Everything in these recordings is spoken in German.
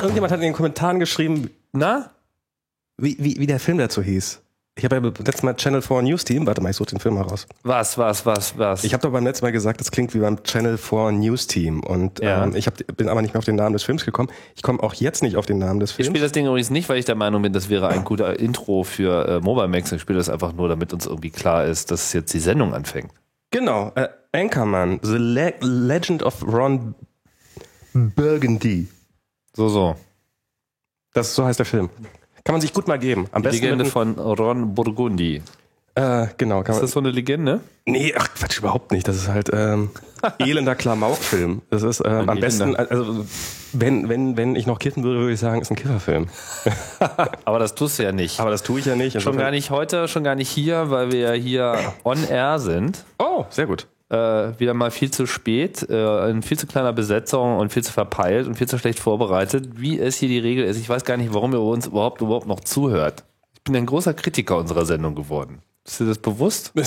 Ach, irgendjemand hat in den Kommentaren geschrieben, Na? wie, wie, wie der Film dazu hieß. Ich habe ja letztes Mal Channel 4 News Team, warte mal, ich suche den Film heraus. Was, was, was, was? Ich habe doch beim letzten Mal gesagt, das klingt wie beim Channel 4 News Team. Und Ja. ähm, ich hab, bin aber nicht mehr auf den Namen des Films gekommen. Ich komme auch jetzt nicht auf den Namen des Ich Films. spiele das Ding übrigens nicht, weil ich der Meinung bin, das wäre ein guter Intro für äh, Mobile Max. Ich spiele das einfach nur, damit uns irgendwie klar ist, dass jetzt die Sendung anfängt. Genau, äh, Anchorman, The Le Legend of Ron Burgundy. So, so. Das so heißt der Film. Kann man sich gut mal geben. Am Die besten Legende mit, von Ron Burgundy. äh, genau, kann Ist man, das so eine Legende? Nee, ach Quatsch, überhaupt nicht. Das ist halt ähm, elender Klamauk-Film. Das ist ähm, am besten, also wenn, wenn, wenn ich noch kitten würde, würde ich sagen, ist ein Kifferfilm. Aber das tust du ja nicht. Aber das tue ich ja nicht. schon gar nicht heute, schon gar nicht hier, weil wir ja hier on air sind. Oh, sehr gut. Äh, wieder mal viel zu spät, äh, in viel zu kleiner Besetzung und viel zu verpeilt und viel zu schlecht vorbereitet, wie es hier die Regel ist. Ich weiß gar nicht, warum ihr uns überhaupt, überhaupt noch zuhört. Ich bin ein großer Kritiker unserer Sendung geworden. Ist dir das bewusst?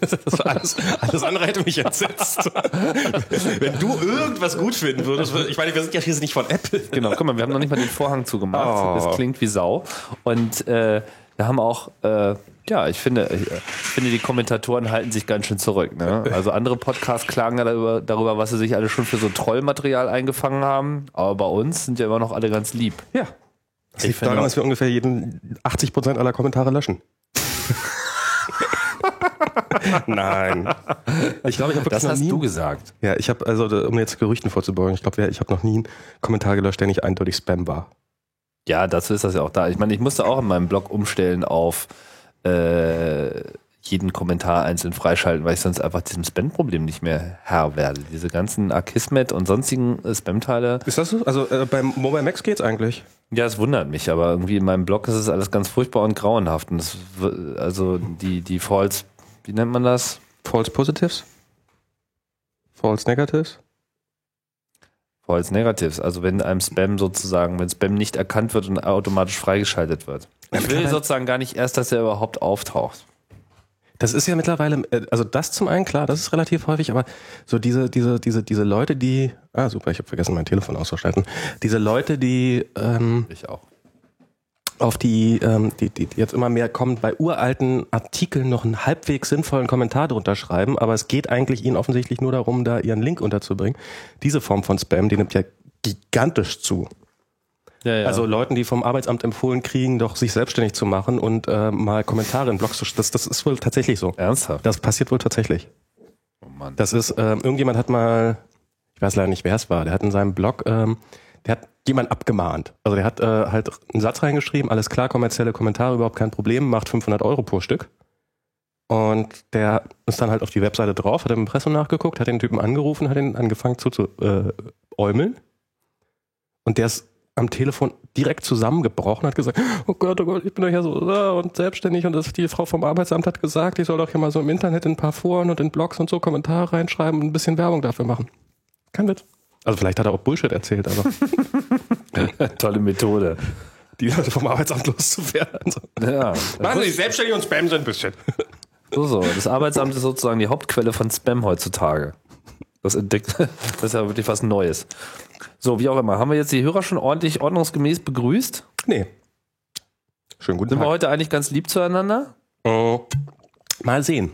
Das war alles, alles andere hätte mich entsetzt. Wenn du irgendwas gut finden würdest, ich meine, wir sind ja hier nicht von Apple. Genau, guck mal, wir haben noch nicht mal den Vorhang zugemacht. Oh. Das klingt wie Sau. Und äh, wir haben auch, äh, ja, ich finde, ich finde, die Kommentatoren halten sich ganz schön zurück. Ne? Also andere Podcasts klagen ja darüber, darüber, was sie sich alle schon für so Trollmaterial eingefangen haben. Aber bei uns sind ja immer noch alle ganz lieb. Ja. Das Ich liegt daran, dass wir ungefähr jeden 80 Prozent aller Kommentare löschen. Nein. Ich glaube, ich habe wirklich Das hast nie, du gesagt. Ja, ich habe also, um jetzt Gerüchten vorzubeugen, ich glaube, ich habe noch nie einen Kommentar gelöscht, der nicht eindeutig Spam war. Ja, dazu ist das ja auch da. Ich meine, ich musste auch in meinem Blog umstellen auf äh, jeden Kommentar einzeln freischalten, weil ich sonst einfach diesem Spam-Problem nicht mehr Herr werde. Diese ganzen Akismet und sonstigen äh, Spam-Teile. Ist das so? Also äh, beim Mobile Max geht's eigentlich. Ja, es wundert mich, aber irgendwie in meinem Blog ist es alles ganz furchtbar und grauenhaft. Und das, also die, die False, wie nennt man das? False Positives? False Negatives? False Negatives. Also wenn einem Spam sozusagen, wenn Spam nicht erkannt wird und automatisch freigeschaltet wird. Ich will sozusagen gar nicht erst, dass er überhaupt auftaucht. Das ist ja mittlerweile, äh, also das zum einen, klar, das ist relativ häufig, aber so diese, diese, diese, diese Leute, die, ah super, ich habe vergessen, mein Telefon auszuschalten, diese Leute, die ähm, Ich auch. Auf die, ähm, die, die jetzt immer mehr kommen, bei uralten Artikeln noch einen halbwegs sinnvollen Kommentar drunter schreiben, aber es geht eigentlich ihnen offensichtlich nur darum, da ihren Link unterzubringen. Diese Form von Spam, die nimmt ja gigantisch zu. Ja, ja. Also Leuten, die vom Arbeitsamt empfohlen kriegen, doch sich selbstständig zu machen und äh, mal Kommentare in Blogs zu das, das ist wohl tatsächlich so. ernsthaft. Das passiert wohl tatsächlich. Oh Mann. Das ist, ähm, irgendjemand hat mal, ich weiß leider nicht, wer es war, der hat in seinem Blog, ähm, der hat jemand abgemahnt. Also der hat äh, halt einen Satz reingeschrieben, alles klar, kommerzielle Kommentare, überhaupt kein Problem, macht 500 Euro pro Stück. Und der ist dann halt auf die Webseite drauf, hat im Impressum nachgeguckt, hat den Typen angerufen, hat ihn angefangen zu, äh. Und der ist am Telefon direkt zusammengebrochen, hat gesagt, oh Gott, oh Gott, ich bin doch ja so äh, und selbstständig und das, die Frau vom Arbeitsamt hat gesagt, ich soll doch hier mal so im Internet in ein paar Foren und in Blogs und so Kommentare reinschreiben und ein bisschen Werbung dafür machen. Kein Witz. Also vielleicht hat er auch Bullshit erzählt, aber Tolle Methode. die Leute vom Arbeitsamt loszuwerden. So. Ja. Machen Sie selbstständig und spammen Sie ein bisschen. So, so. Das Arbeitsamt ist sozusagen die Hauptquelle von Spam heutzutage. Das entdeckt, das ist ja wirklich was Neues. So, wie auch immer. Haben wir jetzt die Hörer schon ordentlich ordnungsgemäß begrüßt? Nee. Schönen guten Sind wir Tag. heute eigentlich ganz lieb zueinander? Oh. Mal sehen.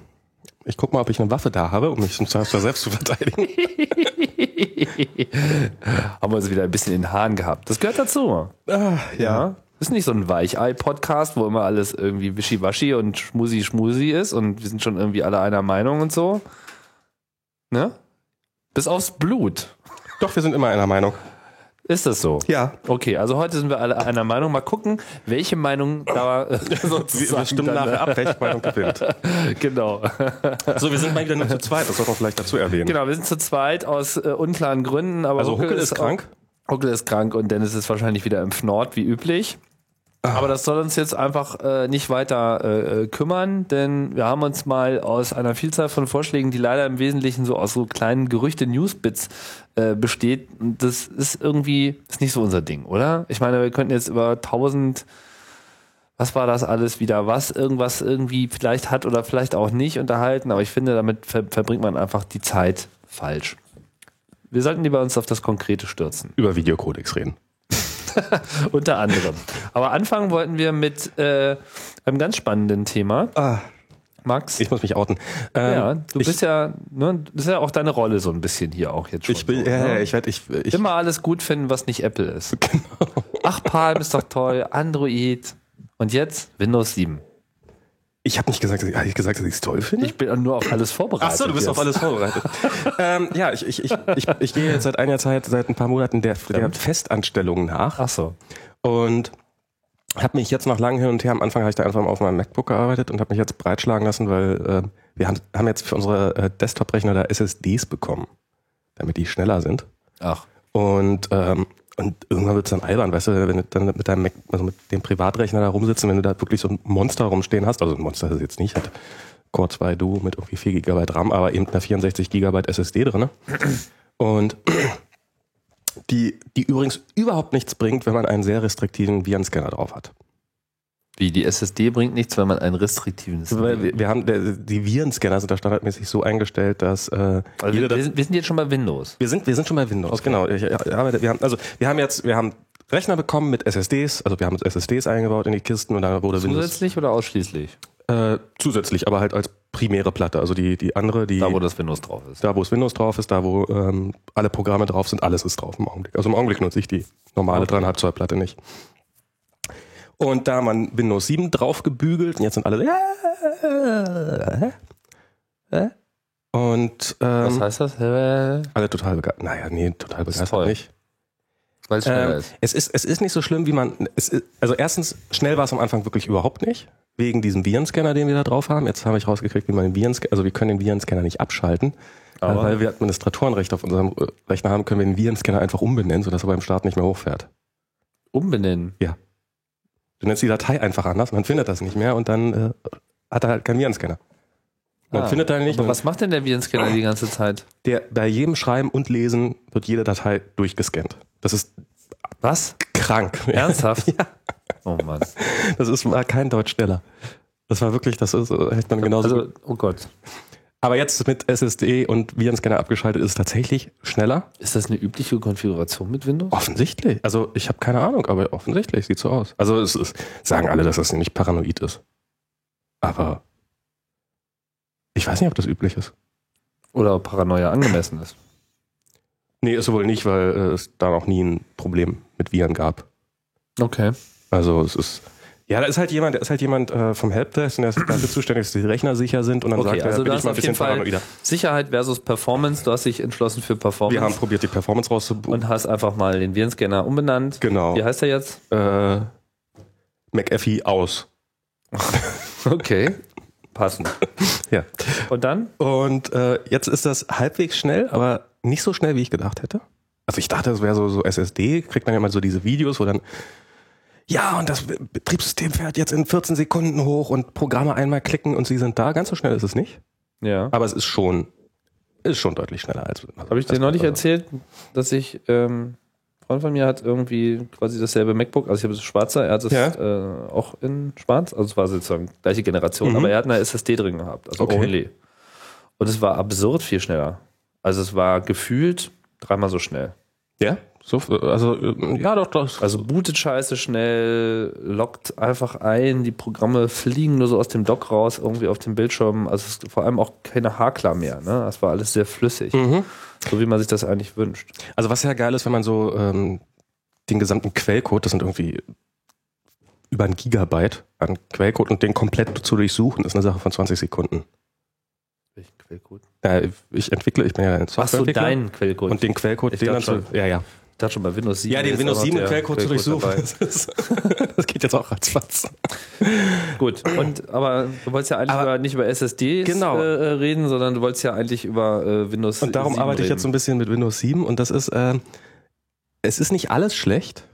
Ich guck mal, ob ich eine Waffe da habe, um mich zum selbst zu verteidigen. Haben wir uns wieder ein bisschen in den Haaren gehabt. Das gehört dazu. Ah, Ja. Ist nicht so ein Weichei-Podcast, wo immer alles irgendwie wischiwaschi und schmusi-schmusi ist und wir sind schon irgendwie alle einer Meinung und so. Ne? Bis aufs Blut. Doch, wir sind immer einer Meinung. Ist das so? Ja. Okay, also heute sind wir alle einer Meinung. Mal gucken, welche Meinung da äh, sozusagen wir stimmen nachher ab, welche Meinung gewinnt. Genau. So, wir sind mal wieder nur zu zweit, das soll man vielleicht dazu erwähnen. Genau, wir sind zu zweit aus äh, unklaren Gründen, aber Also Huckel ist krank. Huckel ist krank und Dennis ist wahrscheinlich wieder im Fnord, wie üblich. Aber das soll uns jetzt einfach äh, nicht weiter äh, äh, kümmern, denn wir haben uns mal aus einer Vielzahl von Vorschlägen, die leider im Wesentlichen so aus so kleinen Gerüchte-Newsbits äh, besteht, und das ist irgendwie ist nicht so unser Ding, oder? Ich meine, wir könnten jetzt über tausend was war das alles wieder, was irgendwas irgendwie vielleicht hat oder vielleicht auch nicht unterhalten, aber ich finde, damit ver verbringt man einfach die Zeit falsch. Wir sollten lieber uns auf das Konkrete stürzen. Über Videocodex reden. Unter anderem. Aber anfangen wollten wir mit äh, einem ganz spannenden Thema. Ah, Max. ich muss mich outen. Ähm, ja, du ich, bist ja, ne, das ist ja auch deine Rolle so ein bisschen hier auch jetzt schon. Ich will, so, ja, ne? ja, ich werde, ich, ich, Immer alles gut finden, was nicht Apple ist. Ach, Palm ist doch toll, Android. Und jetzt Windows 7. ich habe nicht gesagt, dass ich, hab ich gesagt, dass ich es toll finde. Ich bin nur auf alles vorbereitet. Ach so, du bist jetzt. auf alles vorbereitet. ähm, ja, ich, ich, ich, ich, ich gehe jetzt seit einiger Zeit, seit ein paar Monaten der, der Festanstellung nach Ach so. und habe mich jetzt noch lange hin und her, am Anfang habe ich da einfach mal auf meinem MacBook gearbeitet und habe mich jetzt breitschlagen lassen, weil äh, wir haben, haben jetzt für unsere äh, Desktop-Rechner da SSDs bekommen, damit die schneller sind. Ach. Und, ähm, und irgendwann wird es dann albern, weißt du, wenn du dann mit deinem Mac, also mit dem Privatrechner da rumsitzt und wenn du da wirklich so ein Monster rumstehen hast, also ein Monster ist jetzt nicht, hat Core 2 Duo mit irgendwie 4 GB RAM, aber eben einer 64 GB SSD drin. Und die, die übrigens überhaupt nichts bringt, wenn man einen sehr restriktiven Virenscanner drauf hat. Wie, die SSD bringt nichts, wenn man einen restriktiven Weil wir, wir haben, der, die Virenscanner sind da standardmäßig so eingestellt, dass äh, also wir, wir, sind, wir sind jetzt schon bei Windows. wir sind, wir sind schon bei Windows, genau. Ich, ich arbeite, wir haben, also wir haben jetzt, wir haben Rechner bekommen mit SSDs, also wir haben SSDs eingebaut in die Kisten und dann wurde Windows Zusätzlich oder ausschließlich? äh, zusätzlich, aber halt als primäre Platte. Also die, die andere, die Da, wo das Windows drauf ist. da wo es Windows drauf ist, da wo ähm, alle Programme drauf sind, alles ist drauf im Augenblick. Also im Augenblick nutze ich die normale Okay. 3,5 Zoll Platte nicht. Und da man Windows 7 drauf gebügelt und jetzt sind alle so, äh, und Was ähm, heißt das? Äh, alle total begeistert. Naja, nee, total begeistert nicht. Weil es schneller Ähm, ist. es, ist, es ist nicht so schlimm, wie man. Es ist, also erstens, schnell war es am Anfang wirklich überhaupt nicht, wegen diesem Virenscanner, den wir da drauf haben. Jetzt habe ich rausgekriegt, wie man den Virenscanner, also wir können den Virenscanner nicht abschalten. Aber- weil wir Administratorenrecht auf unserem äh, Rechner haben, können wir den Virenscanner einfach umbenennen, sodass er beim Start nicht mehr hochfährt. Umbenennen. Du nennst die Datei einfach anders, man findet das nicht mehr und dann äh, hat er halt keinen Virenscanner. Man Ah, findet da nicht. Aber und was macht denn der Virenscanner die ganze Zeit? Der, bei jedem Schreiben und Lesen wird jede Datei durchgescannt. Das ist Was? krank. Ernsthaft? Ja. Oh Mann. Das ist war kein Deutschsteller. Das war wirklich, das ist, äh, hätte man genauso. Also, oh Gott. Aber jetzt mit SSD und Virenscanner abgeschaltet ist es tatsächlich schneller. Ist das eine übliche Konfiguration mit Windows? Offensichtlich. Also ich habe keine Ahnung, aber offensichtlich sieht so aus. Also es ist, sagen alle, dass das nicht paranoid ist. Aber ich weiß nicht, ob das üblich ist. Oder Paranoia angemessen ist? Nee, ist wohl nicht, weil äh, es da noch nie ein Problem mit Viren gab. Okay. Also es ist. Ja, da ist halt jemand, da ist halt jemand äh, vom Helpdesk und der ist dafür zuständig, dass die Rechner sicher sind und dann Okay, sagt er, also bin ich mal ein bisschen paranoider. Sicherheit versus Performance. Du hast dich entschlossen für Performance. Wir haben probiert, die Performance rauszubuchen. und hast einfach mal den Virenscanner umbenannt. Genau. Wie heißt er jetzt? Äh, McAfee aus. Okay. Passend. Ja. Und dann? Und äh, jetzt ist das halbwegs schnell, aber nicht so schnell, wie ich gedacht hätte. Also ich dachte, es wäre so, so SSD, kriegt man ja mal so diese Videos, wo dann, ja, und das Be- Betriebssystem fährt jetzt in 14 Sekunden hoch und Programme einmal klicken und sie sind da. Ganz so schnell ist es nicht. Ja. Aber es ist schon, ist schon deutlich schneller als. Habe ich dir als- neulich also- erzählt, dass ich, ähm, ein Freund von mir hat irgendwie quasi dasselbe MacBook, also ich habe das schwarzer, er hat es Ja. äh, auch in schwarz, also es war sozusagen gleiche Generation, Mhm. aber er hat eine SSD drin gehabt, also Okay. only. Und es war absurd viel schneller. Also es war gefühlt dreimal so schnell. Ja, so, also, äh, ja, doch, doch. Also bootet scheiße schnell, lockt einfach ein, die Programme fliegen nur so aus dem Dock raus, irgendwie auf dem Bildschirm. Also es ist vor allem auch keine Hakler mehr. Ne? Das war alles sehr flüssig. Mhm. So wie man sich das eigentlich wünscht. Also was ja geil ist, wenn man so ähm, den gesamten Quellcode, das sind irgendwie über ein Gigabyte an Quellcode und den komplett zu durchsuchen, ist eine Sache von 20 Sekunden. Welchen Quellcode? Ja, ich entwickle, ich bin ja ein Ach so, Softwareentwickler. dein Quellcode. und den Quellcode, Ich den dann zu, ja, ja. Ich dachte schon bei Windows 7. Ja, den Windows auch 7 der Quellcode zu durchsuchen. Das, geht jetzt auch ratzfatz. Gut, und aber du wolltest ja eigentlich Aber- über, nicht über SSDs Genau. äh, reden, sondern du wolltest ja eigentlich über äh, Windows Und darum 7 arbeite ich reden. jetzt so ein bisschen mit Windows 7 und das ist, äh, es ist nicht alles schlecht.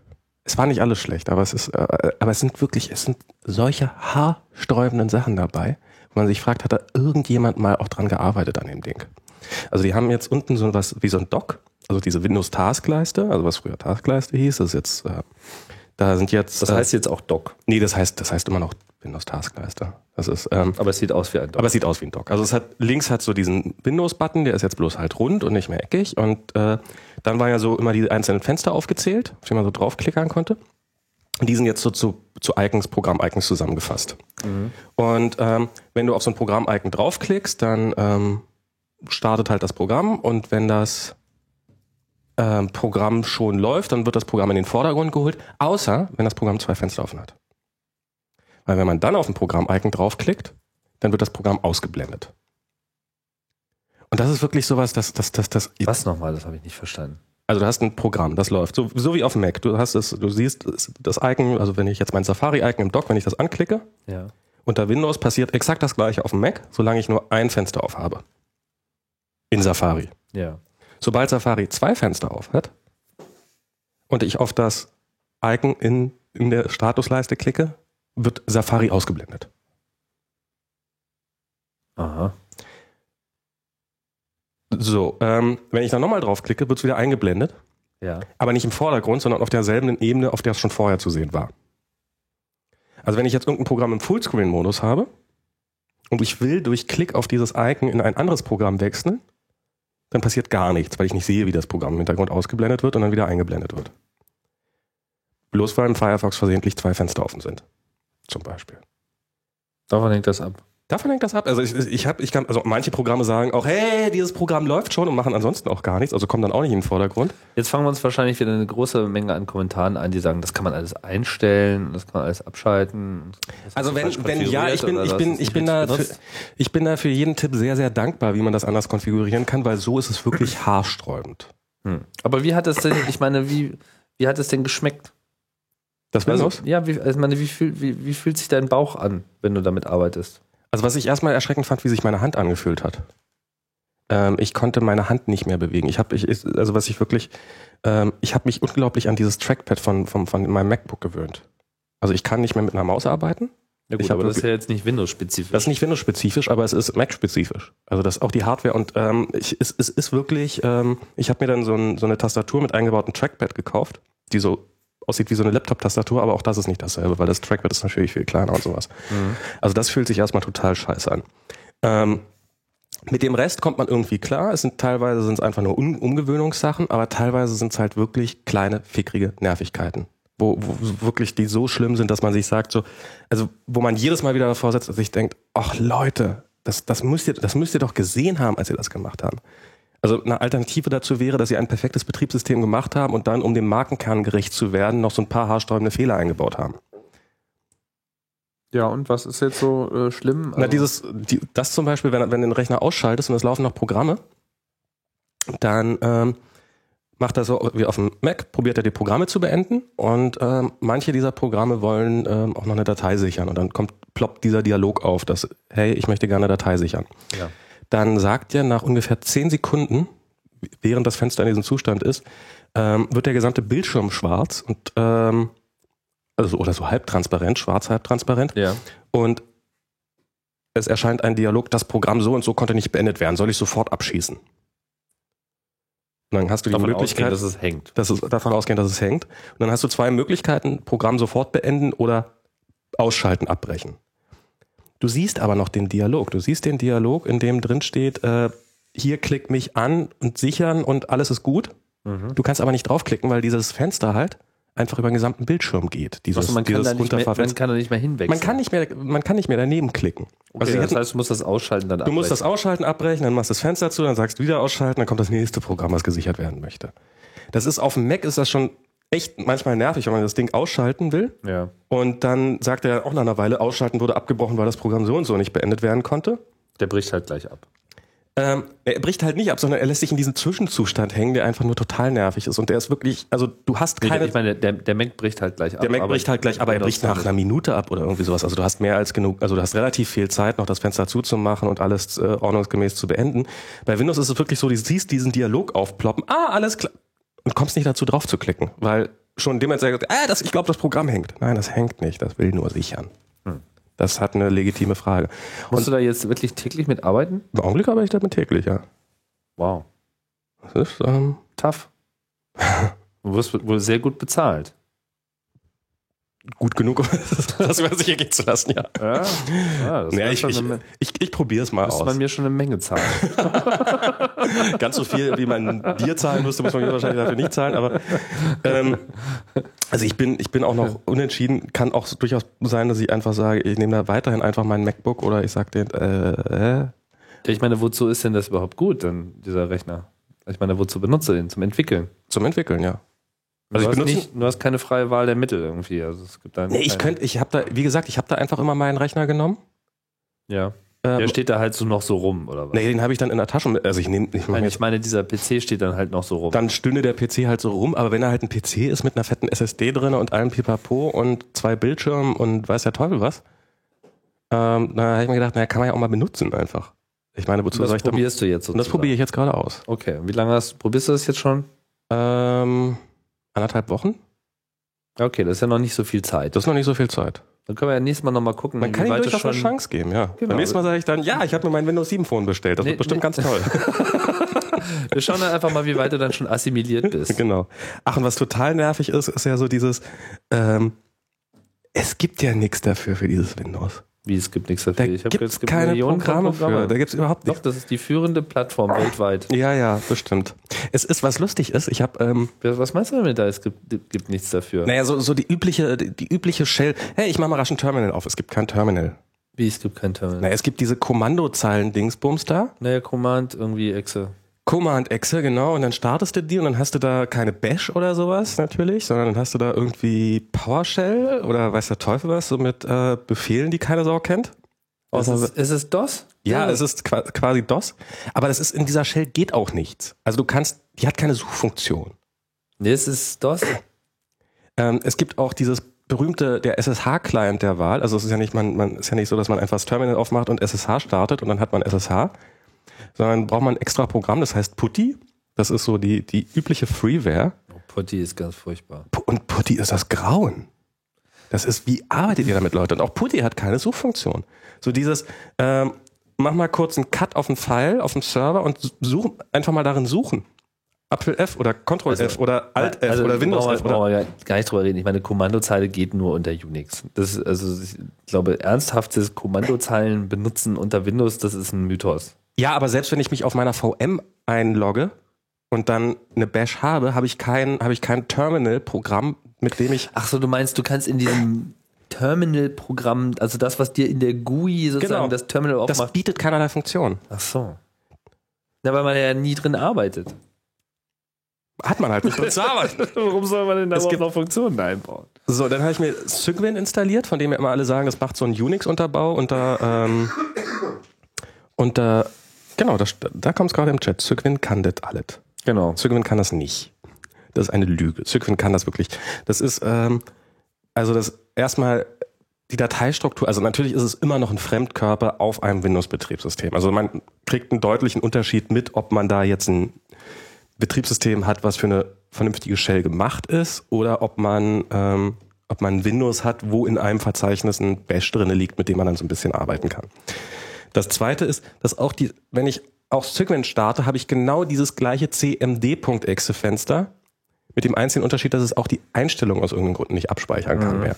Es war nicht alles schlecht, aber es ist, äh, aber es sind wirklich, es sind solche haarsträubenden Sachen dabei, wo man sich fragt, hat da irgendjemand mal auch dran gearbeitet an dem Ding? Also die haben jetzt unten so was wie so ein Dock, also diese Windows Taskleiste, also was früher Taskleiste hieß, das ist jetzt, äh, da sind jetzt, Das äh, heißt jetzt auch Doc. nee, das heißt, das heißt immer noch Windows Taskleiste. Das ist, ähm, Aber es sieht aus wie ein Dock. aber es sieht aus wie ein Dock. Also es hat links hat so diesen Windows-Button, der ist jetzt bloß halt rund und nicht mehr eckig. Und äh, dann waren ja so immer die einzelnen Fenster aufgezählt, auf die man so draufklickern konnte. Und die sind jetzt so zu, zu Icons, Programm-Icons zusammengefasst. Und ähm, wenn du auf so ein Programm-Icon draufklickst, dann ähm, startet halt das Programm und wenn das ähm, Programm schon läuft, dann wird das Programm in den Vordergrund geholt, außer wenn das Programm zwei Fenster offen hat. Weil wenn man dann auf ein Programm-Icon draufklickt, dann wird das Programm ausgeblendet. Und das ist wirklich sowas, dass das, das, das, Was nochmal? Das habe ich nicht verstanden. also du hast ein Programm, das läuft, so, so wie auf dem Mac. Du hast es, du siehst das Icon, also wenn ich jetzt mein Safari-Icon im Dock, wenn ich das anklicke, Ja. unter Windows passiert exakt das gleiche auf dem Mac, solange ich nur ein Fenster auf habe. In Safari. Ja. Sobald Safari zwei Fenster auf hat und ich auf das Icon in, in der Statusleiste klicke, wird Safari ausgeblendet. Aha. So, ähm, wenn ich dann nochmal draufklicke, wird es wieder eingeblendet, Ja. aber nicht im Vordergrund, sondern auf derselben Ebene, auf der es schon vorher zu sehen war. Also wenn ich jetzt irgendein Programm im Fullscreen-Modus habe und ich will durch Klick auf dieses Icon in ein anderes Programm wechseln, dann passiert gar nichts, weil ich nicht sehe, wie das Programm im Hintergrund ausgeblendet wird und dann wieder eingeblendet wird. Bloß weil im Firefox versehentlich zwei Fenster offen sind. Zum Beispiel. Davon hängt das ab. Davon hängt das ab. Also ich, ich habe, ich kann, also manche Programme sagen auch, hey, dieses Programm läuft schon und machen ansonsten auch gar nichts, also kommen dann auch nicht in den Vordergrund. Jetzt fangen wir uns wahrscheinlich wieder eine große Menge an Kommentaren ein, die sagen, das kann man alles einstellen, das kann man alles abschalten. Also wenn, wenn ja, ich bin, ich bin, ich bin da, für, ich bin da für jeden Tipp sehr, sehr dankbar, wie man das anders konfigurieren kann, weil so ist es wirklich haarsträubend. Hm. Aber wie hat es denn, ich meine, wie, wie hat es denn geschmeckt? Das Windows? Also, ja, wie, also ich meine, wie, fühl, wie, wie fühlt sich dein Bauch an, wenn du damit arbeitest? Also was ich erstmal erschreckend fand, wie sich meine Hand angefühlt hat. Ähm, ich konnte meine Hand nicht mehr bewegen. Ich habe, ich, also was ich wirklich, ähm, ich habe mich unglaublich an dieses Trackpad von, von, von meinem MacBook gewöhnt. Also ich kann nicht mehr mit einer Maus arbeiten. Ja Ich hab aber das ist ja jetzt nicht Windows-spezifisch. Das ist nicht Windows-spezifisch, aber es ist Mac-spezifisch. Also das ist auch die Hardware und ähm, ich, es, es ist wirklich, ähm, ich habe mir dann so, ein, so eine Tastatur mit eingebautem Trackpad gekauft, die so aussieht wie so eine Laptop-Tastatur, aber auch das ist nicht dasselbe, weil das Trackpad ist natürlich viel kleiner und sowas. Mhm. Also das fühlt sich erstmal total scheiße an. Ähm, mit dem Rest kommt man irgendwie klar. Es sind teilweise sind es einfach nur Un Umgewöhnungssachen, aber teilweise sind es halt wirklich kleine, fickrige Nervigkeiten. Wo, wo wirklich die so schlimm sind, dass man sich sagt, so, also wo man jedes Mal wieder davor setzt und sich denkt, ach Leute, das, das, müsst ihr, das müsst ihr doch gesehen haben, als ihr das gemacht habt. Also eine Alternative dazu wäre, dass sie ein perfektes Betriebssystem gemacht haben und dann, um dem Markenkern gerecht zu werden, noch so ein paar haarsträubende Fehler eingebaut haben. Ja, und was ist jetzt so äh, schlimm? Na, dieses, die, das zum Beispiel, wenn, wenn du den Rechner ausschaltest und es laufen noch Programme, dann ähm, macht er so wie auf dem Mac, probiert er die Programme zu beenden und ähm, manche dieser Programme wollen ähm, auch noch eine Datei sichern und dann kommt ploppt dieser Dialog auf, dass hey, ich möchte gerne eine Datei sichern. Ja. Dann sagt er nach ungefähr zehn Sekunden, während das Fenster in diesem Zustand ist, ähm, wird der gesamte Bildschirm schwarz und ähm, also oder so halbtransparent, schwarz halbtransparent ja. und es erscheint ein Dialog, das Programm so und so konnte nicht beendet werden, soll ich sofort abschießen? Und dann hast du die Davon Möglichkeit, ausgehen, dass es hängt. dass es, davon ausgehen, dass es hängt. Und dann hast du zwei Möglichkeiten, Programm sofort beenden oder ausschalten, abbrechen. Du siehst aber noch den Dialog. Du siehst den Dialog, in dem drin steht, äh, hier klick mich an und sichern und alles ist gut. Mhm. Du kannst aber nicht draufklicken, weil dieses Fenster halt einfach über den gesamten Bildschirm geht. Dieses, Also man, kann dieses da nicht mehr, man kann da nicht mehr hinwechseln. Man kann nicht mehr, man kann nicht mehr daneben klicken. Okay, also das hätten, heißt, du musst das ausschalten, dann du musst das abbrechen. ausschalten, abbrechen, dann machst du das Fenster zu, dann sagst du wieder ausschalten, dann kommt das nächste Programm, was gesichert werden möchte. Das ist auf dem Mac ist das schon echt manchmal nervig, wenn man das Ding ausschalten will. Ja. Und dann sagt er auch nach einer Weile, ausschalten wurde abgebrochen, weil das Programm so und so nicht beendet werden konnte. Der bricht halt gleich ab. Ähm, er bricht halt nicht ab, sondern er lässt sich in diesen Zwischenzustand hängen, der einfach nur total nervig ist. Und der ist wirklich, also du hast keine. ich meine, der, der Mac bricht halt gleich ab. Der Mac bricht halt gleich, aber er bricht nach einer Minute ab oder irgendwie sowas. Also du hast mehr als genug, also du hast relativ viel Zeit, noch das Fenster zuzumachen und alles äh, ordnungsgemäß zu beenden. Bei Windows ist es wirklich so, du siehst diesen Dialog aufploppen, ah, alles klar, und kommst nicht dazu drauf zu klicken, weil schon Moment sagt, ah, das, ich glaube, das Programm hängt. Nein, das hängt nicht, das will nur sichern. Das hat eine legitime Frage. Musst du da jetzt wirklich täglich mit arbeiten? Im Augenblick arbeite ich damit täglich, ja. Wow. Das ist, ähm, Tough. Du wirst wohl sehr gut bezahlt. Gut genug, um das über sich ergehen zu lassen, ja. Ja, ja das Ja, ich ich, ich, ich probiere es mal aus. man mir schon eine Menge zahlen. Ganz so viel, wie man dir zahlen müsste, muss man mir wahrscheinlich dafür nicht zahlen. Aber ähm, also ich bin, ich bin auch noch unentschieden. Kann auch durchaus sein, dass ich einfach sage, ich nehme da weiterhin einfach mein MacBook oder ich sage den, äh, äh, ich meine, wozu ist denn das überhaupt gut, dann, dieser Rechner? Ich meine, wozu benutzt du den? Zum Entwickeln. zum Entwickeln, ja. Also ich du, hast benutze- nicht, du hast keine freie Wahl der Mittel irgendwie. Also es gibt da Nee, ich könnte, ich habe da, wie gesagt, ich habe da einfach immer meinen Rechner genommen. Ja. Ähm, Der steht da halt so noch so rum, oder was? nee, den habe ich dann in der Tasche. mit- Also ich nehme, ich Nein, ich meine, dieser PC steht dann halt noch so rum. dann stünde der PC halt so rum, aber wenn er halt ein PC ist mit einer fetten SSD drin und allem Pipapo und zwei Bildschirmen und weiß der Teufel was, ähm, da habe ich mir gedacht, naja, kann man ja auch mal benutzen einfach. Ich meine, wozu soll das ich da, probierst du jetzt Und das sozusagen. probiere ich jetzt gerade aus. Okay, wie lange hast probierst du das jetzt schon? Ähm, anderthalb Wochen? Okay, das ist ja noch nicht so viel Zeit. Das ist noch nicht so viel Zeit. Dann können wir ja nächstes Mal nochmal gucken, Man kann ihm durchaus du eine schon. Chance geben, ja. Genau. Beim nächsten Mal sage ich dann, ja, ich habe mir mein Windows 7 Phone bestellt. Das Nee, wird bestimmt nee. ganz toll. Wir schauen dann einfach mal, wie weit du dann schon assimiliert bist. genau. Ach, und was total nervig ist, ist ja so dieses, ähm, es gibt ja nichts dafür für dieses Windows. Wie, es gibt nichts Da dafür. Ich hab gibt jetzt- es gibt keine Millionen von Programme für. Da gibt es überhaupt Doch, nichts. das ist die führende Plattform weltweit. Ja, ja, bestimmt. Es ist, was lustig ist, ich habe, ähm, Was meinst du damit da? Es gibt, gibt nichts dafür. naja, so, so die übliche, die, die übliche Shell, hey, ich mache mal rasch ein Terminal auf. Es gibt kein Terminal. Wie, es gibt kein Terminal. Naja, es gibt diese Kommandozeilen-Dingsbums da. Naja, Command, irgendwie Exe. Command-Exe, genau, und dann startest du die und dann hast du da keine Bash oder sowas natürlich, sondern dann hast du da irgendwie PowerShell oder weiß der Teufel was, so mit äh, Befehlen, die keine Sau kennt. Ist Außer- es, ist es DOS? ja, es ist qua- quasi DOS, aber das ist in dieser Shell geht auch nichts. Also du kannst, die hat keine Suchfunktion. Nee, es ist DOS. Ähm, es gibt auch dieses berühmte, der SSH-Client der Wahl. Also es ist ja nicht, man, man ist ja nicht so, dass man einfach das Terminal aufmacht und SSH startet und dann hat man SSH, sondern braucht man ein extra Programm, das heißt Putty. Das ist so die, die übliche Freeware. Oh, Putty ist ganz furchtbar. Und Putty ist das Grauen. Das ist, wie arbeitet ihr damit, Leute? Und auch Putty hat keine Suchfunktion. So dieses, ähm, mach mal kurz einen Cut auf den File, auf dem Server und such, einfach mal darin suchen. Apfel F oder Ctrl F oder Alt F Also, oder Windows F oder brauchen wir ja gar nicht drüber reden. Ich meine, Kommandozeile geht nur unter Unix. Das ist, also, ich glaube, ernsthaftes Kommandozeilen benutzen unter Windows, das ist ein Mythos. Ja, aber selbst wenn ich mich auf meiner VM einlogge und dann eine Bash habe, habe ich kein, habe ich kein Terminal-Programm, mit dem ich Ach so, du meinst, du kannst in diesem Terminal-Programm, also das, was dir in der GUI sozusagen Genau. das Terminal das aufmacht. bietet keinerlei Funktion. Ach so. Na, weil man ja nie drin arbeitet. Hat man halt nicht drin zu arbeiten. Warum soll man denn da überhaupt noch Funktionen einbauen? So, dann habe ich mir Cygwin installiert, von dem ja immer alle sagen, das macht so einen Unix-Unterbau und da, ähm, und da, genau, das, da kommt es gerade im Chat. Cygwin kann das alles. Genau. Cygwin kann das nicht. Das ist eine Lüge. Cygwin kann das wirklich. Das ist, ähm, also das erstmal die Dateistruktur, also natürlich ist es immer noch ein Fremdkörper auf einem Windows-Betriebssystem. Also man kriegt einen deutlichen Unterschied mit, ob man da jetzt ein Betriebssystem hat, was für eine vernünftige Shell gemacht ist, oder ob man, ähm, ob man Windows hat, wo in einem Verzeichnis ein Bash drinne liegt, mit dem man dann so ein bisschen arbeiten kann. Das zweite ist, dass auch die, wenn ich auch Cygwin starte, habe ich genau dieses gleiche cmd.exe-Fenster mit dem einzigen Unterschied, dass es auch die Einstellung aus irgendeinem Grund nicht abspeichern kann mehr.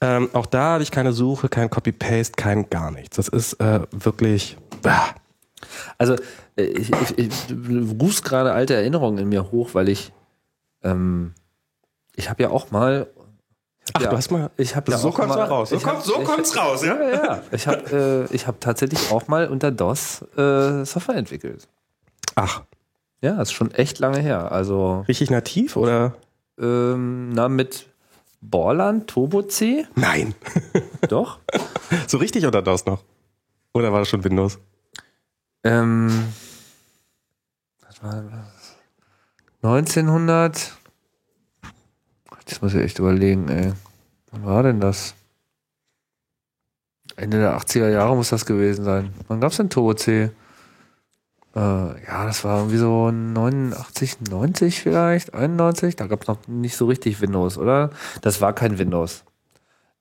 Ähm, auch da habe ich keine Suche, kein Copy-Paste, kein gar nichts. Das ist äh, wirklich. Ah. Also, äh, ich, ich, ich, du rufst gerade alte Erinnerungen in mir hoch, weil ich, ähm, ich habe ja auch mal. Hab Ach, ja, du hast mal. Ich habe ja So kommt's mal, raus. So kommt- hab- so ich- kommt's raus, ja? Ja, ja. Ich habe äh, ich hab tatsächlich auch mal unter DOS äh, Software entwickelt. Ach, Ja, ist schon echt lange her. Also, richtig nativ oder? ähm, na, mit Borland Turbo C? Nein. Doch. so richtig oder DOS noch? Oder war das schon Windows? Ähm, was war das? 1900. Das muss ich echt überlegen, ey. Wann war denn das? Ende der 80er Jahre muss das gewesen sein. Wann gab's denn Turbo C? Äh, ja, das war irgendwie so 89, 90 vielleicht, 91. Da gab's noch nicht so richtig Windows, oder? Das war kein Windows.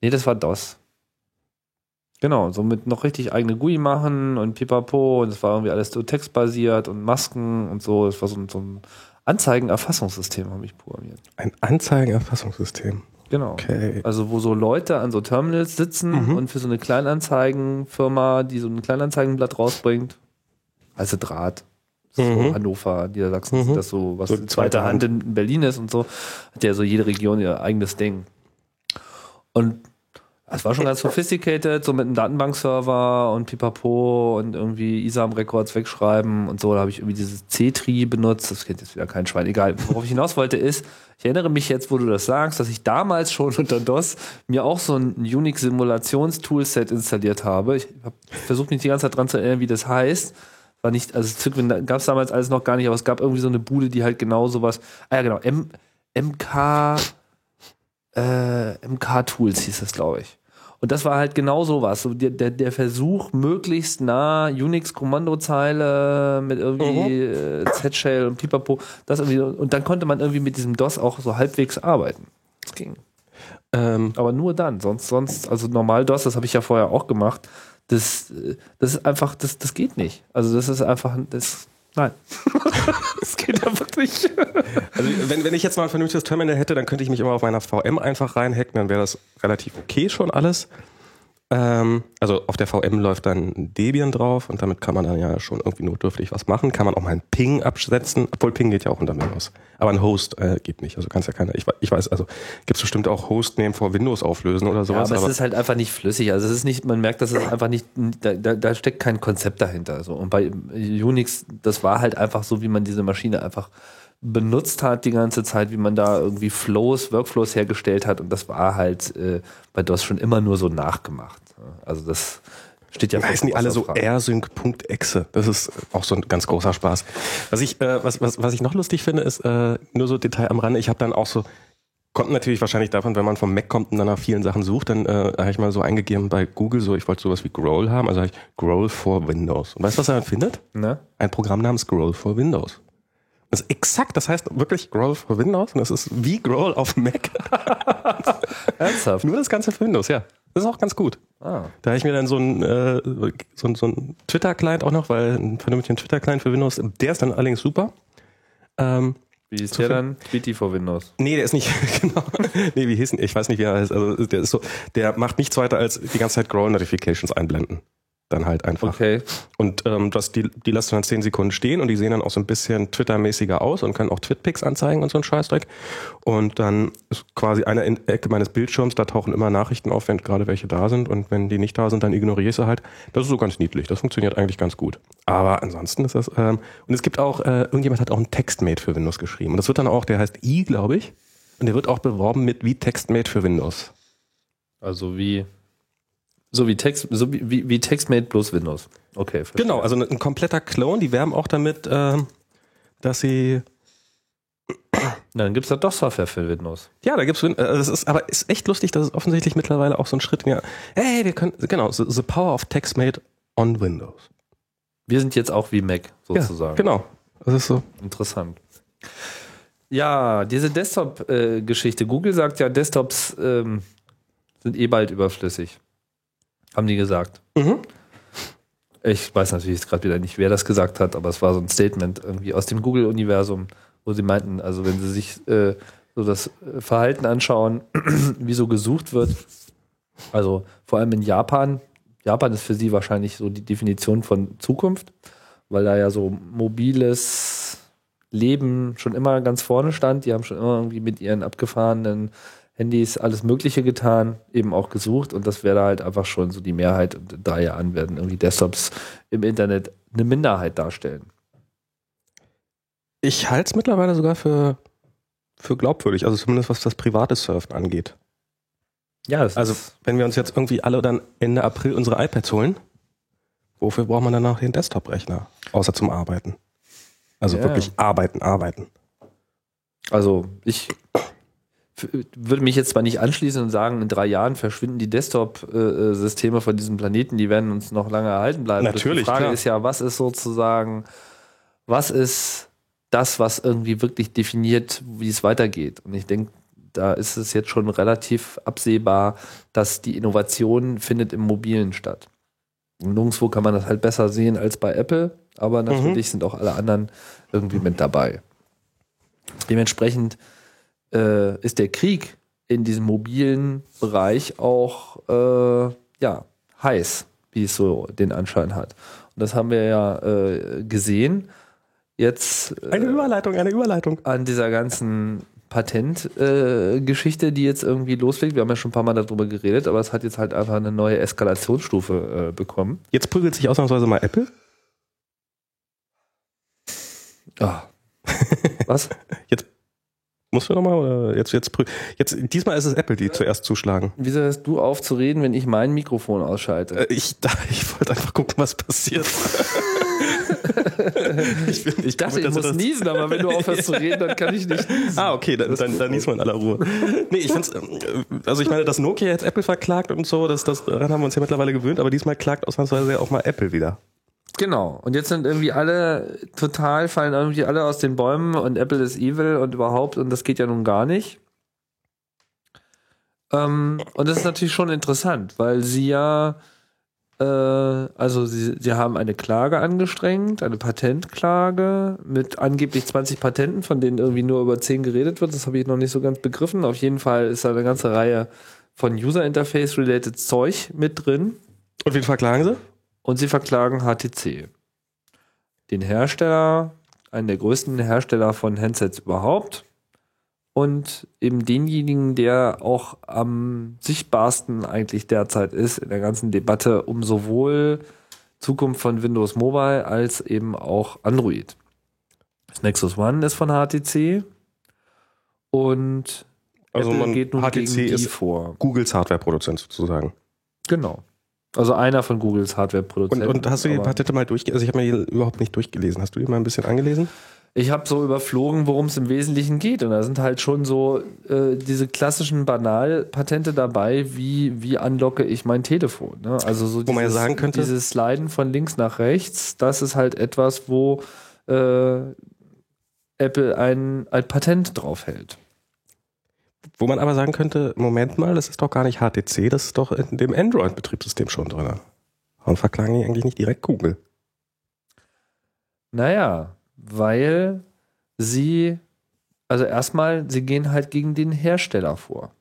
Nee, das war DOS. Genau, so mit noch richtig eigene GUI machen und pipapo und es war irgendwie alles so textbasiert und Masken und so. Es war so so ein Anzeigenerfassungssystem, habe ich programmiert. Ein Anzeigenerfassungssystem. Genau. Okay. Also wo so Leute an so Terminals sitzen Mhm. und für so eine Kleinanzeigenfirma, die so ein Kleinanzeigenblatt rausbringt, also Draht, so Mhm. Hannover, Niedersachsen, Mhm. ist das so, was So die zweite zweite Hand in Berlin ist und so, hat ja so jede Region ihr eigenes Ding. Und es war schon ganz sophisticated, so mit einem Datenbankserver und Pipapo und irgendwie ISAM-Records wegschreiben und so. Da habe ich irgendwie dieses C-Tree benutzt. Das kennt jetzt wieder kein Schwein. Egal. Worauf ich hinaus wollte ist, ich erinnere mich jetzt, wo du das sagst, dass ich damals schon unter DOS mir auch so ein Unix-Simulations-Toolset installiert habe. Ich habe versucht, mich die ganze Zeit dran zu erinnern, wie das heißt. War nicht, also gab es damals alles noch gar nicht, aber es gab irgendwie so eine Bude, die halt genau sowas. Ah ja, genau. M, MK, äh, MK-Tools hieß das, glaube ich. Und das war halt genau sowas. So der, der, der Versuch, möglichst nah Unix-Kommandozeile mit irgendwie äh, Z-Shell und Pipapo, das irgendwie, und dann konnte man irgendwie mit diesem DOS auch so halbwegs arbeiten. Das ging. Ähm, Aber nur dann. Sonst, sonst, also normal DOS, das habe ich ja vorher auch gemacht. Das, äh, das ist einfach, das, das geht nicht. Also das ist einfach, das, nein. das geht einfach nicht. also wenn, wenn ich jetzt mal ein vernünftiges Terminal hätte, dann könnte ich mich immer auf meiner VM einfach reinhacken, dann wäre das relativ okay schon alles. Ähm, also auf der VM läuft dann Debian drauf und damit kann man dann ja schon irgendwie notdürftig was machen. Kann man auch mal einen Ping absetzen, obwohl Ping geht ja auch unter Windows. Aber ein Host äh, geht nicht. Also kannst ja keine. Ich, ich weiß, also gibt es bestimmt auch Hostname vor Windows auflösen oder Ja, sowas. aber, es ist halt einfach nicht flüssig. Also es ist nicht, man merkt, dass es einfach nicht, da, da, da steckt kein Konzept dahinter. So. Und bei Unix, das war halt einfach so, wie man diese Maschine einfach benutzt hat die ganze Zeit, wie man da irgendwie Flows, Workflows hergestellt hat. Und das war halt äh, bei DOS schon immer nur so nachgemacht. Also das steht ja heißen die alle so rsync.exe. Das ist auch so ein ganz großer Spaß. Was ich, äh, was, was, was ich noch lustig finde, ist äh, nur so Detail am Rande. Ich habe dann auch so, kommt natürlich wahrscheinlich davon, wenn man vom Mac kommt und dann nach vielen Sachen sucht, dann äh, habe ich mal so eingegeben bei Google, so ich wollte sowas wie Growl haben, also habe ich Growl for Windows. Und weißt du, was er dann findet? Ne? Ein Programm namens Growl for Windows. Das ist exakt, das heißt wirklich Growl for Windows und das ist wie Growl auf Mac. Ernsthaft? Nur das Ganze für Windows, ja. Das ist auch ganz gut. Ah. Da habe ich mir dann so ein, äh, so, ein- so ein Twitter-Client auch noch, weil ein vernünftigen Twitter-Client für Windows, der ist dann allerdings super. Ähm, Wie ist der dann? Tweety for Windows. nee, der ist nicht, genau. Nee, wie hieß denn, ich weiß nicht, wie er heißt. Also der ist so, der macht nichts weiter als die ganze Zeit Growl-Notifications einblenden. Dann halt einfach. Okay. Und ähm, das, die, die lässt du dann zehn Sekunden stehen und die sehen dann auch so ein bisschen Twitter-mäßiger aus und können auch Twitpics anzeigen und so ein Scheißdreck. Und dann ist quasi eine in- Ecke meines Bildschirms, da tauchen immer Nachrichten auf, wenn gerade welche da sind. Und wenn die nicht da sind, dann ignoriere ich sie halt. Das ist so ganz niedlich. Das funktioniert eigentlich ganz gut. Aber ansonsten ist das. Ähm, und es gibt auch, äh, irgendjemand hat auch ein Textmate für Windows geschrieben. Und das wird dann auch, der heißt i, glaube ich. Und der wird auch beworben mit wie Textmate für Windows. Also wie so wie Text, so wie, wie, wie TextMate plus Windows. Okay. verstehe. Genau, also ein kompletter Clone. Die werben auch damit, ähm, dass sie Na, dann gibt's da doch Software für Windows. Ja, da gibt's, Win- äh, ist, aber ist echt lustig, dass es offensichtlich mittlerweile auch so ein Schritt ja, hey, wir können, genau, the, the power of TextMate on Windows. Wir sind jetzt auch wie Mac sozusagen. Ja, genau. Das ist so. Interessant. Ja, diese Desktop-Geschichte. Google sagt ja, Desktops ähm, sind eh bald überflüssig. Haben die gesagt. Mhm. Ich weiß natürlich jetzt gerade wieder nicht, wer das gesagt hat, aber es war so ein Statement irgendwie aus dem Google-Universum, wo sie meinten, also wenn sie sich äh, so das äh, Verhalten anschauen, wie so gesucht wird, also vor allem in Japan, Japan ist für sie wahrscheinlich so die Definition von Zukunft, weil da ja so mobiles Leben schon immer ganz vorne stand. Die haben schon immer irgendwie mit ihren abgefahrenen Handys alles Mögliche getan, eben auch gesucht und das wäre da halt einfach schon so die Mehrheit. Und in drei Jahren werden irgendwie Desktops im Internet eine Minderheit darstellen. Ich halte es mittlerweile sogar für, für glaubwürdig, also zumindest was das private Surfen angeht. Ja, Also, wenn wir uns jetzt irgendwie alle dann Ende April unsere iPads holen, wofür braucht man danach den Desktop-Rechner? Außer zum Arbeiten. Also Ja. wirklich arbeiten, arbeiten. also ich würde mich jetzt zwar nicht anschließen und sagen, in drei Jahren verschwinden die Desktop-Systeme von diesem Planeten, die werden uns noch lange erhalten bleiben. Natürlich, Die Frage klar. ist ja, was ist sozusagen, was ist das, was irgendwie wirklich definiert, wie es weitergeht? Und ich denke, da ist es jetzt schon relativ absehbar, dass die Innovation findet im Mobilen statt. Und nirgendwo kann man das halt besser sehen als bei Apple, aber natürlich sind auch alle anderen irgendwie mit dabei. Dementsprechend äh, ist der Krieg in diesem mobilen Bereich auch äh, ja, heiß, wie es so den Anschein hat. Und das haben wir ja äh, gesehen. Jetzt Eine Überleitung, eine Überleitung. an dieser ganzen Patentgeschichte, äh, die jetzt irgendwie loslegt. Wir haben ja schon ein paar Mal darüber geredet, aber es hat jetzt halt einfach eine neue Eskalationsstufe äh, bekommen. Jetzt prügelt sich ausnahmsweise mal Apple. Ah. Was? Jetzt musst du nochmal oder jetzt jetzt jetzt diesmal ist es Apple, die zuerst zuschlagen. Wieso hörst du auf zu reden, wenn ich mein Mikrofon ausschalte? Äh, Ich, da- ich wollte einfach gucken, was passiert. ich, bin, Ich dachte, ich muss das- niesen, aber wenn du aufhörst zu reden, dann kann ich nicht niesen. Ah, okay, dann, dann, dann liest man in aller Ruhe. Nee, ich find's, ähm, also ich meine, dass Nokia jetzt Apple verklagt und so, das, das, daran haben wir uns ja mittlerweile gewöhnt, aber diesmal klagt ausnahmsweise ja auch mal Apple wieder. Genau. Und jetzt sind irgendwie alle total, fallen irgendwie alle aus den Bäumen und Apple ist evil und überhaupt und das geht ja nun gar nicht. Ähm, und das ist natürlich schon interessant, weil sie ja, äh, also sie, sie haben eine Klage angestrengt, eine Patentklage mit angeblich 20 Patenten, von denen irgendwie nur über 10 geredet wird. Das habe ich noch nicht so ganz begriffen. Auf jeden Fall ist da eine ganze Reihe von User Interface-related Zeug mit drin. Und wen verklagen sie? Und sie verklagen HTC. Den Hersteller, einen der größten Hersteller von Handsets überhaupt. Und eben denjenigen, der auch am sichtbarsten eigentlich derzeit ist in der ganzen Debatte um sowohl Zukunft von Windows Mobile als eben auch Android. Das Nexus One ist von HTC und Also Apple man, geht nun HTC gegen die ist vor. Googles Hardware-Produzent sozusagen. Genau. Also einer von Googles Und, Hardware-Produzenten. und hast du die Patente mal durchgelesen? Also ich habe mir die überhaupt nicht durchgelesen. Hast du die mal ein bisschen angelesen? Ich habe so überflogen, worum es im Wesentlichen geht. Und da sind halt schon so äh, diese klassischen Banalpatente dabei, wie, wie unlocke ich mein Telefon. Ne? Also so Wo man ja sagen könnte- dieses Sliden von links nach rechts, das ist halt etwas, wo äh, Apple ein, ein Patent drauf hält. Wo man aber sagen könnte, Moment mal, das ist doch gar nicht HTC, das ist doch in dem Android-Betriebssystem schon drin. Warum verklagen die eigentlich nicht direkt Google? Naja, weil sie, also erstmal, sie gehen halt gegen den Hersteller vor.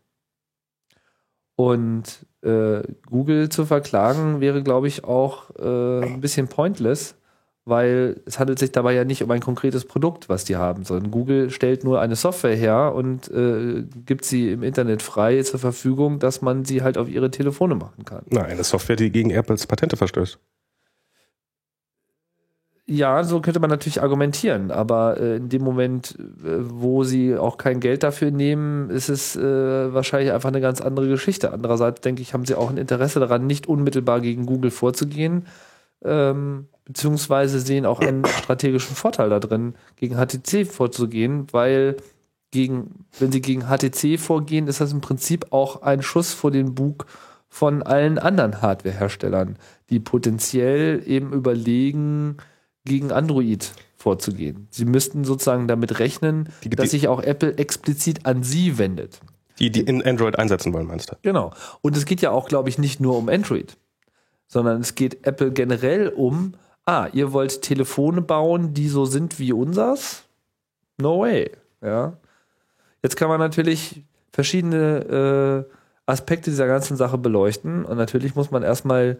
Und äh, Google zu verklagen wäre, glaube ich, auch äh, ein bisschen pointless, weil es handelt sich dabei ja nicht um ein konkretes Produkt, was die haben, sondern Google stellt nur eine Software her und äh, gibt sie im Internet frei zur Verfügung, dass man sie halt auf ihre Telefone machen kann. Nein, eine Software, die gegen Apples Patente verstößt. Ja, so könnte man natürlich argumentieren, aber äh, in dem Moment, äh, wo sie auch kein Geld dafür nehmen, ist es äh, wahrscheinlich einfach eine ganz andere Geschichte. Andererseits denke ich, haben sie auch ein Interesse daran, nicht unmittelbar gegen Google vorzugehen, ähm, beziehungsweise sehen auch einen strategischen Vorteil da drin, gegen HTC vorzugehen, weil gegen, wenn sie gegen HTC vorgehen, ist das im Prinzip auch ein Schuss vor den Bug von allen anderen Hardwareherstellern, die potenziell eben überlegen, gegen Android vorzugehen. Sie müssten sozusagen damit rechnen, Die- dass die- sich auch Apple explizit an sie wendet. Die, die in Android einsetzen wollen, meinst du? Genau. Und es geht ja auch, glaube ich, nicht nur um Android, sondern es geht Apple generell um, ah, ihr wollt Telefone bauen, die so sind wie unsers? No way. Ja. Jetzt kann man natürlich verschiedene äh, Aspekte dieser ganzen Sache beleuchten und natürlich muss man erstmal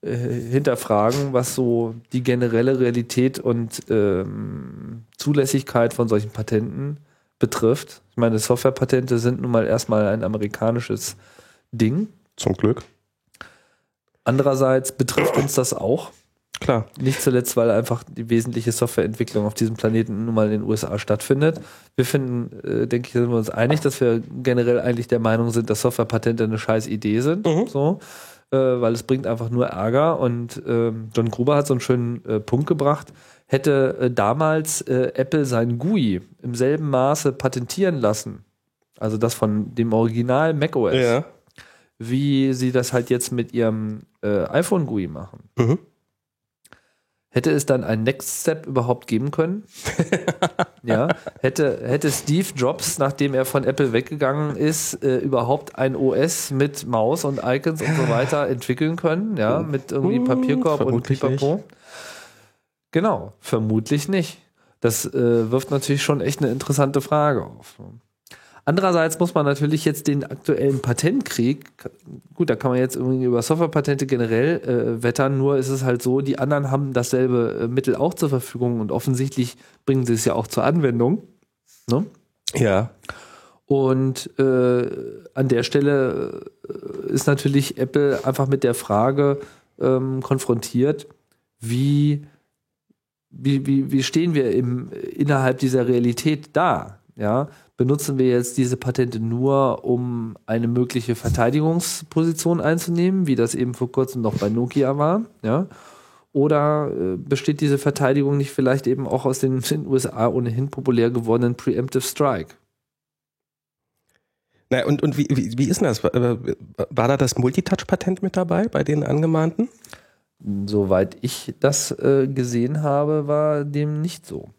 äh, hinterfragen, was so die generelle Realität und ähm, Zulässigkeit von solchen Patenten betrifft. Ich meine, Softwarepatente sind nun mal erstmal ein amerikanisches Ding. Zum Glück. Andererseits betrifft uns das auch. Klar. Nicht zuletzt, weil einfach die wesentliche Softwareentwicklung auf diesem Planeten nun mal in den USA stattfindet. Wir finden, äh, denke ich, sind wir uns einig, dass wir generell eigentlich der Meinung sind, dass Softwarepatente eine scheiß Idee sind. Mhm. So. Äh, weil es bringt einfach nur Ärger. Und ähm, John Gruber hat so einen schönen äh, Punkt gebracht. Hätte äh, damals äh, Apple sein GUI im selben Maße patentieren lassen, also das von dem Original macOS, Ja. wie sie das halt jetzt mit ihrem äh, iPhone GUI machen. Mhm. Hätte es dann ein Next Step überhaupt geben können? ja. Hätte, hätte Steve Jobs, nachdem er von Apple weggegangen ist, äh, überhaupt ein OS mit Maus und Icons und so weiter entwickeln können? Ja, mit irgendwie Uh, Papierkorb und vermutlich Pipapo? Genau, vermutlich nicht. Das äh, wirft natürlich schon echt eine interessante Frage auf. Andererseits muss man natürlich jetzt den aktuellen Patentkrieg, gut, da kann man jetzt irgendwie über Softwarepatente generell äh, wettern, nur ist es halt so, die anderen haben dasselbe äh, Mittel auch zur Verfügung und offensichtlich bringen sie es ja auch zur Anwendung. Ne? Ja. Und äh, an der Stelle äh, ist natürlich Apple einfach mit der Frage ähm, konfrontiert, wie, wie, wie, wie stehen wir im, innerhalb dieser Realität da? Ja, benutzen wir jetzt diese Patente nur, um eine mögliche Verteidigungsposition einzunehmen, wie das eben vor kurzem noch bei Nokia war, ja? Oder äh, besteht diese Verteidigung nicht vielleicht eben auch aus den, den USA ohnehin populär gewordenen Preemptive Strike? Na, und, und wie, wie, wie ist denn das? War da das Multitouch-Patent mit dabei bei den Angemahnten? Soweit ich das äh, gesehen habe, war dem nicht so.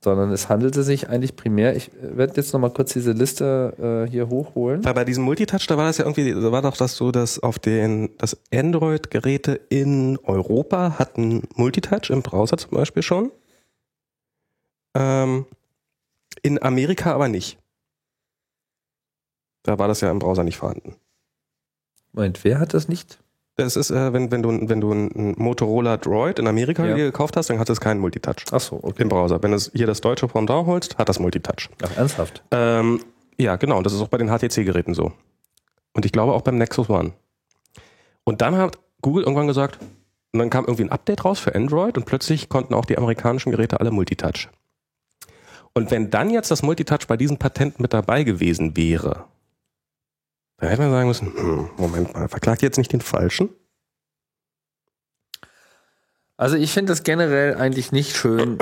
Sondern es handelte sich eigentlich primär, ich werde jetzt nochmal kurz diese Liste äh, hier hochholen. Weil bei diesem Multitouch, da war das ja irgendwie, da war doch das so, dass auf den, dass Android-Geräte in Europa hatten Multitouch im Browser zum Beispiel schon. Ähm, in Amerika aber nicht. Da war das ja im Browser nicht vorhanden. Moment, wer hat das nicht? Das ist, äh, wenn, wenn, du, wenn du einen Motorola Droid in Amerika Ja. gekauft hast, dann hat es keinen Multitouch Ach so, okay. im Browser. Wenn du hier das deutsche Pendant holst, hat das Multitouch. Ach, ernsthaft? Ähm, ja, genau. Und das ist auch bei den HTC-Geräten so. Und ich glaube auch beim Nexus One. Und dann hat Google irgendwann gesagt, und dann kam irgendwie ein Update raus für Android und plötzlich konnten auch die amerikanischen Geräte alle Multitouch. Und wenn dann jetzt das Multitouch bei diesen Patenten mit dabei gewesen wäre, dann hätte man sagen müssen, hm, Moment mal, verklagt jetzt nicht den Falschen? Also ich finde es generell eigentlich nicht schön,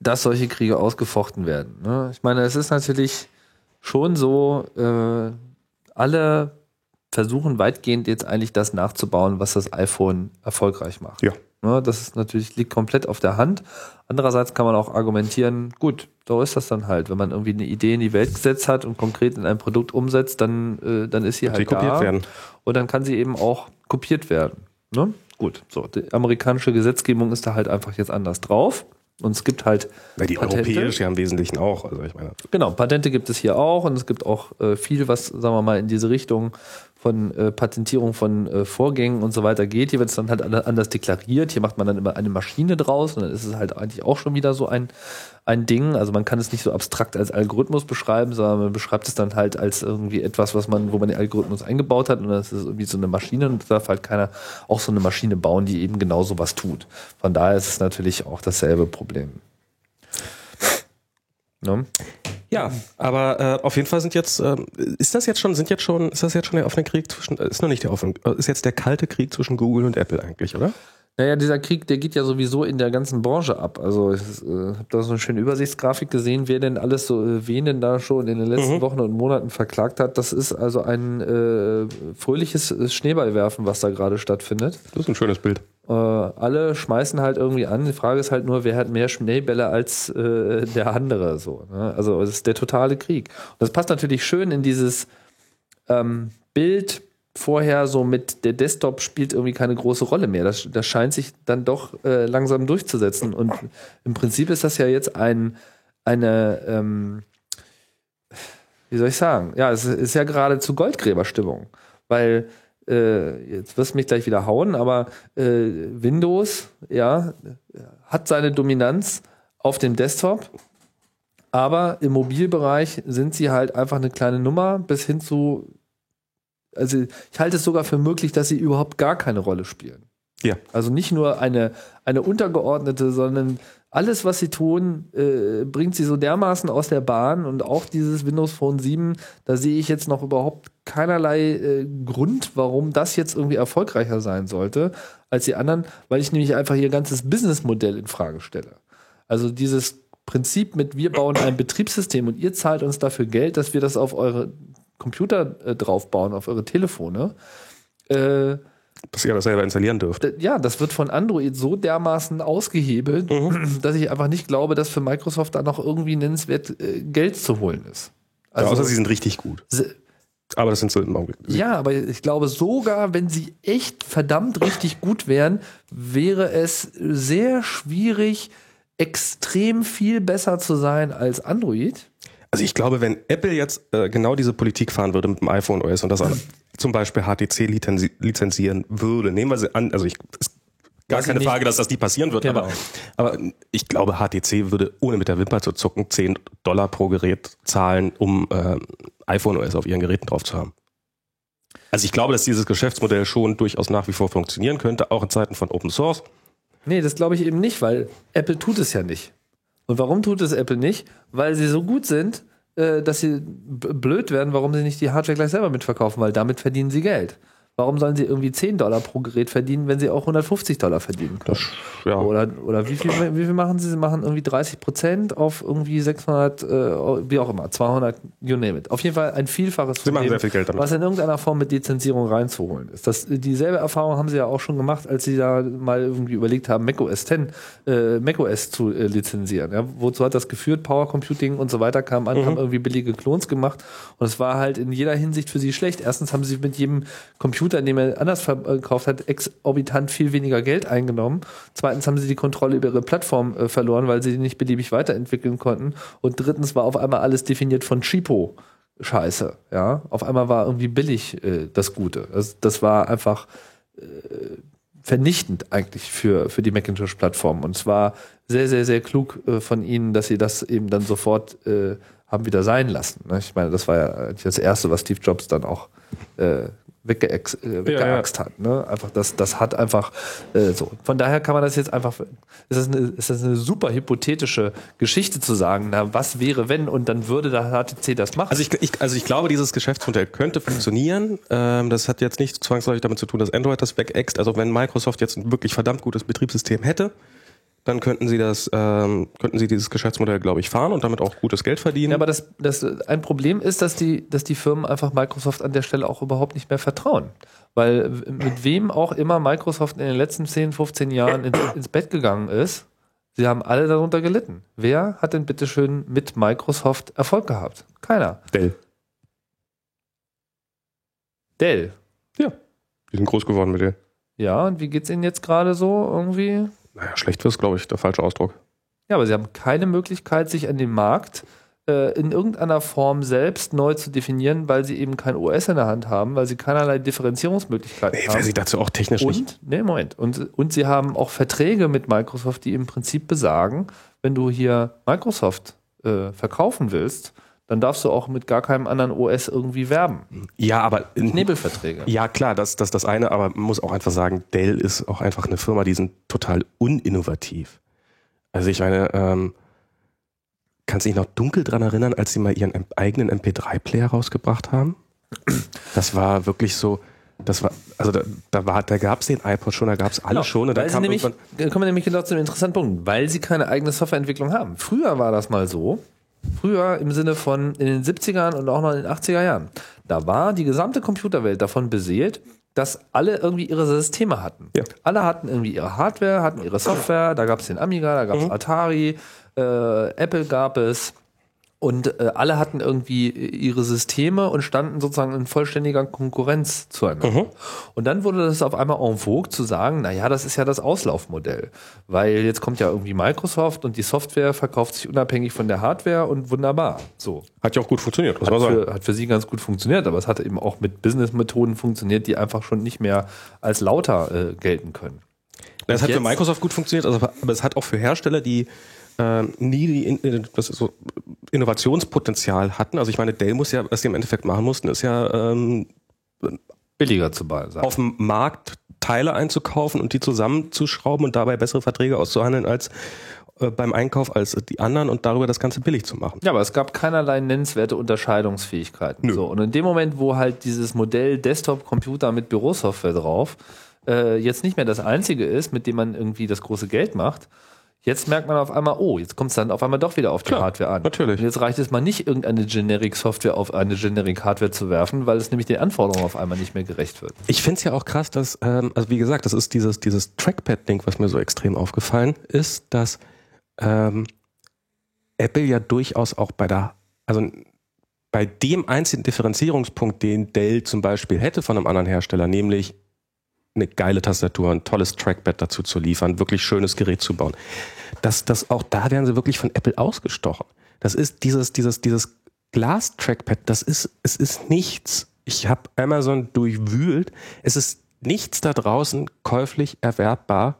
dass solche Kriege ausgefochten werden. Ne? Ich meine, es ist natürlich schon so, äh, alle versuchen weitgehend jetzt eigentlich das nachzubauen, was das iPhone erfolgreich macht. Ja. Ne? Das ist natürlich liegt komplett auf der Hand. Andererseits kann man auch argumentieren, gut, so ist das dann halt. Wenn man irgendwie eine Idee in die Welt gesetzt hat und konkret in ein Produkt umsetzt, dann, äh, dann ist sie halt kopiert da. werden. Und dann kann sie eben auch kopiert werden. Ne? Gut, so. Die amerikanische Gesetzgebung ist da halt einfach jetzt anders drauf. Und es gibt halt Weil die Patente. europäisch ja im Wesentlichen auch. Also ich meine, Genau, Patente gibt es hier auch und es gibt auch äh, viel, was, sagen wir mal, in diese Richtung von äh, Patentierung von äh, Vorgängen und so weiter geht. Hier wird es dann halt an- anders deklariert. Hier macht man dann immer eine Maschine draus und dann ist es halt eigentlich auch schon wieder so ein, ein Ding. Also man kann es nicht so abstrakt als Algorithmus beschreiben, sondern man beschreibt es dann halt als irgendwie etwas, was man, wo man den Algorithmus eingebaut hat und das ist irgendwie so eine Maschine und da darf halt keiner auch so eine Maschine bauen, die eben genau sowas tut. Von daher ist es natürlich auch dasselbe Problem. Ne? Ja, aber äh, auf jeden Fall sind jetzt, ähm, ist das jetzt schon, sind jetzt schon, ist das jetzt schon der offene Krieg zwischen, äh, ist noch nicht der offene, äh, ist jetzt der kalte Krieg zwischen Google und Apple eigentlich, oder? Naja, dieser Krieg, der geht ja sowieso in der ganzen Branche ab. Also ich äh, habe da so eine schöne Übersichtsgrafik gesehen, wer denn alles so, äh, wen denn da schon in den letzten Mhm. Wochen und Monaten verklagt hat. Das ist also ein äh, fröhliches äh, Schneeballwerfen, was da gerade stattfindet. Das ist ein schönes Bild. Äh, alle schmeißen halt irgendwie an. Die Frage ist halt nur, wer hat mehr Schneebälle als äh, der andere. So, ne? Also es ist der totale Krieg. Und das passt natürlich schön in dieses ähm, Bild vorher so mit der Desktop spielt irgendwie keine große Rolle mehr. Das, das scheint sich dann doch äh, langsam durchzusetzen. Und im Prinzip ist das ja jetzt ein, eine, ähm, wie soll ich sagen? Ja, es ist ja geradezu Goldgräberstimmung. Weil, äh, jetzt wirst du mich gleich wieder hauen, aber äh, Windows, ja, hat seine Dominanz auf dem Desktop. Aber im Mobilbereich sind sie halt einfach eine kleine Nummer bis hin zu also ich halte es sogar für möglich, dass sie überhaupt gar keine Rolle spielen. Ja. Also nicht nur eine, eine untergeordnete, sondern alles, was sie tun, äh, bringt sie so dermaßen aus der Bahn und auch dieses Windows Phone 7, da sehe ich jetzt noch überhaupt keinerlei äh, Grund, warum das jetzt irgendwie erfolgreicher sein sollte als die anderen, weil ich nämlich einfach ihr ganzes Businessmodell in Frage stelle. Also dieses Prinzip mit, wir bauen ein Betriebssystem und ihr zahlt uns dafür Geld, dass wir das auf eure Computer äh, draufbauen, auf eure Telefone. Äh, Dass ihr das selber installieren dürft. ja, das wird von Android so dermaßen ausgehebelt, dass ich einfach nicht glaube, dass für Microsoft da noch irgendwie nennenswert äh, Geld zu holen ist. Also, Also, außer sie sind richtig gut. Aber das sind so im Augenblick. ja, aber ich glaube sogar, wenn sie echt verdammt richtig gut wären, wäre es sehr schwierig, extrem viel besser zu sein als Android. Also ich glaube, wenn Apple jetzt äh, genau diese Politik fahren würde mit dem iPhone OS und das an, zum Beispiel HTC lizenzi lizenzieren würde, nehmen wir sie an, also ich, ist gar Was keine nicht- Frage, dass das nie passieren wird, Genau. aber, aber ich glaube, HTC würde ohne mit der Wimper zu zucken 10 Dollar pro Gerät zahlen, um äh, iPhone OS auf ihren Geräten drauf zu haben. Also ich glaube, dass dieses Geschäftsmodell schon durchaus nach wie vor funktionieren könnte, auch in Zeiten von Open Source. Nee, das glaube ich eben nicht, weil Apple tut es ja nicht. Und warum tut es Apple nicht? Weil sie so gut sind, äh, dass sie blöd werden, warum sie nicht die Hardware gleich selber mitverkaufen, weil damit verdienen sie Geld. Warum sollen sie irgendwie 10 Dollar pro Gerät verdienen, wenn sie auch 150 Dollar verdienen können? Das, ja. Oder, oder wie, viel, wie viel machen sie? Sie machen irgendwie 30 Prozent auf irgendwie 600, äh, wie auch immer, 200, you name it. Auf jeden Fall ein Vielfaches Sie machen dem, sehr viel Geld damit. was in irgendeiner Form mit Lizenzierung reinzuholen ist. Das, dieselbe Erfahrung haben sie ja auch schon gemacht, als sie da mal irgendwie überlegt haben, macOS 10, äh, macOS zu äh, lizenzieren. Ja? Wozu hat das geführt? Power Computing und so weiter kamen an, haben irgendwie billige Klons gemacht und es war halt in jeder Hinsicht für sie schlecht. Erstens haben sie mit jedem Computer, den man anders verkauft hat, exorbitant viel weniger Geld eingenommen. Zweitens haben sie die Kontrolle über ihre Plattform äh, verloren, weil sie die nicht beliebig weiterentwickeln konnten. Und drittens war auf einmal alles definiert von Cheapo. Scheiße, ja. Auf einmal war irgendwie billig äh, das Gute. Das, das war einfach äh, vernichtend eigentlich für, für die Macintosh-Plattform. Und es war sehr, sehr, sehr klug äh, von ihnen, dass sie das eben dann sofort äh, haben wieder sein lassen. Ne? Ich meine, das war ja das Erste, was Steve Jobs dann auch äh, weggeex, äh, weggeaxt hat. Ne? Einfach das, das hat einfach äh, so. Von daher kann man das jetzt einfach. Ist das, eine, ist das eine super hypothetische Geschichte zu sagen, na, was wäre, wenn und dann würde der HTC das machen? Also ich, ich, also ich glaube, dieses Geschäftsmodell könnte funktionieren. Ähm, das hat jetzt nicht zwangsläufig damit zu tun, dass Android das wegäxt. Also wenn Microsoft jetzt ein wirklich verdammt gutes Betriebssystem hätte, dann könnten sie das, ähm, könnten sie dieses Geschäftsmodell, glaube ich, fahren und damit auch gutes Geld verdienen. Ja, aber das, das, ein Problem ist, dass die, dass die Firmen einfach Microsoft an der Stelle auch überhaupt nicht mehr vertrauen. Weil mit wem auch immer Microsoft in den letzten 10, 15 Jahren ins, ins Bett gegangen ist, sie haben alle darunter gelitten. Wer hat denn bitteschön mit Microsoft Erfolg gehabt? Keiner. Dell. Dell. Ja. Die sind groß geworden mit denen. Ja, und wie geht's Ihnen jetzt gerade so irgendwie? Naja, schlecht wirst, glaube ich, der falsche Ausdruck. Ja, aber sie haben keine Möglichkeit, sich an den Markt äh, in irgendeiner Form selbst neu zu definieren, weil sie eben kein OS in der Hand haben, weil sie keinerlei Differenzierungsmöglichkeiten Nee, haben. weil sie dazu auch technisch nicht. Und, nee, Moment. Und, und sie haben auch Verträge mit Microsoft, die im Prinzip besagen, wenn du hier Microsoft äh, verkaufen willst, dann darfst du auch mit gar keinem anderen OS irgendwie werben. Ja, aber Nebelverträge. Ja, klar, das, das das eine, aber man muss auch einfach sagen, Dell ist auch einfach eine Firma, die sind total uninnovativ. Also ich meine, ähm, kannst du dich noch dunkel dran erinnern, als sie mal ihren eigenen MP3-Player rausgebracht haben? Das war wirklich so, das war, also da, da war, da gab es den iPod schon, da gab es alle Genau, schon und dann kam nämlich, kommen wir nämlich genau zu einem interessanten Punkt, weil sie keine eigene Softwareentwicklung haben. Früher war das mal so, früher im Sinne von in den 70ern und auch noch in den 80er Jahren, da war die gesamte Computerwelt davon beseelt, dass alle irgendwie ihre Systeme hatten. Ja. Alle hatten irgendwie ihre Hardware, hatten ihre Software, da gab es den Amiga, da gab es Atari, äh, Apple gab es. Und äh, alle hatten irgendwie ihre Systeme und standen sozusagen in vollständiger Konkurrenz zueinander. Und dann wurde das auf einmal en vogue zu sagen, naja, das ist ja das Auslaufmodell. Weil jetzt kommt ja irgendwie Microsoft und die Software verkauft sich unabhängig von der Hardware und wunderbar. So. hat ja auch gut funktioniert, muss man Hat sagen. für, hat für sie ganz gut funktioniert, aber es hat eben auch mit Businessmethoden funktioniert, die einfach schon nicht mehr als lauter äh, gelten können. Das hat für jetzt- Microsoft gut funktioniert, also, aber es hat auch für Hersteller, die ähm, nie die In- äh, das so Innovationspotenzial hatten. Also ich meine, Dell muss ja, was sie im Endeffekt machen mussten, ist ja ähm, Billiger zu sein. auf dem Markt Teile einzukaufen und die zusammenzuschrauben und dabei bessere Verträge auszuhandeln als äh, beim Einkauf als die anderen und darüber das Ganze billig zu machen. Ja, aber es gab keinerlei nennenswerte Unterscheidungsfähigkeiten. Nö. So, und in dem Moment, wo halt dieses Modell Desktop-Computer mit Bürosoftware drauf äh, jetzt nicht mehr das einzige ist, mit dem man irgendwie das große Geld macht, jetzt merkt man auf einmal, oh, jetzt kommt es dann auf einmal doch wieder auf die Klar, Hardware an. natürlich. Und jetzt reicht es mal nicht, irgendeine Generic-Software auf eine Generic-Hardware zu werfen, weil es nämlich den Anforderungen auf einmal nicht mehr gerecht wird. Ich finde es ja auch krass, dass, ähm, also wie gesagt, das ist dieses, dieses Trackpad-Ding, was mir so extrem aufgefallen ist, dass ähm, Apple ja durchaus auch bei der, also bei dem einzigen Differenzierungspunkt, den Dell zum Beispiel hätte von einem anderen Hersteller, nämlich eine geile Tastatur, ein tolles Trackpad dazu zu liefern, wirklich schönes Gerät zu bauen. Das, das auch da werden sie wirklich von Apple ausgestochen. Das ist dieses, dieses, dieses Glas-Trackpad, das ist, es ist nichts. Ich habe Amazon durchwühlt. Es ist nichts da draußen käuflich erwerbbar,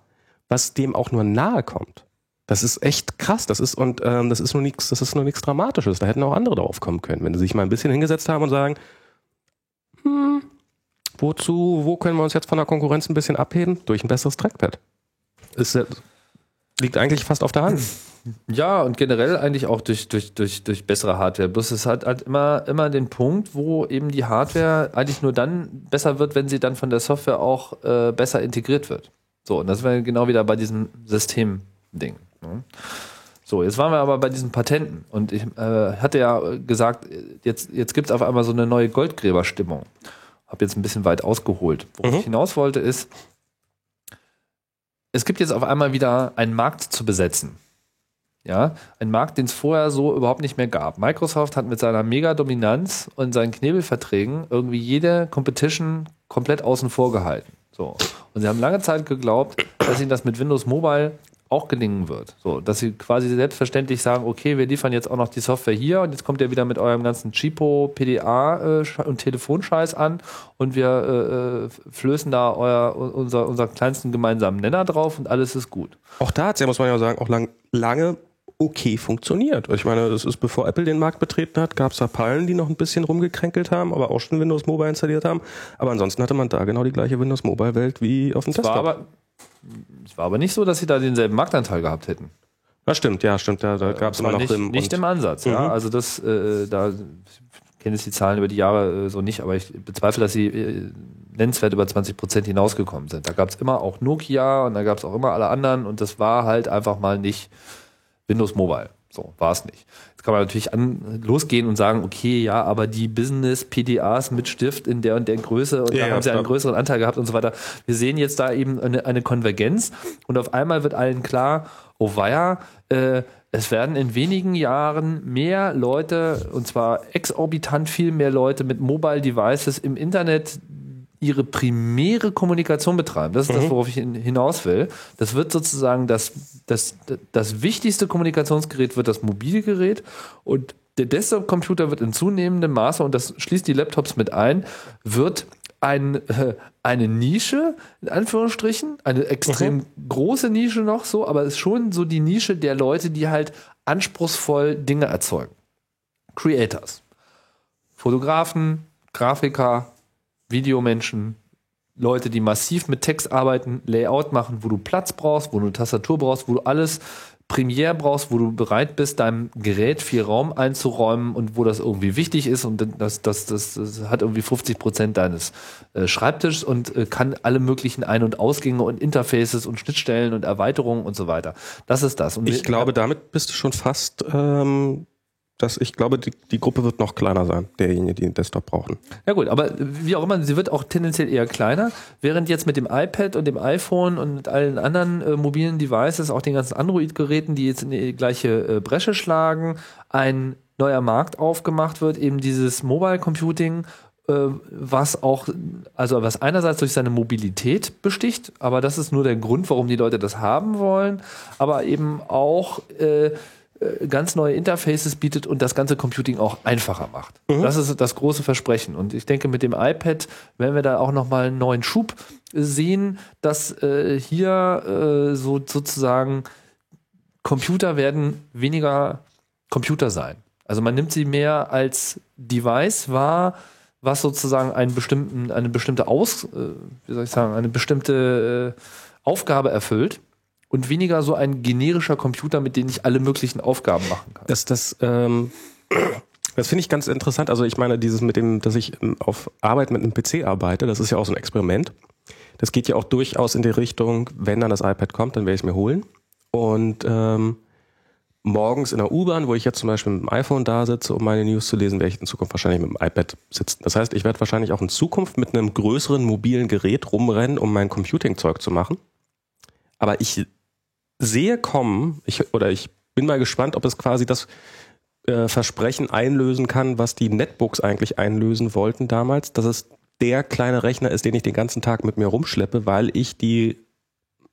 was dem auch nur nahe kommt. Das ist echt krass. Das ist und ähm, das ist nur nichts. Das ist nur nichts Dramatisches. Da hätten auch andere drauf kommen können, wenn sie sich mal ein bisschen hingesetzt haben und sagen, hm, wozu, wo können wir uns jetzt von der Konkurrenz ein bisschen abheben? Durch ein besseres Trackpad. Ist, liegt eigentlich fast auf der Hand. Ja, und generell eigentlich auch durch, durch, durch, durch bessere Hardware. Bloß es hat halt immer, immer den Punkt, wo eben die Hardware eigentlich nur dann besser wird, wenn sie dann von der Software auch äh, besser integriert wird. So, und das wäre genau wieder bei diesem System-Ding. Ne? So, jetzt waren wir aber bei diesen Patenten und ich äh, hatte ja gesagt, jetzt, jetzt gibt es auf einmal so eine neue Goldgräberstimmung. Habe jetzt ein bisschen weit ausgeholt. Worauf mhm. ich hinaus wollte ist, es gibt jetzt auf einmal wieder einen Markt zu besetzen. Ja, ein Markt, den es vorher so überhaupt nicht mehr gab. Microsoft hat mit seiner Mega-Dominanz und seinen Knebelverträgen irgendwie jede Competition komplett außen vor gehalten. So. Und sie haben lange Zeit geglaubt, dass ihnen das mit Windows Mobile auch gelingen wird. So, dass sie quasi selbstverständlich sagen, okay, wir liefern jetzt auch noch die Software hier und jetzt kommt ihr wieder mit eurem ganzen Cheapo, PDA äh, und Telefonscheiß an und wir äh, äh, flößen da euer, unser, unser kleinsten gemeinsamen Nenner drauf und alles ist gut. Auch da hat es ja, muss man ja sagen, auch lang, lange okay funktioniert. Ich meine, das ist bevor Apple den Markt betreten hat, gab es da Pallen, die noch ein bisschen rumgekränkelt haben, aber auch schon Windows Mobile installiert haben. Aber ansonsten hatte man da genau die gleiche Windows Mobile Welt wie auf dem es Desktop. War aber, es war aber nicht so, dass sie da denselben Marktanteil gehabt hätten. Das stimmt, ja, stimmt. Da, da gab es immer noch nicht, im, nicht im Ansatz. Mhm. Ja, also das, äh, da kenne ich die Zahlen über die Jahre äh, so nicht, aber ich bezweifle, dass sie äh, nennenswert über 20 Prozent hinausgekommen sind. Da gab es immer auch Nokia und da gab es auch immer alle anderen und das war halt einfach mal nicht Windows Mobile. So, war es nicht. Jetzt kann man natürlich an, losgehen und sagen, okay, ja, aber die Business-PDAs mit Stift in der und der Größe und ja, da haben sie einen größeren Anteil gehabt und so weiter. Wir sehen jetzt da eben eine, eine Konvergenz und auf einmal wird allen klar, oh weia, äh, es werden in wenigen Jahren mehr Leute, und zwar exorbitant viel mehr Leute mit Mobile Devices im Internet ihre primäre Kommunikation betreiben. Das ist mhm. das, worauf ich hinaus will. Das wird sozusagen das, das, das wichtigste Kommunikationsgerät wird das Mobilgerät und der Desktop-Computer wird in zunehmendem Maße, und das schließt die Laptops mit ein, wird ein, äh, eine Nische, in Anführungsstrichen, eine extrem mhm. große Nische noch so, aber es ist schon so die Nische der Leute, die halt anspruchsvoll Dinge erzeugen. Creators. Fotografen, Grafiker, Videomenschen, Leute, die massiv mit Text arbeiten, Layout machen, wo du Platz brauchst, wo du eine Tastatur brauchst, wo du alles Premiere brauchst, wo du bereit bist, deinem Gerät viel Raum einzuräumen und wo das irgendwie wichtig ist und das, das, das, das hat irgendwie 50 Prozent deines äh, Schreibtischs und äh, kann alle möglichen Ein- und Ausgänge und Interfaces und Schnittstellen und Erweiterungen und so weiter. Das ist das. Und ich glaube, damit bist du schon fast ähm, dass ich glaube, die, die Gruppe wird noch kleiner sein, derjenige, die einen Desktop brauchen. Ja gut, aber wie auch immer, sie wird auch tendenziell eher kleiner, während jetzt mit dem iPad und dem iPhone und mit allen anderen äh, mobilen Devices, auch den ganzen Android-Geräten, die jetzt in die gleiche äh, Bresche schlagen, ein neuer Markt aufgemacht wird, eben dieses Mobile Computing, äh, was auch, also was einerseits durch seine Mobilität besticht, aber das ist nur der Grund, warum die Leute das haben wollen, aber eben auch äh, ganz neue Interfaces bietet und das ganze Computing auch einfacher macht. Mhm. Das ist das große Versprechen. Und ich denke, mit dem iPad werden wir da auch nochmal einen neuen Schub sehen, dass äh, hier äh, so sozusagen Computer werden weniger Computer sein. Also man nimmt sie mehr als Device wahr, was sozusagen einen bestimmten, eine bestimmte Aus, äh, wie soll ich sagen, eine bestimmte äh, Aufgabe erfüllt und weniger so ein generischer Computer, mit dem ich alle möglichen Aufgaben machen kann. Das, das, ähm, das finde ich ganz interessant. Also ich meine, dieses mit dem, dass ich ähm, auf Arbeit mit einem PC arbeite, das ist ja auch so ein Experiment. Das geht ja auch durchaus in die Richtung, wenn dann das iPad kommt, dann werde ich es mir holen. Und ähm, morgens in der U-Bahn, wo ich jetzt zum Beispiel mit dem iPhone da sitze, um meine News zu lesen, werde ich in Zukunft wahrscheinlich mit dem iPad sitzen. Das heißt, ich werde wahrscheinlich auch in Zukunft mit einem größeren mobilen Gerät rumrennen, um mein Computing-Zeug zu machen. Aber ich sehe kommen, ich, oder ich bin mal gespannt, ob es quasi das äh, Versprechen einlösen kann, was die Netbooks eigentlich einlösen wollten damals, dass es der kleine Rechner ist, den ich den ganzen Tag mit mir rumschleppe, weil ich die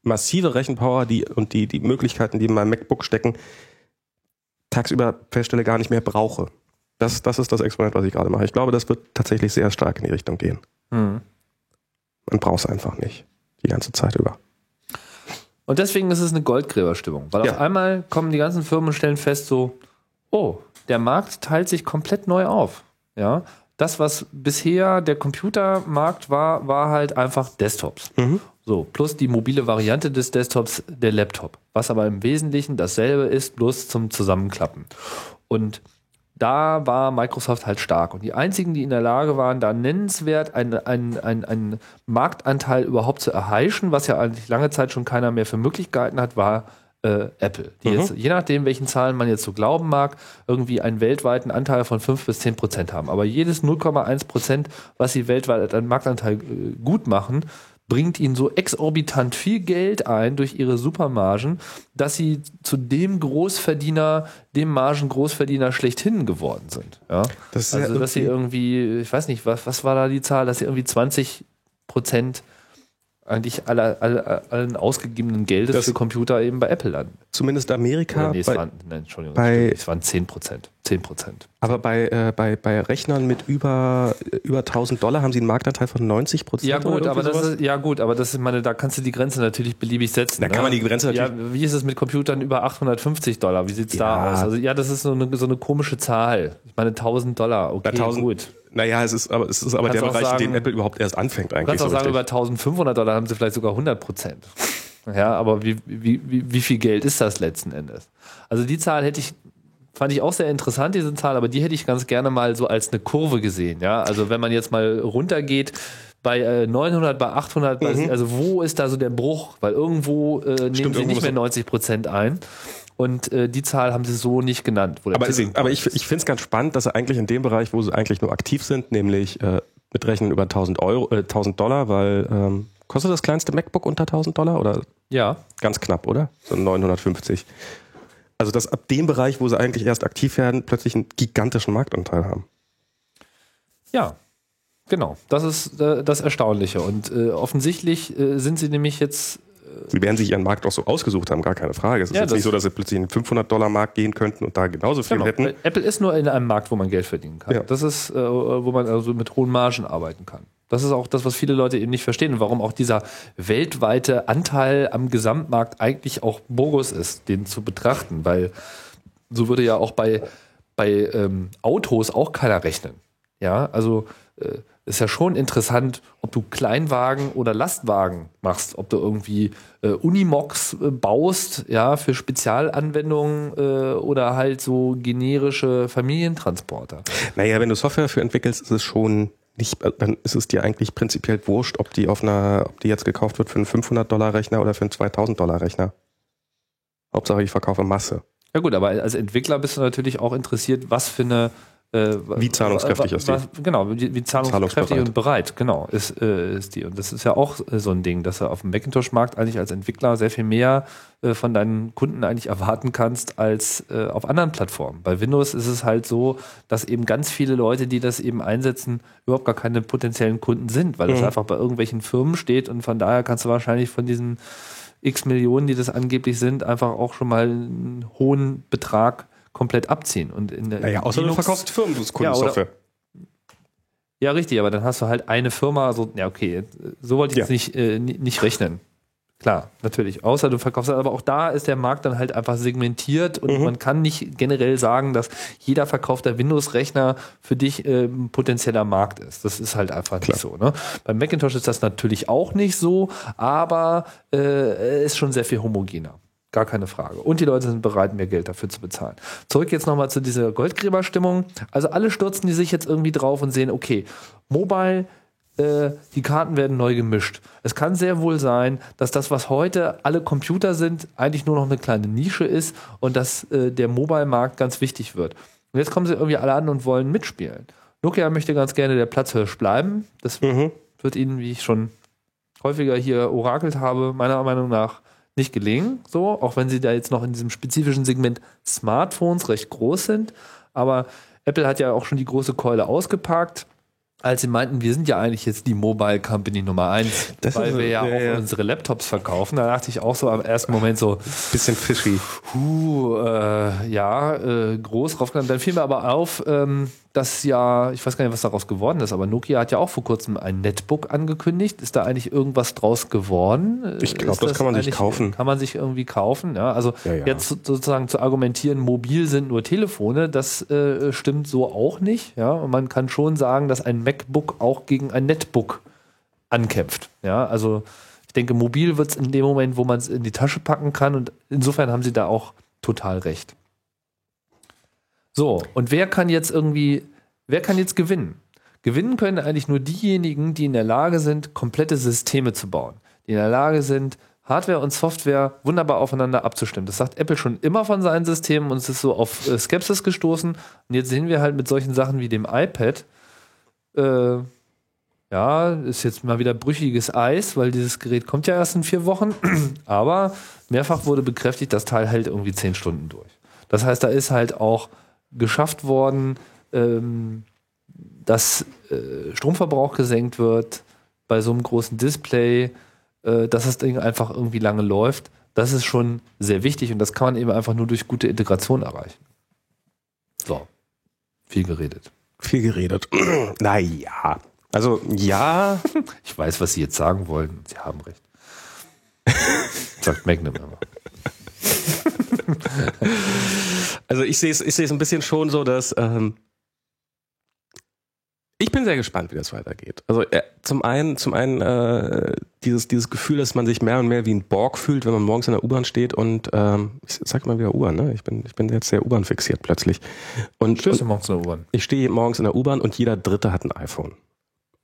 massive Rechenpower die, und die, die Möglichkeiten, die in meinem MacBook stecken, tagsüber feststelle, gar nicht mehr brauche. Das, das ist das Experiment, was ich gerade mache. Ich glaube, das wird tatsächlich sehr stark in die Richtung gehen. Hm. Man braucht es einfach nicht. Die ganze Zeit über. Und deswegen ist es eine Goldgräberstimmung. Weil Ja. auf einmal kommen die ganzen Firmen und stellen fest, so, oh, der Markt teilt sich komplett neu auf. Ja. Das, was bisher der Computermarkt war, war halt einfach Desktops. So, plus die mobile Variante des Desktops, der Laptop. Was aber im Wesentlichen dasselbe ist, bloß zum Zusammenklappen. Und da war Microsoft halt stark. Und die einzigen, die in der Lage waren, da nennenswert einen ein, ein, ein Marktanteil überhaupt zu erheischen, was ja eigentlich lange Zeit schon keiner mehr für möglich gehalten hat, war äh, Apple. Die jetzt, je nachdem, welchen Zahlen man jetzt so glauben mag, irgendwie einen weltweiten Anteil von 5 bis 10 Prozent haben. Aber jedes 0,1 Prozent, was sie weltweit an Marktanteil äh, gut machen, bringt ihnen so exorbitant viel Geld ein durch ihre Supermargen, dass sie zu dem Großverdiener, dem Margengroßverdiener schlechthin geworden sind. Ja? Das ist ja also, dass sie irgendwie, ich weiß nicht, was, was war da die Zahl, dass sie irgendwie 20 Prozent eigentlich aller, aller, allen ausgegebenen Geldes Das- für Computer eben bei Apple landen. Zumindest Amerika. Oder nee, es bei, waren, nein, Entschuldigung, bei- es waren 10 Prozent. 10 Prozent. aber bei, äh, bei, bei Rechnern mit über, über 1000 Dollar haben sie einen Marktanteil von 90 Prozent. Ja gut, aber das ist, ja gut, aber das ist meine, da kannst du die Grenze natürlich beliebig setzen. Da kann ne? man die Grenze Ja, natürlich- wie ist es mit Computern über 850 Dollar? Wie sieht's da Ja. aus? Also ja, das ist so eine, so eine komische Zahl. Ich meine 1000 Dollar. Okay, Bei 1000 gut. Naja, es ist aber, es ist aber Kannst der Bereich, in dem sagen- Apple überhaupt erst anfängt eigentlich. kannst So auch sagen, richtig. über 1500 Dollar haben sie vielleicht sogar 100 Prozent. Ja, aber wie, wie, wie, wie viel Geld ist das letzten Endes? Also die Zahl hätte ich, fand ich auch sehr interessant, diese Zahl, aber die hätte ich ganz gerne mal so als eine Kurve gesehen. Ja, also wenn man jetzt mal runtergeht, bei äh, 900, bei 800, bei, also wo ist da so der Bruch? Weil irgendwo äh, nehmen sie irgendwo nicht mehr 90 Prozent ein. Und äh, die Zahl haben sie so nicht genannt. Aber, Tipping aber ich, ich finde es ganz spannend, dass sie eigentlich in dem Bereich, wo sie eigentlich nur aktiv sind, nämlich äh, mit Rechnen über 1000 Euro, äh, 1000 Dollar, weil ähm, kostet das kleinste MacBook unter 1000 Dollar oder Ja, ganz knapp, oder? So 950. Also dass ab dem Bereich, wo sie eigentlich erst aktiv werden, plötzlich einen gigantischen Marktanteil haben. Ja, genau. Das ist äh, das Erstaunliche. Und äh, offensichtlich äh, sind sie nämlich jetzt. Sie werden sich ihren Markt auch so ausgesucht haben, gar keine Frage. Es ist Ja, jetzt nicht so, dass sie plötzlich in den 500-Dollar-Markt gehen könnten und da genauso viel Genau. hätten. Apple ist nur in einem Markt, wo man Geld verdienen kann. Ja. Das ist, äh, wo man also mit hohen Margen arbeiten kann. Das ist auch das, was viele Leute eben nicht verstehen und warum auch dieser weltweite Anteil am Gesamtmarkt eigentlich auch Bogus ist, den zu betrachten, weil so würde ja auch bei, bei ähm, Autos auch keiner rechnen. Ja, also äh, ist ja schon interessant, ob du Kleinwagen oder Lastwagen machst, ob du irgendwie äh, Unimox äh, baust, ja, für Spezialanwendungen äh, oder halt so generische Familientransporter. Naja, wenn du Software für entwickelst, ist es schon nicht, dann ist es dir eigentlich prinzipiell wurscht, ob die auf einer, ob die jetzt gekauft wird für einen 500-Dollar-Rechner oder für einen 2000-Dollar-Rechner. Hauptsache, ich verkaufe Masse. Ja gut, aber als Entwickler bist du natürlich auch interessiert, was für eine äh, Wie zahlungskräftig ist die? Genau, wie, wie zahlungskräftig Zahlungsbereit. und bereit, genau, ist, äh, ist die. Und das ist ja auch äh, so ein Ding, dass du auf dem Macintosh-Markt eigentlich als Entwickler sehr viel mehr äh, von deinen Kunden eigentlich erwarten kannst als äh, auf anderen Plattformen. Bei Windows ist es halt so, dass eben ganz viele Leute, die das eben einsetzen, überhaupt gar keine potenziellen Kunden sind, weil das Mhm. einfach bei irgendwelchen Firmen steht und von daher kannst du wahrscheinlich von diesen x Millionen, die das angeblich sind, einfach auch schon mal einen hohen Betrag komplett abziehen. Und in der Naja, außer du Linux- verkaufst Firmen, du Ja, oder- Kundensoftware. Ja, richtig, aber dann hast du halt eine Firma, so, ja, okay, so wollte ich Ja. jetzt nicht, äh, ni- nicht rechnen. Klar, natürlich. Außer du verkaufst, aber auch da ist der Markt dann halt einfach segmentiert und Mhm. man kann nicht generell sagen, dass jeder verkaufter Windows-Rechner für dich äh, ein potenzieller Markt ist. Das ist halt einfach Klar. nicht so. Ne? Beim Macintosh ist das natürlich auch nicht so, aber äh, ist schon sehr viel homogener. Gar keine Frage. Und die Leute sind bereit, mehr Geld dafür zu bezahlen. Zurück jetzt nochmal zu dieser Goldgräberstimmung. Also alle stürzen die sich jetzt irgendwie drauf und sehen, okay, Mobile, äh, die Karten werden neu gemischt. Es kann sehr wohl sein, dass das, was heute alle Computer sind, eigentlich nur noch eine kleine Nische ist und dass äh, der Mobile-Markt ganz wichtig wird. Und jetzt kommen sie irgendwie alle an und wollen mitspielen. Nokia möchte ganz gerne der Platzhirsch bleiben. Das Mhm. wird ihnen, wie ich schon häufiger hier orakelt habe, meiner Meinung nach nicht gelingen. So, auch wenn sie da jetzt noch in diesem spezifischen Segment Smartphones recht groß sind. Aber Apple hat ja auch schon die große Keule ausgepackt. als sie meinten, wir sind ja eigentlich jetzt die Mobile Company Nummer eins, Das weil wir ja ja, auch unsere Laptops verkaufen. Da dachte ich auch so am ersten Moment so, Bisschen fishy. Puh, äh, ja, äh, groß raufgenommen. Dann fiel mir aber auf, ähm, dass ja, ich weiß gar nicht, was daraus geworden ist, aber Nokia hat ja auch vor kurzem ein Netbook angekündigt. Ist da eigentlich irgendwas draus geworden? Ich glaub, ist das kann man sich kaufen. Kann man sich irgendwie kaufen, ja. Also Ja, ja. jetzt so- sozusagen zu argumentieren, mobil sind nur Telefone, das äh, stimmt so auch nicht, ja. Und man kann schon sagen, dass ein MacBook auch gegen ein Netbook ankämpft, ja. Also ich denke, mobil wird es in dem Moment, wo man es in die Tasche packen kann und insofern haben sie da auch total recht. So, und wer kann jetzt irgendwie, wer kann jetzt gewinnen? Gewinnen können eigentlich nur diejenigen, die in der Lage sind, komplette Systeme zu bauen. Die in der Lage sind, Hardware und Software wunderbar aufeinander abzustimmen. Das sagt Apple schon immer von seinen Systemen und es ist so auf äh, Skepsis gestoßen. Und jetzt sehen wir halt mit solchen Sachen wie dem iPad, äh, ja, ist jetzt mal wieder brüchiges Eis, weil dieses Gerät kommt ja erst in vier Wochen. Aber mehrfach wurde bekräftigt, das Teil hält irgendwie zehn Stunden durch. Das heißt, da ist halt auch geschafft worden, ähm, dass äh, Stromverbrauch gesenkt wird bei so einem großen Display, äh, dass das Ding einfach irgendwie lange läuft. Das ist schon sehr wichtig und das kann man eben einfach nur durch gute Integration erreichen. So, viel geredet. Viel geredet. naja. Also ja, Ich weiß, was Sie jetzt sagen wollen. Sie haben recht. Sagt Magnum aber. also ich sehe es ich sehe es ein bisschen schon so, dass ähm, ich bin sehr gespannt, wie das weitergeht. Also äh, zum einen, zum einen äh, dieses dieses Gefühl, dass man sich mehr und mehr wie ein Borg fühlt, wenn man morgens in der U-Bahn steht und ähm, ich sag mal wieder U-Bahn, ne? Ich bin ich bin jetzt sehr U-Bahn fixiert plötzlich. Und, und du morgens in der U-Bahn? ich stehe morgens in der U-Bahn und jeder Dritte hat ein iPhone.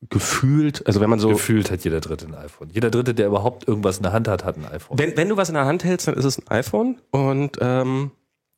Gefühlt, also wenn man so Gefühlt hat jeder Dritte ein iPhone. Jeder Dritte, der überhaupt irgendwas in der Hand hat, hat ein iPhone. Wenn, wenn du was in der Hand hältst, dann ist es ein iPhone und ähm,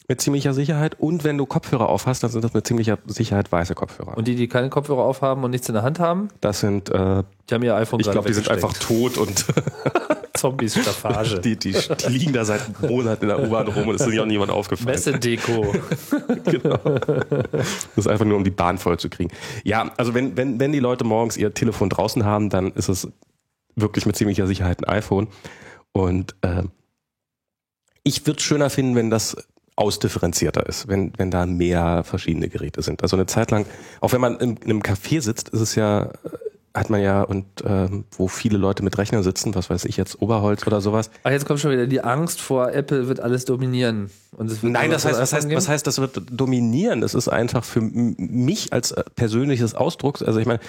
mit ziemlicher Sicherheit. Und wenn du Kopfhörer aufhast, dann sind das mit ziemlicher Sicherheit weiße Kopfhörer. Und die, die keine Kopfhörer aufhaben und nichts in der Hand haben, das sind, äh, die haben ihr iPhone ich glaube, die sind einfach tot und Zombies Staffage. die, die, die liegen da seit Monaten in der U-Bahn rum und es ist nicht auch niemand aufgefallen. Messedeko. genau. Das ist einfach nur, um die Bahn voll zu kriegen. Ja, also wenn, wenn, wenn die Leute morgens ihr Telefon draußen haben, dann ist es wirklich mit ziemlicher Sicherheit ein iPhone. Und ähm, ich würde es schöner finden, wenn das ausdifferenzierter ist, wenn, wenn da mehr verschiedene Geräte sind. Also eine Zeit lang, auch wenn man in, in einem Café sitzt, ist es ja, äh, hat man ja, und ähm, wo viele Leute mit Rechnern sitzen, was weiß ich jetzt, Oberholz oder sowas, Ach, jetzt kommt schon wieder die Angst vor Apple wird alles dominieren. Wird Nein, das heißt, was heißt, was heißt, das wird dominieren? Das ist einfach für mich als äh, persönliches Ausdruck. Also ich meine,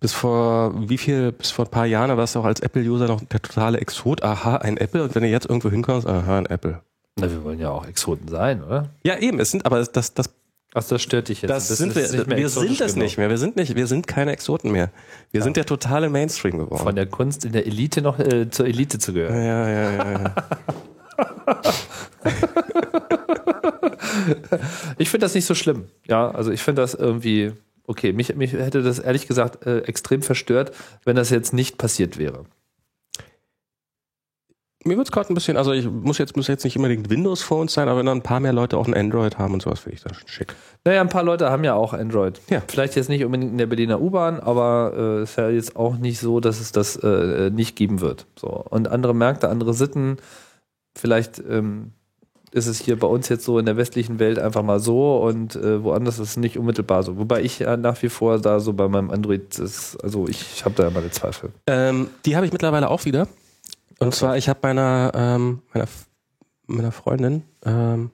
bis vor wie viel, bis vor ein paar Jahren warst du auch als Apple-User noch der totale Exot. Aha, ein Apple. Und wenn du jetzt irgendwo hinkommst, aha, ein Apple. Na, wir wollen ja auch Exoten sein, oder? Ja, eben. Es sind, aber das, das, Ach, das stört dich jetzt. das, Das sind wir. nicht mehr wir sind es nicht mehr. Wir sind nicht. Wir sind keine Exoten mehr. Wir sind der totale Mainstream geworden. Von der Kunst in der Elite noch äh, zur Elite zu gehören. ja, ja, ja, ja. Ich finde das nicht so schlimm. Ja, also ich finde das irgendwie okay. Mich, mich hätte das ehrlich gesagt äh, extrem verstört, wenn das jetzt nicht passiert wäre. Mir wird's gerade ein bisschen, also ich muss jetzt, muss jetzt nicht unbedingt Windows-Phones sein, aber wenn dann ein paar mehr Leute auch ein Android haben und sowas, finde ich das schon schick. Naja, ein paar Leute haben ja auch Android. Ja. Vielleicht jetzt nicht unbedingt in der Berliner U-Bahn, aber äh, ist ja jetzt auch nicht so, dass es das äh, nicht geben wird. So. Und andere Märkte, andere Sitten, vielleicht ähm, ist es hier bei uns jetzt so in der westlichen Welt einfach mal so und äh, woanders ist es nicht unmittelbar so. Wobei ich ja nach wie vor da so bei meinem Android ist, also ich, ich habe da ja meine Zweifel. Ähm, die habe ich mittlerweile auch wieder. Und zwar, ich habe meiner, ähm, meiner, meiner Freundin ähm,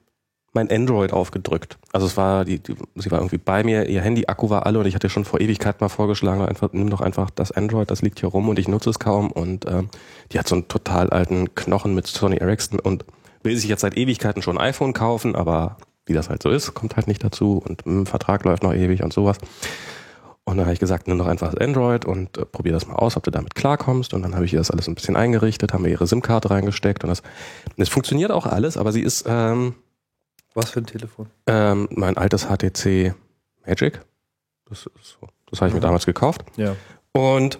mein Android aufgedrückt. Also es war, die, die, sie war irgendwie bei mir, ihr Handy-Akku war alle und ich hatte schon vor Ewigkeit mal vorgeschlagen, einfach, nimm doch einfach das Android, das liegt hier rum und ich nutze es kaum. Und ähm, die hat so einen total alten Knochen mit Sony Ericsson und will sich jetzt seit Ewigkeiten schon ein iPhone kaufen, aber wie das halt so ist, kommt halt nicht dazu und ein Vertrag läuft noch ewig und sowas. Und dann habe ich gesagt, nimm doch einfach das Android und äh, probier das mal aus, ob du damit klarkommst. Und dann habe ich ihr das alles ein bisschen eingerichtet, haben wir ihre SIM-Karte reingesteckt und das, es funktioniert auch alles, aber sie ist ähm, Was für ein Telefon? ähm, mein altes HTC Magic. Das, ist so, das habe ich mir damals gekauft. Ja. Und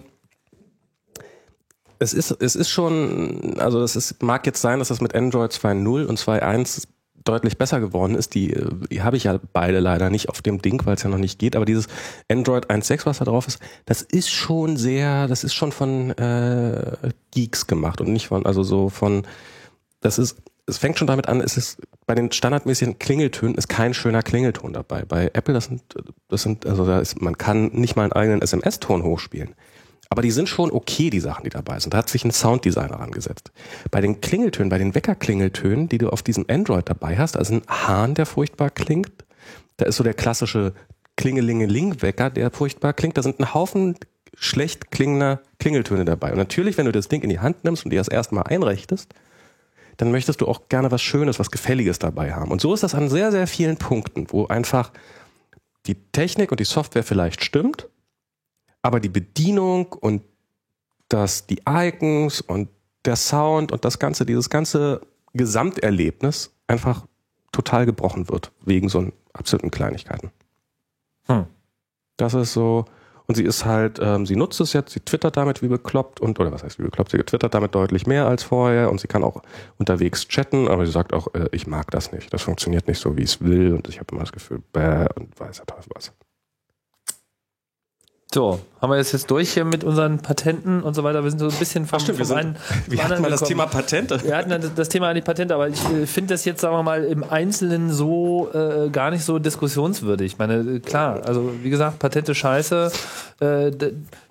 es ist, es ist schon, also es ist, mag jetzt sein, dass das mit Android 2.0 und 2.1 deutlich besser geworden ist. Die, äh, die habe ich ja beide leider nicht auf dem Ding, weil es ja noch nicht geht. Aber dieses Android 1.6, was da drauf ist, das ist schon sehr, das ist schon von äh, Geeks gemacht und nicht von, also so von, das ist, es fängt schon damit an, es ist bei den standardmäßigen Klingeltönen ist kein schöner Klingelton dabei. Bei Apple, das sind, das sind, also da ist, man kann nicht mal einen eigenen SMS-Ton hochspielen. Aber die sind schon okay, die Sachen, die dabei sind. Da hat sich ein Sounddesigner angesetzt. Bei den Klingeltönen, bei den Weckerklingeltönen, die du auf diesem Android dabei hast, also ein Hahn, der furchtbar klingt. Da ist so der klassische Klingelingeling-Wecker, der furchtbar klingt. Da sind ein Haufen schlecht klingender Klingeltöne dabei. Und natürlich, wenn du das Ding in die Hand nimmst und dir das erstmal einrichtest, dann möchtest du auch gerne was Schönes, was Gefälliges dabei haben. Und so ist das an sehr, sehr vielen Punkten, wo einfach die Technik und die Software vielleicht stimmt, aber die Bedienung und das, die Icons und der Sound und das ganze, dieses ganze Gesamterlebnis einfach total gebrochen wird wegen so absoluten Kleinigkeiten. Hm. Das ist so, und sie ist halt, ähm, sie nutzt es jetzt, sie twittert damit wie bekloppt und, oder was heißt wie bekloppt, sie twittert damit deutlich mehr als vorher und sie kann auch unterwegs chatten, aber sie sagt auch, äh, ich mag das nicht. Das funktioniert nicht so, wie es will und ich habe immer das Gefühl, bäh und weiß ja Teufel was. So, haben wir das jetzt durch hier mit unseren Patenten und so weiter. Wir sind so ein bisschen vom, Ach stimmt, wir, vom sind, einen, wir hatten mal das Thema Patente. Wir hatten das Thema an die Patente, aber ich äh, finde das jetzt, sagen wir mal, im Einzelnen so äh, gar nicht so diskussionswürdig. Ich meine, äh, klar, also wie gesagt, Patente scheiße. Äh,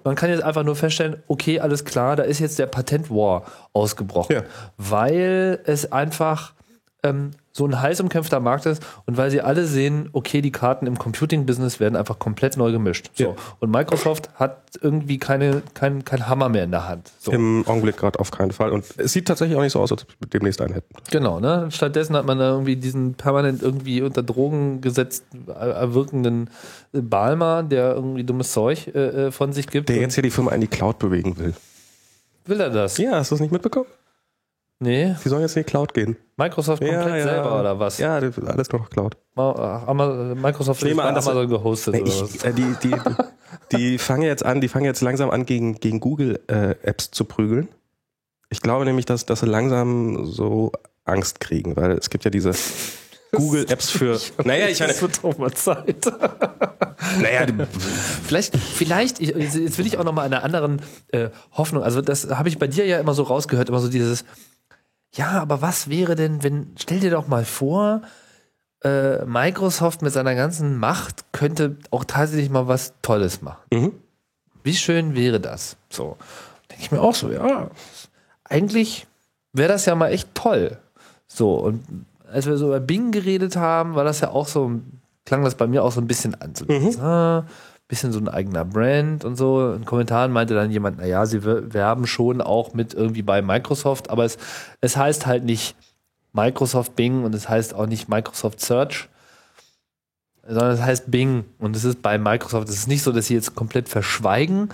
man kann jetzt einfach nur feststellen, okay, alles klar, da ist jetzt der Patent-War ausgebrochen. Ja. Weil es einfach ähm, so ein heiß umkämpfter Markt ist und weil sie alle sehen, okay, die Karten im Computing-Business werden einfach komplett neu gemischt. So. Ja. Und Microsoft hat irgendwie keine, kein, kein Hammer mehr in der Hand. So. Im Augenblick gerade auf keinen Fall. Und es sieht tatsächlich auch nicht so aus, als ob wir demnächst einen hätten. Genau, ne? Stattdessen hat man da irgendwie diesen permanent irgendwie unter Drogen gesetzt erwirkenden Balmer, der irgendwie dummes Zeug äh, äh von sich gibt. Der jetzt hier die Firma in die Cloud bewegen will. Will er das? Ja, hast du es nicht mitbekommen? Nee. Sie sollen jetzt in die Cloud gehen. Microsoft komplett ja, ja. selber oder was? Ja, alles noch Cloud. Microsoft ist bei Amazon gehostet nee, ich, oder was? Äh, die, die, die fangen jetzt an, die fangen jetzt langsam an, gegen, gegen Google äh, Apps zu prügeln. Ich glaube nämlich, dass, dass sie langsam so Angst kriegen, weil es gibt ja diese Google Apps für. naja, ich meine. Das wird auch mal Zeit. naja, vielleicht, vielleicht, jetzt will ich auch noch mal einer anderen äh, Hoffnung. Also, das habe ich bei dir ja immer so rausgehört, immer so dieses, ja, aber was wäre denn, wenn, stell dir doch mal vor, äh, Microsoft mit seiner ganzen Macht könnte auch tatsächlich mal was Tolles machen. Mhm. Wie schön wäre das? So. Denke ich mir auch so, ja, eigentlich wäre das ja mal echt toll. So, und als wir so über Bing geredet haben, war das ja auch so, klang das bei mir auch so ein bisschen an. So mhm. ah, bisschen so ein eigener Brand und so. In Kommentaren meinte dann jemand, naja, sie werben schon auch mit irgendwie bei Microsoft, aber es, es heißt halt nicht Microsoft Bing und es heißt auch nicht Microsoft Search, sondern es heißt Bing und es ist bei Microsoft. Es ist nicht so, dass sie jetzt komplett verschweigen,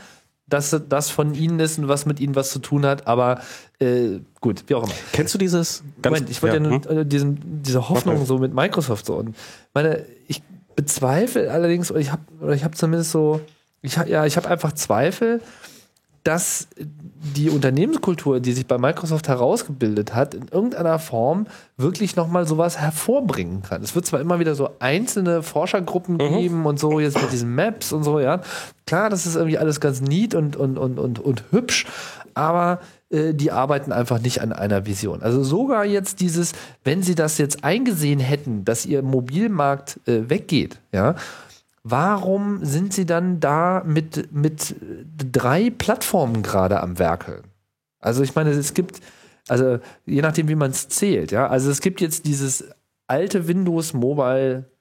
dass das von ihnen ist und was mit ihnen was zu tun hat, aber äh, gut, wie auch immer. Kennst du dieses? Moment, ich wollte ja, ja hm? diesen, diese Hoffnung so mit Microsoft so und meine, bezweifle allerdings, oder ich habe, oder ich habe zumindest so, ich ja, ich habe einfach Zweifel, dass die Unternehmenskultur, die sich bei Microsoft herausgebildet hat, in irgendeiner Form wirklich nochmal sowas hervorbringen kann. Es wird zwar immer wieder so einzelne Forschergruppen mhm. geben und so, jetzt mit diesen Maps und so, ja. Klar, das ist irgendwie alles ganz neat und, und, und, und, und hübsch, aber äh, die arbeiten einfach nicht an einer Vision. Also sogar jetzt dieses, wenn sie das jetzt eingesehen hätten, dass ihr Mobilmarkt äh, weggeht, ja, warum sind sie dann da mit, mit drei Plattformen gerade am Werkeln? Also ich meine, es gibt, also je nachdem, wie man es zählt, ja, also es gibt jetzt dieses alte Windows Mobile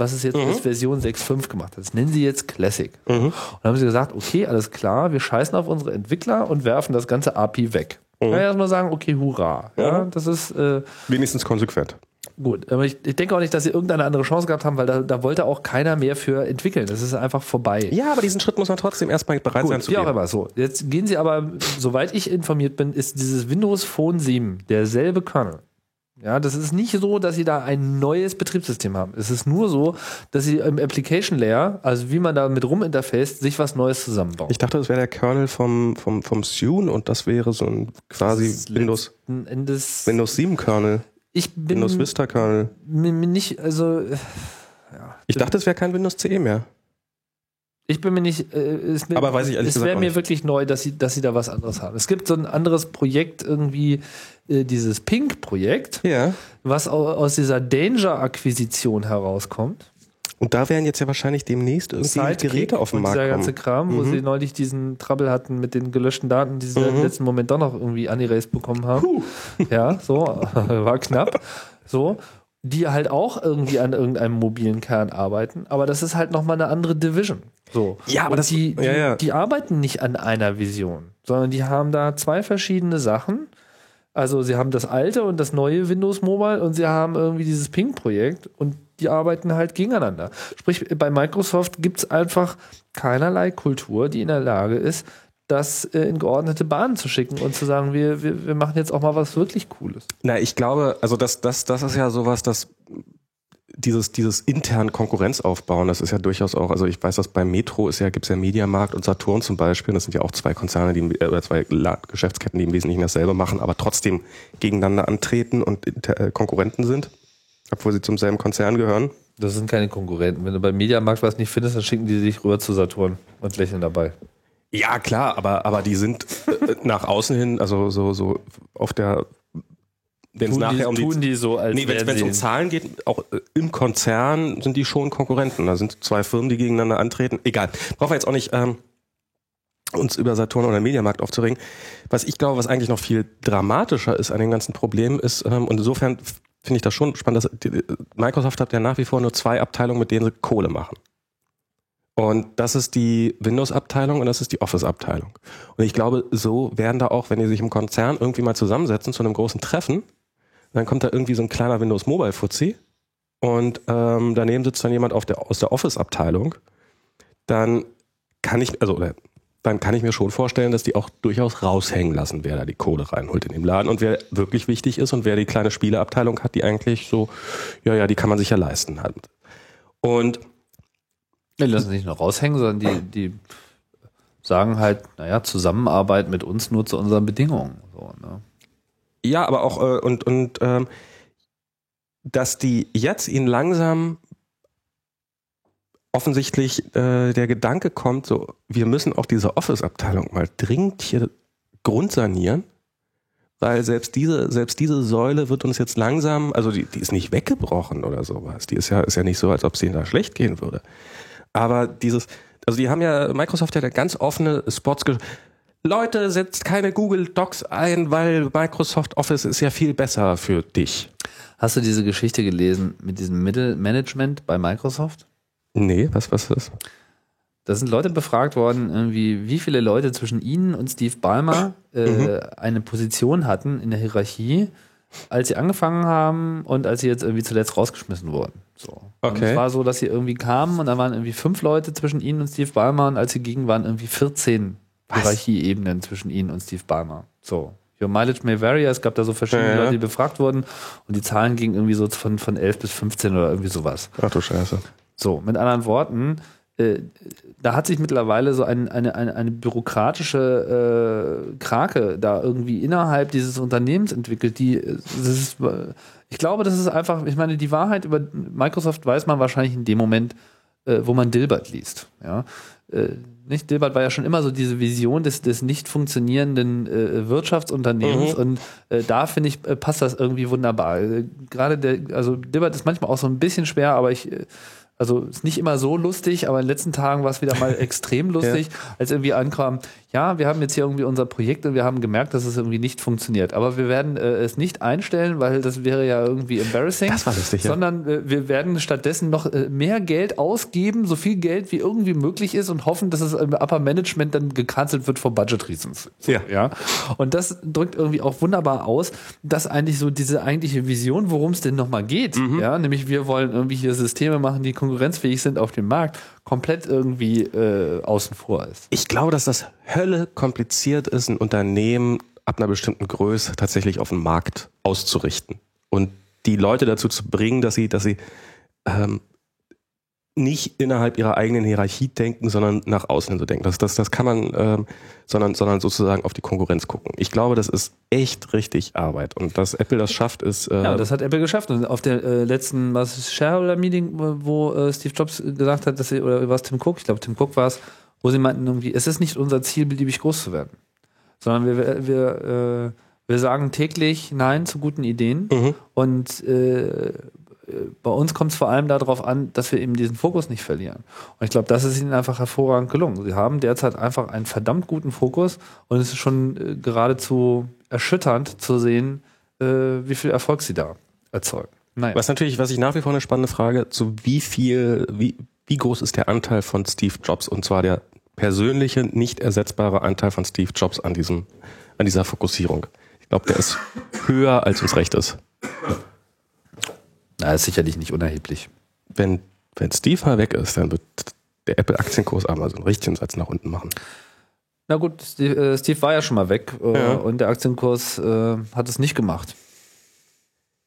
was es jetzt mhm. als Version 6.5 gemacht hat. Das nennen sie jetzt Classic. Mhm. Und dann haben sie gesagt, okay, alles klar, wir scheißen auf unsere Entwickler und werfen das ganze API weg. Mhm. Kann ich erstmal sagen, okay, hurra. Ja, das ist äh, wenigstens konsequent. Gut, aber ich, ich, denke auch nicht, dass sie irgendeine andere Chance gehabt haben, weil da, da, wollte auch keiner mehr für entwickeln. Das ist einfach vorbei. Ja, aber diesen Schritt muss man trotzdem erstmal bereit Gut, sein zu gehen. Auch immer so. Jetzt gehen sie aber, soweit ich informiert bin, ist dieses Windows Phone 7 derselbe Kernel. Ja, das ist nicht so, dass sie da ein neues Betriebssystem haben. Es ist nur so, dass sie im Application Layer, also wie man da mit ruminterface, sich was Neues zusammenbauen. Ich dachte, das wäre der Kernel vom, vom, vom Sune und das wäre so ein quasi Windows, Endes Windows 7 Kernel. Ich bin Windows Vista Kernel. nicht, also äh, Ich dachte, es wäre kein Windows CE mehr. ich bin mir nicht, äh, es, mir- Aber weiß ich ehrlich es wäre mir wirklich neu, dass sie, dass sie da was anderes haben. Es gibt so ein anderes Projekt irgendwie, äh, dieses Pink-Projekt, Ja. was au- aus dieser Danger-Akquisition herauskommt. Und da werden jetzt ja wahrscheinlich demnächst irgendwie Sidekick Geräte auf den und Markt dieser kommen. ganze Kram, wo Mhm. sie neulich diesen Trouble hatten mit den gelöschten Daten, die sie Mhm. im letzten Moment doch noch irgendwie unerased bekommen haben. Ja, so, war knapp. So, die halt auch irgendwie an irgendeinem mobilen Kern arbeiten, aber das ist halt nochmal eine andere Division. So. Ja, aber das- die, die, ja, ja. die arbeiten nicht an einer Vision, sondern die haben da zwei verschiedene Sachen. Also sie haben das alte und das neue Windows Mobile und sie haben irgendwie dieses Ping-Projekt und die arbeiten halt gegeneinander. Sprich, bei Microsoft gibt es einfach keinerlei Kultur, die in der Lage ist, das äh, in geordnete Bahnen zu schicken und zu sagen, wir, wir, wir machen jetzt auch mal was wirklich Cooles. Na, ich glaube, also das, das, das ist ja sowas, das dieses, dieses intern Konkurrenz aufbauen, das ist ja durchaus auch, also ich weiß, dass bei Metro ist ja, gibt es ja Mediamarkt und Saturn zum Beispiel, das sind ja auch zwei Konzerne, die, äh, oder zwei Geschäftsketten, die im Wesentlichen dasselbe machen, aber trotzdem gegeneinander antreten und äh, Konkurrenten sind, obwohl sie zum selben Konzern gehören. Das sind keine Konkurrenten. Wenn du beim Mediamarkt was nicht findest, dann schicken die dich rüber zu Saturn und lächeln dabei. Ja, klar, aber, aber die sind äh, nach außen hin, also so, so auf der, wenn es nachher um die, tun die so, als Nee, wenn es um Zahlen geht, auch äh, im Konzern sind die schon Konkurrenten. Da sind zwei Firmen, die gegeneinander antreten. Egal. Brauchen wir jetzt auch nicht ähm, uns über Saturn oder Mediamarkt aufzuregen. Was ich glaube, was eigentlich noch viel dramatischer ist an dem ganzen Problem ist, ähm, und insofern finde ich das schon spannend, dass die, Microsoft hat ja nach wie vor nur zwei Abteilungen, mit denen sie Kohle machen. Und das ist die Windows-Abteilung und das ist die Office-Abteilung. Und ich glaube, so werden da auch, wenn die sich im Konzern irgendwie mal zusammensetzen zu einem großen Treffen, dann kommt da irgendwie so ein kleiner Windows Mobile Fuzzi und ähm, daneben sitzt dann jemand der, aus der Office-Abteilung. Dann kann ich, also dann kann ich mir schon vorstellen, dass die auch durchaus raushängen lassen, wer da die Kohle reinholt in dem Laden und wer wirklich wichtig ist und wer die kleine Spieleabteilung hat, die eigentlich so, ja, ja, die kann man sich ja leisten halt. Und Die lassen sich nicht nur raushängen, sondern die, die sagen halt, naja, Zusammenarbeit mit uns nur zu unseren Bedingungen. So, ne? Ja, aber auch äh, und und ähm, dass die jetzt ihnen langsam offensichtlich äh, der Gedanke kommt, so wir müssen auch diese Office-Abteilung mal dringend hier grundsanieren, weil selbst diese selbst diese Säule wird uns jetzt langsam, also die, die ist nicht weggebrochen oder sowas, die ist ja ist ja nicht so, als ob es ihnen da schlecht gehen würde, aber dieses also die haben ja Microsoft hat ja ganz offene Spots Leute, setzt keine Google Docs ein, weil Microsoft Office ist ja viel besser für dich. Hast du diese Geschichte gelesen mit diesem Mittelmanagement bei Microsoft? Nee, was, was ist? Da sind Leute befragt worden, irgendwie, wie viele Leute zwischen ihnen und Steve Ballmer äh, Mhm. eine Position hatten in der Hierarchie, als sie angefangen haben und als sie jetzt irgendwie zuletzt rausgeschmissen wurden. So. Und Okay. es war so, dass sie irgendwie kamen und da waren irgendwie fünf Leute zwischen ihnen und Steve Ballmer und als sie gingen, waren irgendwie 14 Was? Hierarchieebenen zwischen ihnen und Steve Ballmer. So. Your mileage may vary. Es gab da so verschiedene Ja. Leute, die befragt wurden und die Zahlen gingen irgendwie so von, von 11 bis 15 oder irgendwie sowas. Ach du Scheiße. So, mit anderen Worten, äh, da hat sich mittlerweile so ein, eine, eine, eine bürokratische äh, Krake da irgendwie innerhalb dieses Unternehmens entwickelt, die äh, ist, äh, ich glaube, das ist einfach, ich meine, die Wahrheit über Microsoft weiß man wahrscheinlich in dem Moment, äh, wo man Dilbert liest. Ja? Nicht? Dilbert war ja schon immer so diese Vision des, des nicht funktionierenden äh, Wirtschaftsunternehmens Mhm. und äh, da finde ich, äh, passt das irgendwie wunderbar. Äh, Gerade der, also Dilbert ist manchmal auch so ein bisschen schwer, aber ich, äh, also ist nicht immer so lustig, aber in den letzten Tagen war es wieder mal extrem lustig, als irgendwie ankam, ja, wir haben jetzt hier irgendwie unser Projekt und wir haben gemerkt, dass es irgendwie nicht funktioniert. Aber wir werden äh, es nicht einstellen, weil das wäre ja irgendwie embarrassing. Das war lustig, ja. Sondern äh, wir werden stattdessen noch äh, mehr Geld ausgeben, so viel Geld wie irgendwie möglich ist und hoffen, dass es im Upper Management dann gecancelt wird for Budget Reasons. Ja. Ja. Und das drückt irgendwie auch wunderbar aus, dass eigentlich so diese eigentliche Vision, worum es denn nochmal geht, ja, nämlich wir wollen irgendwie hier Systeme machen, die konkurrenzfähig sind auf dem Markt, komplett irgendwie äh, außen vor ist. Ich glaube, dass das Hölle kompliziert ist, ein Unternehmen ab einer bestimmten Größe tatsächlich auf den Markt auszurichten und die Leute dazu zu bringen, dass sie, dass sie ähm, nicht innerhalb ihrer eigenen Hierarchie denken, sondern nach außen so denken. Das, das, das kann man, ähm, sondern, sondern sozusagen auf die Konkurrenz gucken. Ich glaube, das ist echt richtig Arbeit. Und dass Apple das schafft, ist. Äh ja, das hat Apple geschafft. Und auf der äh, letzten was Shareholder-Meeting, wo äh, Steve Jobs gesagt hat, dass sie, oder was Tim Cook, ich glaube, Tim Cook war es, wo sie meinten, irgendwie, es ist nicht unser Ziel, beliebig groß zu werden. Sondern wir, wir, äh, wir sagen täglich Nein zu guten Ideen mhm. und äh, bei uns kommt es vor allem darauf an, dass wir eben diesen Fokus nicht verlieren. Und ich glaube, das ist ihnen einfach hervorragend gelungen. Sie haben derzeit einfach einen verdammt guten Fokus und es ist schon äh, geradezu erschütternd zu sehen, äh, wie viel Erfolg sie da erzeugen. Naja. Was natürlich, was ich nach wie vor eine spannende Frage, zu wie viel, wie, wie groß ist der Anteil von Steve Jobs und zwar der persönliche, nicht ersetzbare Anteil von Steve Jobs an diesem, an dieser Fokussierung. Ich glaube, der ist höher, als uns recht ist. Na, ist sicherlich nicht unerheblich. Wenn, wenn Steve mal weg ist, dann wird der Apple-Aktienkurs einmal so einen richtigen Satz nach unten machen. Na gut, Steve, äh, Steve war ja schon mal weg äh, ja. und der Aktienkurs äh, hat es nicht gemacht.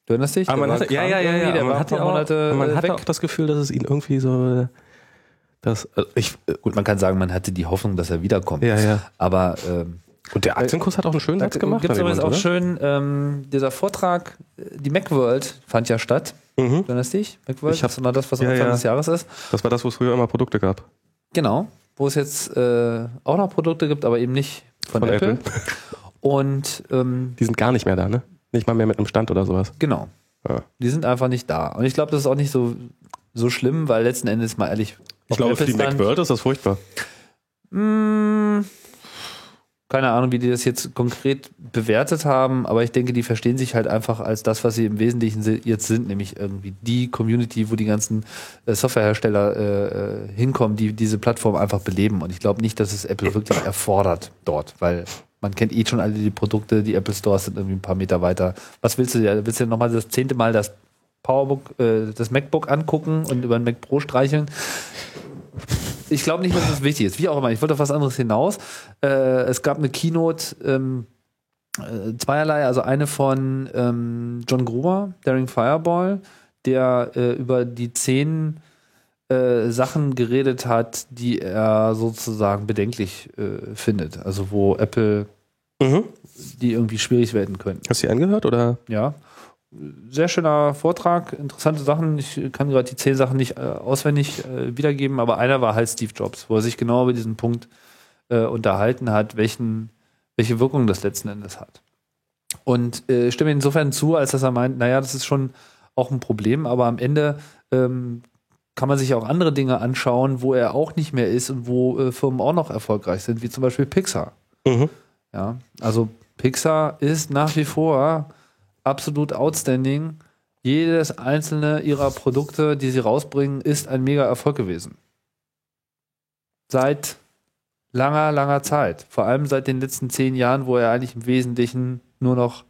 Du erinnerst dich? Aber man hatte, ja, ja, ja, ja. Der man hatte, auch, Monate man hatte auch das Gefühl, dass es ihn irgendwie so. Das, also ich, gut, man kann sagen, man hatte die Hoffnung, dass er wiederkommt. Ja, ja. Aber ähm, und der Aktienkurs hat auch einen schönen Satz gemacht. Gibt es übrigens auch schön, ähm, dieser Vortrag, die Macworld fand ja statt. Mhm. Erinnerst du dich? Macworld, ich hab, das war das, was ja, Anfang ja. des Jahres ist. Das war das, wo es früher immer Produkte gab. Genau, wo es jetzt äh, auch noch Produkte gibt, aber eben nicht von, von Apple. Apple. Und ähm, die sind gar nicht mehr da, ne? Nicht mal mehr mit einem Stand oder sowas. Genau. Ja. Die sind einfach nicht da. Und ich glaube, das ist auch nicht so, so schlimm, weil letzten Endes mal ehrlich. Ich glaube, für die Macworld ist das furchtbar. Mh, mm, keine Ahnung, wie die das jetzt konkret bewertet haben, aber ich denke, die verstehen sich halt einfach als das, was sie im Wesentlichen jetzt sind, nämlich irgendwie die Community, wo die ganzen äh, Softwarehersteller äh, äh, hinkommen, die diese Plattform einfach beleben. Und ich glaube nicht, dass es Apple wirklich erfordert dort, weil man kennt eh schon alle die Produkte, die Apple Stores sind irgendwie ein paar Meter weiter. Was willst du dir? Willst du dir nochmal das zehnte Mal das Powerbook, äh, das MacBook angucken und über ein Mac Pro streicheln? Ich glaube nicht, dass das wichtig ist. Wie auch immer, ich wollte auf was anderes hinaus. Äh, es gab eine Keynote, ähm, äh, zweierlei, also eine von ähm, John Gruber, Daring Fireball, der äh, über die zehn äh, Sachen geredet hat, die er sozusagen bedenklich äh, findet. Also wo Apple mhm. die irgendwie schwierig werden könnten. Hast du die angehört oder? Ja sehr schöner Vortrag, interessante Sachen. Ich kann gerade die zehn Sachen nicht äh, auswendig äh, wiedergeben, aber einer war halt Steve Jobs, wo er sich genau über diesen Punkt äh, unterhalten hat, welchen, welche Wirkung das letzten Endes hat. Und äh, stimme insofern zu, als dass er meint, naja, das ist schon auch ein Problem, aber am Ende ähm, kann man sich auch andere Dinge anschauen, wo er auch nicht mehr ist und wo äh, Firmen auch noch erfolgreich sind, wie zum Beispiel Pixar. Mhm. Ja, also Pixar ist nach wie vor absolut outstanding. Jedes einzelne ihrer Produkte, die sie rausbringen, ist ein mega Erfolg gewesen. Seit langer, langer Zeit. Vor allem seit den letzten zehn Jahren, wo er eigentlich im Wesentlichen nur noch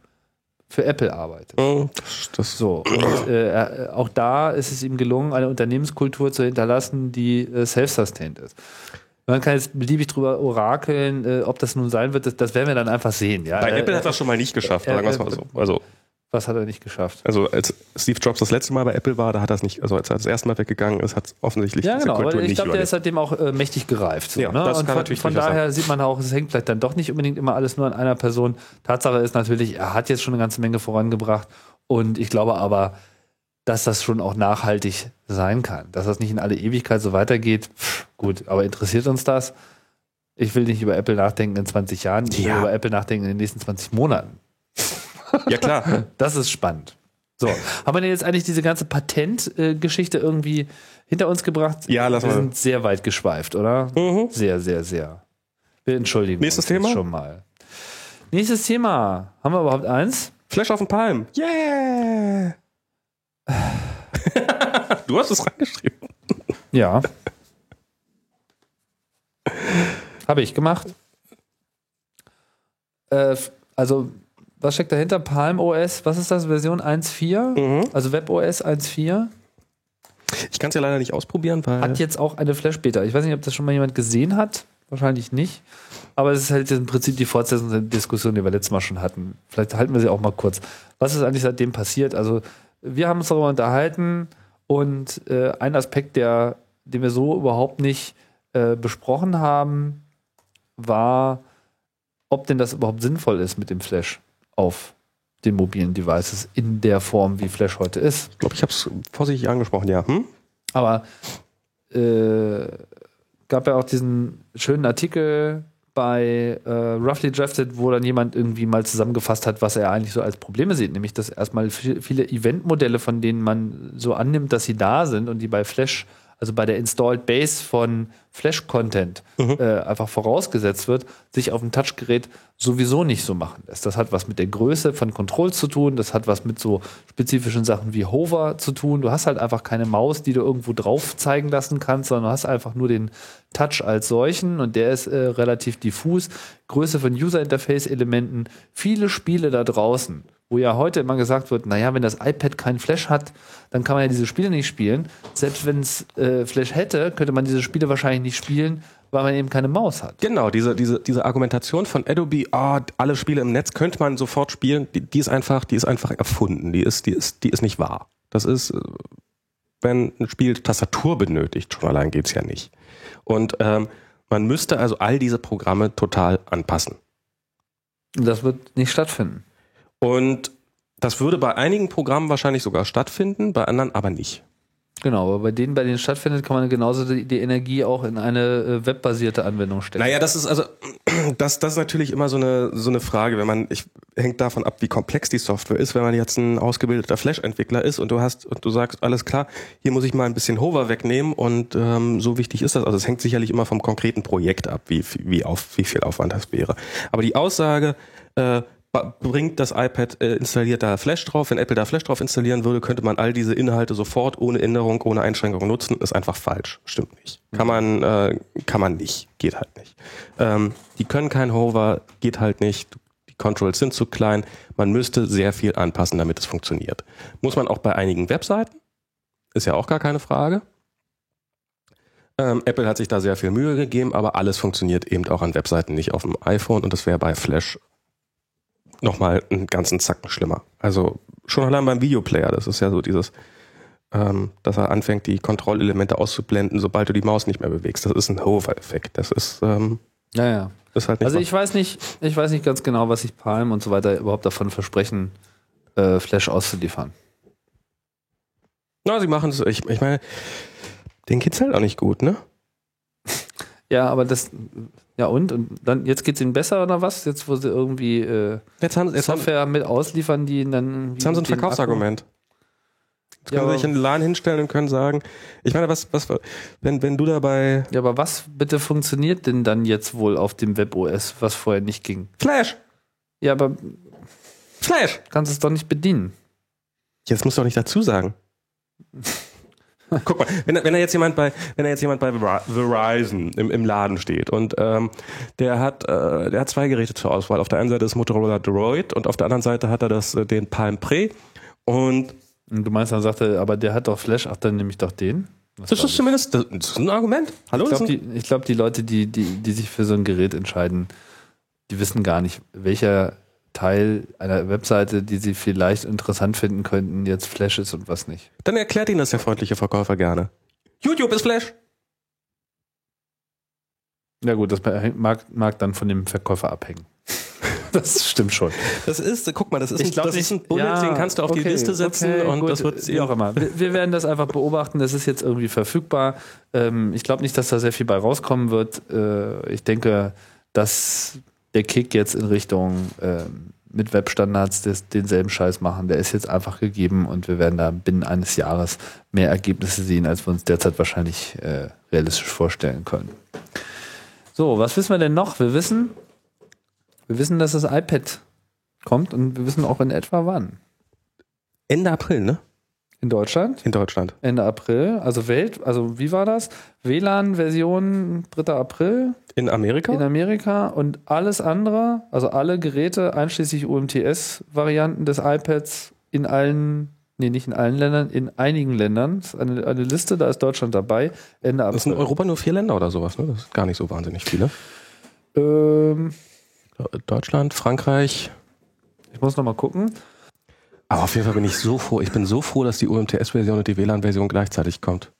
für Apple arbeitet. Oh, das, so, und äh, auch da ist es ihm gelungen, eine Unternehmenskultur zu hinterlassen, die äh, self-sustained ist. Man kann jetzt beliebig drüber orakeln, äh, ob das nun sein wird, das, das werden wir dann einfach sehen. Ja? Bei Apple hat das schon mal nicht geschafft, sagen wir es mal so. Also was hat er nicht geschafft? Also als Steve Jobs das letzte Mal bei Apple war, da hat er es nicht, also als er das erste Mal weggegangen ist, hat es offensichtlich ja, genau, Kultur aber ich glaube, der ist seitdem auch äh, mächtig gereift. So, ja, ne? das Und kann von, natürlich von daher sein. sieht man auch, es hängt vielleicht dann doch nicht unbedingt immer alles nur an einer Person. Tatsache ist natürlich, er hat jetzt schon eine ganze Menge vorangebracht und ich glaube aber, dass das schon auch nachhaltig sein kann. Dass das nicht in alle Ewigkeit so weitergeht, pff, gut, aber interessiert uns das? Ich will nicht über Apple nachdenken in 20 Jahren, ich ja. will über Apple nachdenken in den nächsten 20 Monaten. Ja, klar. Das ist spannend. So, haben wir denn jetzt eigentlich diese ganze Patentgeschichte irgendwie hinter uns gebracht? Ja, lass mal. Wir sind sehr weit geschweift, oder? Mhm. Sehr, sehr, sehr. Wir entschuldigen Nächstes uns Thema? schon mal. Nächstes Thema. Haben wir überhaupt eins? Flash auf den Palm. Yeah! du hast es reingeschrieben. Ja. Habe ich gemacht. Äh, also was steckt dahinter? Palm OS, was ist das? Version 1.4? Mhm. Also WebOS 1.4? Ich kann es ja leider nicht ausprobieren, weil. Hat jetzt auch eine Flash-Beta. Ich weiß nicht, ob das schon mal jemand gesehen hat. Wahrscheinlich nicht. Aber es ist halt im Prinzip die Fortsetzung der Diskussion, die wir letztes Mal schon hatten. Vielleicht halten wir sie auch mal kurz. Was ist eigentlich seitdem passiert? Also, wir haben uns darüber unterhalten und äh, ein Aspekt, der den wir so überhaupt nicht äh, besprochen haben, war, ob denn das überhaupt sinnvoll ist mit dem Flash auf den mobilen Devices in der Form, wie Flash heute ist. Ich glaube, ich habe es vorsichtig angesprochen, ja. Hm? Aber äh, gab ja auch diesen schönen Artikel bei äh, Roughly Drafted, wo dann jemand irgendwie mal zusammengefasst hat, was er eigentlich so als Probleme sieht. Nämlich, dass erstmal viele Eventmodelle, von denen man so annimmt, dass sie da sind und die bei Flash also bei der Installed Base von Flash-Content mhm. äh, einfach vorausgesetzt wird, sich auf dem Touchgerät sowieso nicht so machen lässt. Das hat was mit der Größe von Controls zu tun, das hat was mit so spezifischen Sachen wie Hover zu tun. Du hast halt einfach keine Maus, die du irgendwo drauf zeigen lassen kannst, sondern du hast einfach nur den Touch als solchen und der ist äh, relativ diffus. Größe von User-Interface-Elementen, viele Spiele da draußen wo ja heute immer gesagt wird, naja, wenn das iPad keinen Flash hat, dann kann man ja diese Spiele nicht spielen. Selbst wenn es äh, Flash hätte, könnte man diese Spiele wahrscheinlich nicht spielen, weil man eben keine Maus hat. Genau, diese, diese, diese Argumentation von Adobe, oh, alle Spiele im Netz könnte man sofort spielen, die, die, ist einfach, die ist einfach erfunden. Die ist, die ist, die ist nicht wahr. Das ist, äh, wenn ein Spiel Tastatur benötigt, schon allein geht's ja nicht. Und ähm, man müsste also all diese Programme total anpassen. Das wird nicht stattfinden. Und das würde bei einigen Programmen wahrscheinlich sogar stattfinden, bei anderen aber nicht. Genau, aber bei denen, bei denen stattfindet, kann man genauso die, die Energie auch in eine äh, webbasierte Anwendung stecken. Naja, das ist also, das, das ist natürlich immer so eine, so eine Frage, wenn man, ich, hängt davon ab, wie komplex die Software ist. Wenn man jetzt ein ausgebildeter Flash-Entwickler ist und du hast, und du sagst, alles klar, hier muss ich mal ein bisschen Hover wegnehmen und ähm, so wichtig ist das. Also es hängt sicherlich immer vom konkreten Projekt ab, wie, wie, auf, wie viel Aufwand das wäre. Aber die Aussage, äh, bringt das iPad, äh, installiert da Flash drauf. Wenn Apple da Flash drauf installieren würde, könnte man all diese Inhalte sofort ohne Änderung, ohne Einschränkung nutzen. Ist einfach falsch. Stimmt nicht. Kann man, äh, kann man nicht. Geht halt nicht. Ähm, die können kein Hover, geht halt nicht. Die Controls sind zu klein. Man müsste sehr viel anpassen, damit es funktioniert. Muss man auch bei einigen Webseiten. Ist ja auch gar keine Frage. Ähm, Apple hat sich da sehr viel Mühe gegeben, aber alles funktioniert eben auch an Webseiten nicht auf dem iPhone und das wäre bei Flash nochmal einen ganzen Zacken schlimmer. Also schon allein beim Videoplayer, das ist ja so dieses, ähm, dass er anfängt, die Kontrollelemente auszublenden, sobald du die Maus nicht mehr bewegst. Das ist ein Hover-Effekt. Das ist, ähm, ja, ja. Ist halt nicht also ich weiß nicht, ich weiß nicht ganz genau, was sich Palm und so weiter überhaupt davon versprechen, äh, Flash auszuliefern. Na, sie machen es, ich, ich meine, den geht's halt auch nicht gut, ne? Ja, aber das, ja und? Und dann, jetzt geht's ihnen besser oder was? Jetzt, wo sie irgendwie äh, jetzt haben, jetzt Software haben, mit ausliefern, die dann. Jetzt haben sie ein Verkaufsargument. Jetzt können ja, sie sich in den Laden hinstellen und können sagen, ich meine, was, was, wenn, wenn du dabei. Ja, aber was bitte funktioniert denn dann jetzt wohl auf dem WebOS, was vorher nicht ging? Flash! Ja, aber. Flash! Kannst es doch nicht bedienen. Jetzt musst du auch nicht dazu sagen. Guck mal, wenn, wenn da jetzt jemand bei, wenn da jetzt jemand bei Verizon im, im Laden steht und ähm, der hat, äh, der hat zwei Geräte zur Auswahl. Auf der einen Seite ist Motorola Droid und auf der anderen Seite hat er das äh, den Palm Pre und Du meinst, dann sagt er, aber der hat doch Flash, ach, dann nehme ich doch den. Was das ist zumindest das ist ein Argument. Hallo? Ich glaube, die, glaub, die Leute, die, die, die sich für so ein Gerät entscheiden, die wissen gar nicht, welcher Teil einer Webseite, die Sie vielleicht interessant finden könnten, jetzt Flash ist und was nicht. Dann erklärt Ihnen das der freundliche Verkäufer gerne. YouTube ist Flash. Ja gut, das mag, mag dann von dem Verkäufer abhängen. das stimmt schon. Das ist, guck mal, das ist, ein, glaub, das ist ein Bullet, ja, den kannst du auf okay, die Liste setzen okay, und gut, das wird wie auch immer. Wir, wir, werden das einfach beobachten. Das ist jetzt irgendwie verfügbar. Ähm, ich glaube nicht, dass da sehr viel bei rauskommen wird. Äh, ich denke, dass der Kick jetzt in Richtung äh, mit Webstandards des, denselben Scheiß machen, der ist jetzt einfach gegeben und wir werden da binnen eines Jahres mehr Ergebnisse sehen, als wir uns derzeit wahrscheinlich äh, realistisch vorstellen können. So, was wissen wir denn noch? Wir wissen, wir wissen, dass das iPad kommt und wir wissen auch in etwa wann. Ende April, ne? In Deutschland? In Deutschland. Ende April. Also Welt, also wie war das? WLAN-Version 3. April. In Amerika? In Amerika und alles andere, also alle Geräte einschließlich UMTS-Varianten des iPads in allen, nee, nicht in allen Ländern, in einigen Ländern. Das ist eine, eine Liste, da ist Deutschland dabei. Ende April. Das sind in Europa nur vier Länder oder sowas, ne? Das ist gar nicht so wahnsinnig viele. Ähm, Deutschland, Frankreich. Ich muss nochmal gucken. Aber auf jeden Fall bin ich so froh. Ich bin so froh, dass die UMTS-Version und die WLAN-Version gleichzeitig kommt.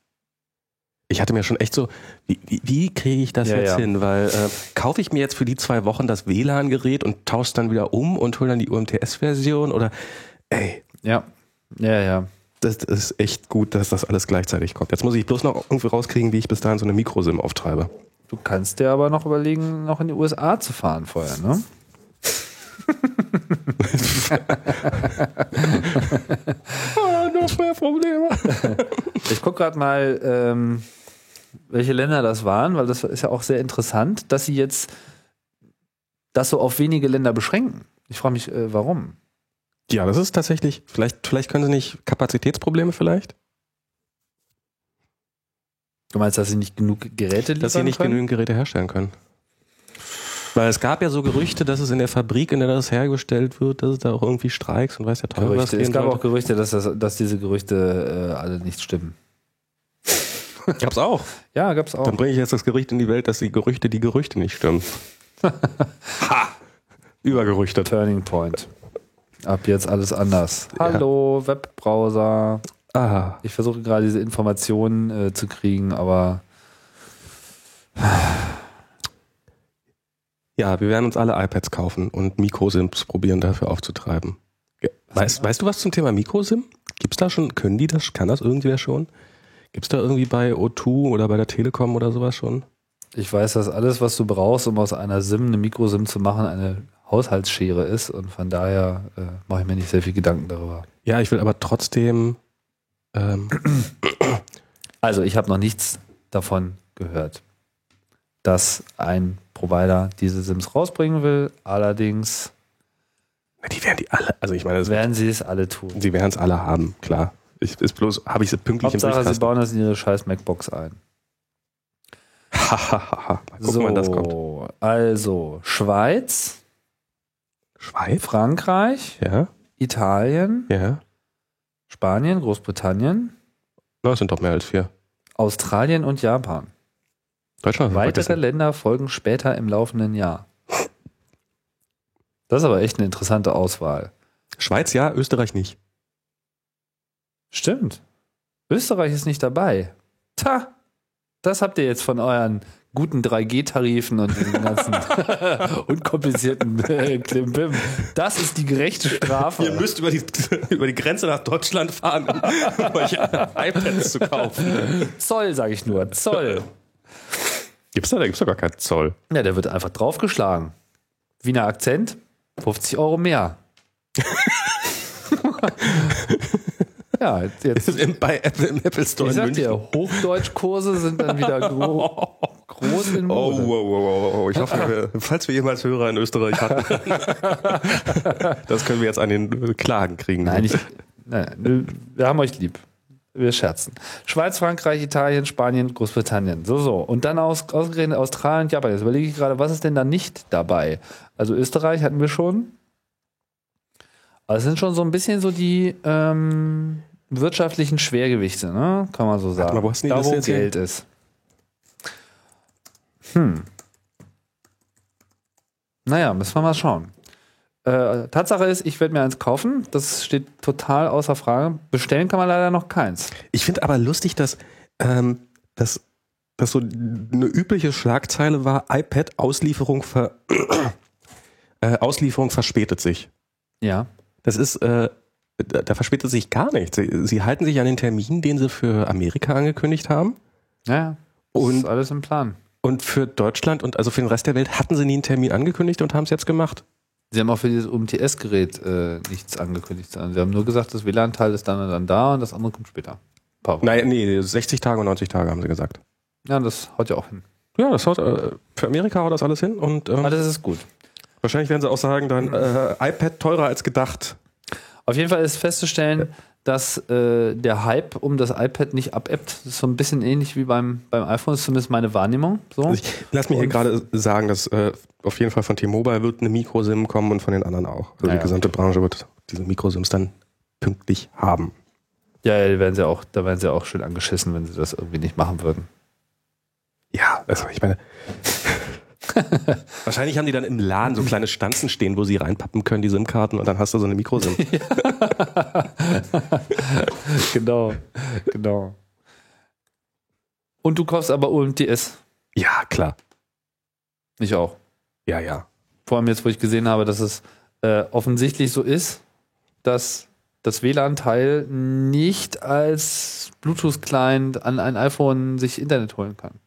Ich hatte mir schon echt so, wie, wie, wie kriege ich das Ja, jetzt ja. hin? Weil äh, kaufe ich mir jetzt für die zwei Wochen das WLAN-Gerät und tausche dann wieder um und hole dann die UMTS-Version oder ey, Ja. Ja, ja. das ist echt gut, dass das alles gleichzeitig kommt. Jetzt muss ich bloß noch irgendwie rauskriegen, wie ich bis dahin so eine Mikrosim auftreibe. Du kannst dir aber noch überlegen, noch in die USA zu fahren vorher, ne? Ah, noch mehr Probleme. Ich gucke gerade mal, ähm, welche Länder das waren, weil das ist ja auch sehr interessant, dass sie jetzt das so auf wenige Länder beschränken. Ich frage mich, äh, warum? Ja, das ist tatsächlich, vielleicht, vielleicht können sie nicht Kapazitätsprobleme vielleicht? Du meinst, dass sie nicht genug Geräte liefern Dass sie nicht können? genügend Geräte herstellen können. Weil es gab ja so Gerüchte, dass es in der Fabrik, in der das hergestellt wird, dass es da auch irgendwie Streiks und weiß der Teufel was. Es gab auch. Gerüchte, dass, das, dass diese Gerüchte äh, alle nicht stimmen. Gab's auch. Ja, gab's auch. Dann bringe ich jetzt das Gerücht in die Welt, dass die Gerüchte die Gerüchte nicht stimmen. ha! Übergerüchtet. Turning Point. Ab jetzt alles anders. Hallo, Webbrowser. Ah. Ich versuche gerade diese Informationen äh, zu kriegen, aber Ja, wir werden uns alle iPads kaufen und Mikrosims probieren dafür aufzutreiben. Weißt, weißt du was zum Thema Mikrosim? Gibt's da schon, können die das, kann das irgendwer schon? Gibt's da irgendwie bei O2 oder bei der Telekom oder sowas schon? ich weiß, dass alles, was du brauchst, um aus einer SIM eine Mikrosim zu machen, eine Haushaltsschere ist und von daher äh, mache ich mir nicht sehr viel Gedanken darüber. Ja, ich will aber trotzdem, ähm, Also ich habe noch nichts davon gehört, dass ein Provider diese SIMs rausbringen will. Allerdings die werden die alle, also ich meine, das, werden sie es alle tun. sie werden es alle haben, klar. Ich, ist bloß, habe ich sie pünktlich im Hauptsache, sie Briefkasten. bauen das in ihre scheiß MacBox ein. Hahaha. Mal gucken, wann das kommt. So, also Schweiz, Schweiz? Frankreich, Ja, Italien, ja. Spanien, Großbritannien, Na, es sind doch mehr als vier. Australien und Japan. Deutschland Weitere vergessen. Länder folgen später im laufenden Jahr. Das ist aber echt eine interessante Auswahl. Schweiz ja, Österreich nicht. Stimmt. Österreich ist nicht dabei. Ta, das habt ihr jetzt von euren guten 3G-Tarifen und diesen ganzen unkomplizierten äh, Klimbim. Das ist die gerechte Strafe. Ihr müsst über die, über die Grenze nach Deutschland fahren, um euch iPads zu kaufen. Zoll, sage ich nur. Zoll. Gibt's da? Da gibt's doch gar keinen Zoll. Ja, der wird einfach draufgeschlagen. Wiener Akzent, 50 Euro mehr. ja, jetzt, Im, bei Apple, im Apple Store ich sag dir, Hochdeutschkurse sind dann wieder gro groß in Oh, Mode. wow, wow, wow, wow. Ich hoffe, falls wir jemals Hörer in Österreich hatten, das können wir jetzt an den Klagen kriegen. Nein, ich, nein, wir haben euch lieb. Wir scherzen. Schweiz, Frankreich, Italien, Spanien, Großbritannien. So, so. Und dann aus, ausgerechnet Australien und Japan. Jetzt überlege ich gerade, was ist denn da nicht dabei? Also Österreich hatten wir schon. Aber es sind schon so ein bisschen so die ähm, wirtschaftlichen Schwergewichte, ne? Kann man so sagen. du die da, wo hier? Geld ist. Hm. Naja, müssen wir mal schauen. Äh, Tatsache ist, ich werde mir eins kaufen. Das steht total außer Frage. Bestellen kann man leider noch keins. Ich finde aber lustig, dass, ähm, dass, dass so eine übliche Schlagzeile war, iPad Auslieferung, ver, äh, Auslieferung verspätet sich. Ja. Das ist, äh, da, da verspätet sich gar nichts. Sie, sie halten sich an den Termin, den sie für Amerika angekündigt haben. Ja. Und- ist alles im Plan. Und für Deutschland und also für den Rest der Welt hatten sie nie einen Termin angekündigt und haben es jetzt gemacht. Sie haben auch für dieses UMTS-Gerät äh, nichts angekündigt. sondern Sie haben nur gesagt, das WLAN-Teil ist dann und dann da und das andere kommt später. Paar Wochen. Nein, nee, 60 Tage und 90 Tage haben sie gesagt. Ja, das haut ja auch hin. Ja, das haut, äh, für Amerika haut das alles hin und ähm, Aber das ist gut. wahrscheinlich werden sie auch sagen, dann äh, iPad teurer als gedacht. Auf jeden Fall ist festzustellen, dass äh, der Hype um das iPad nicht abebbt. Das ist so ein bisschen ähnlich wie beim, beim iPhone, ist zumindest meine Wahrnehmung. So. Also ich, lass mich hier gerade sagen, dass äh, auf jeden Fall von T-Mobile wird eine Mikrosim kommen und von den anderen auch. Also Ja, die ja. gesamte Branche wird diese Mikrosims dann pünktlich haben. Ja, ja, die werden sie auch, da werden sie auch schön angeschissen, wenn sie das irgendwie nicht machen würden. Ja, also ich meine. Wahrscheinlich haben die dann im Laden so kleine Stanzen stehen, wo sie reinpappen können, die SIM-Karten, und dann hast du so eine Mikrosim. genau, genau. Und du kaufst aber UMTS. Ja, klar. Ich auch. Ja, ja. Vor allem jetzt, wo ich gesehen habe, dass es äh, offensichtlich so ist, dass das WLAN-Teil nicht als Bluetooth-Client an ein iPhone sich Internet holen kann.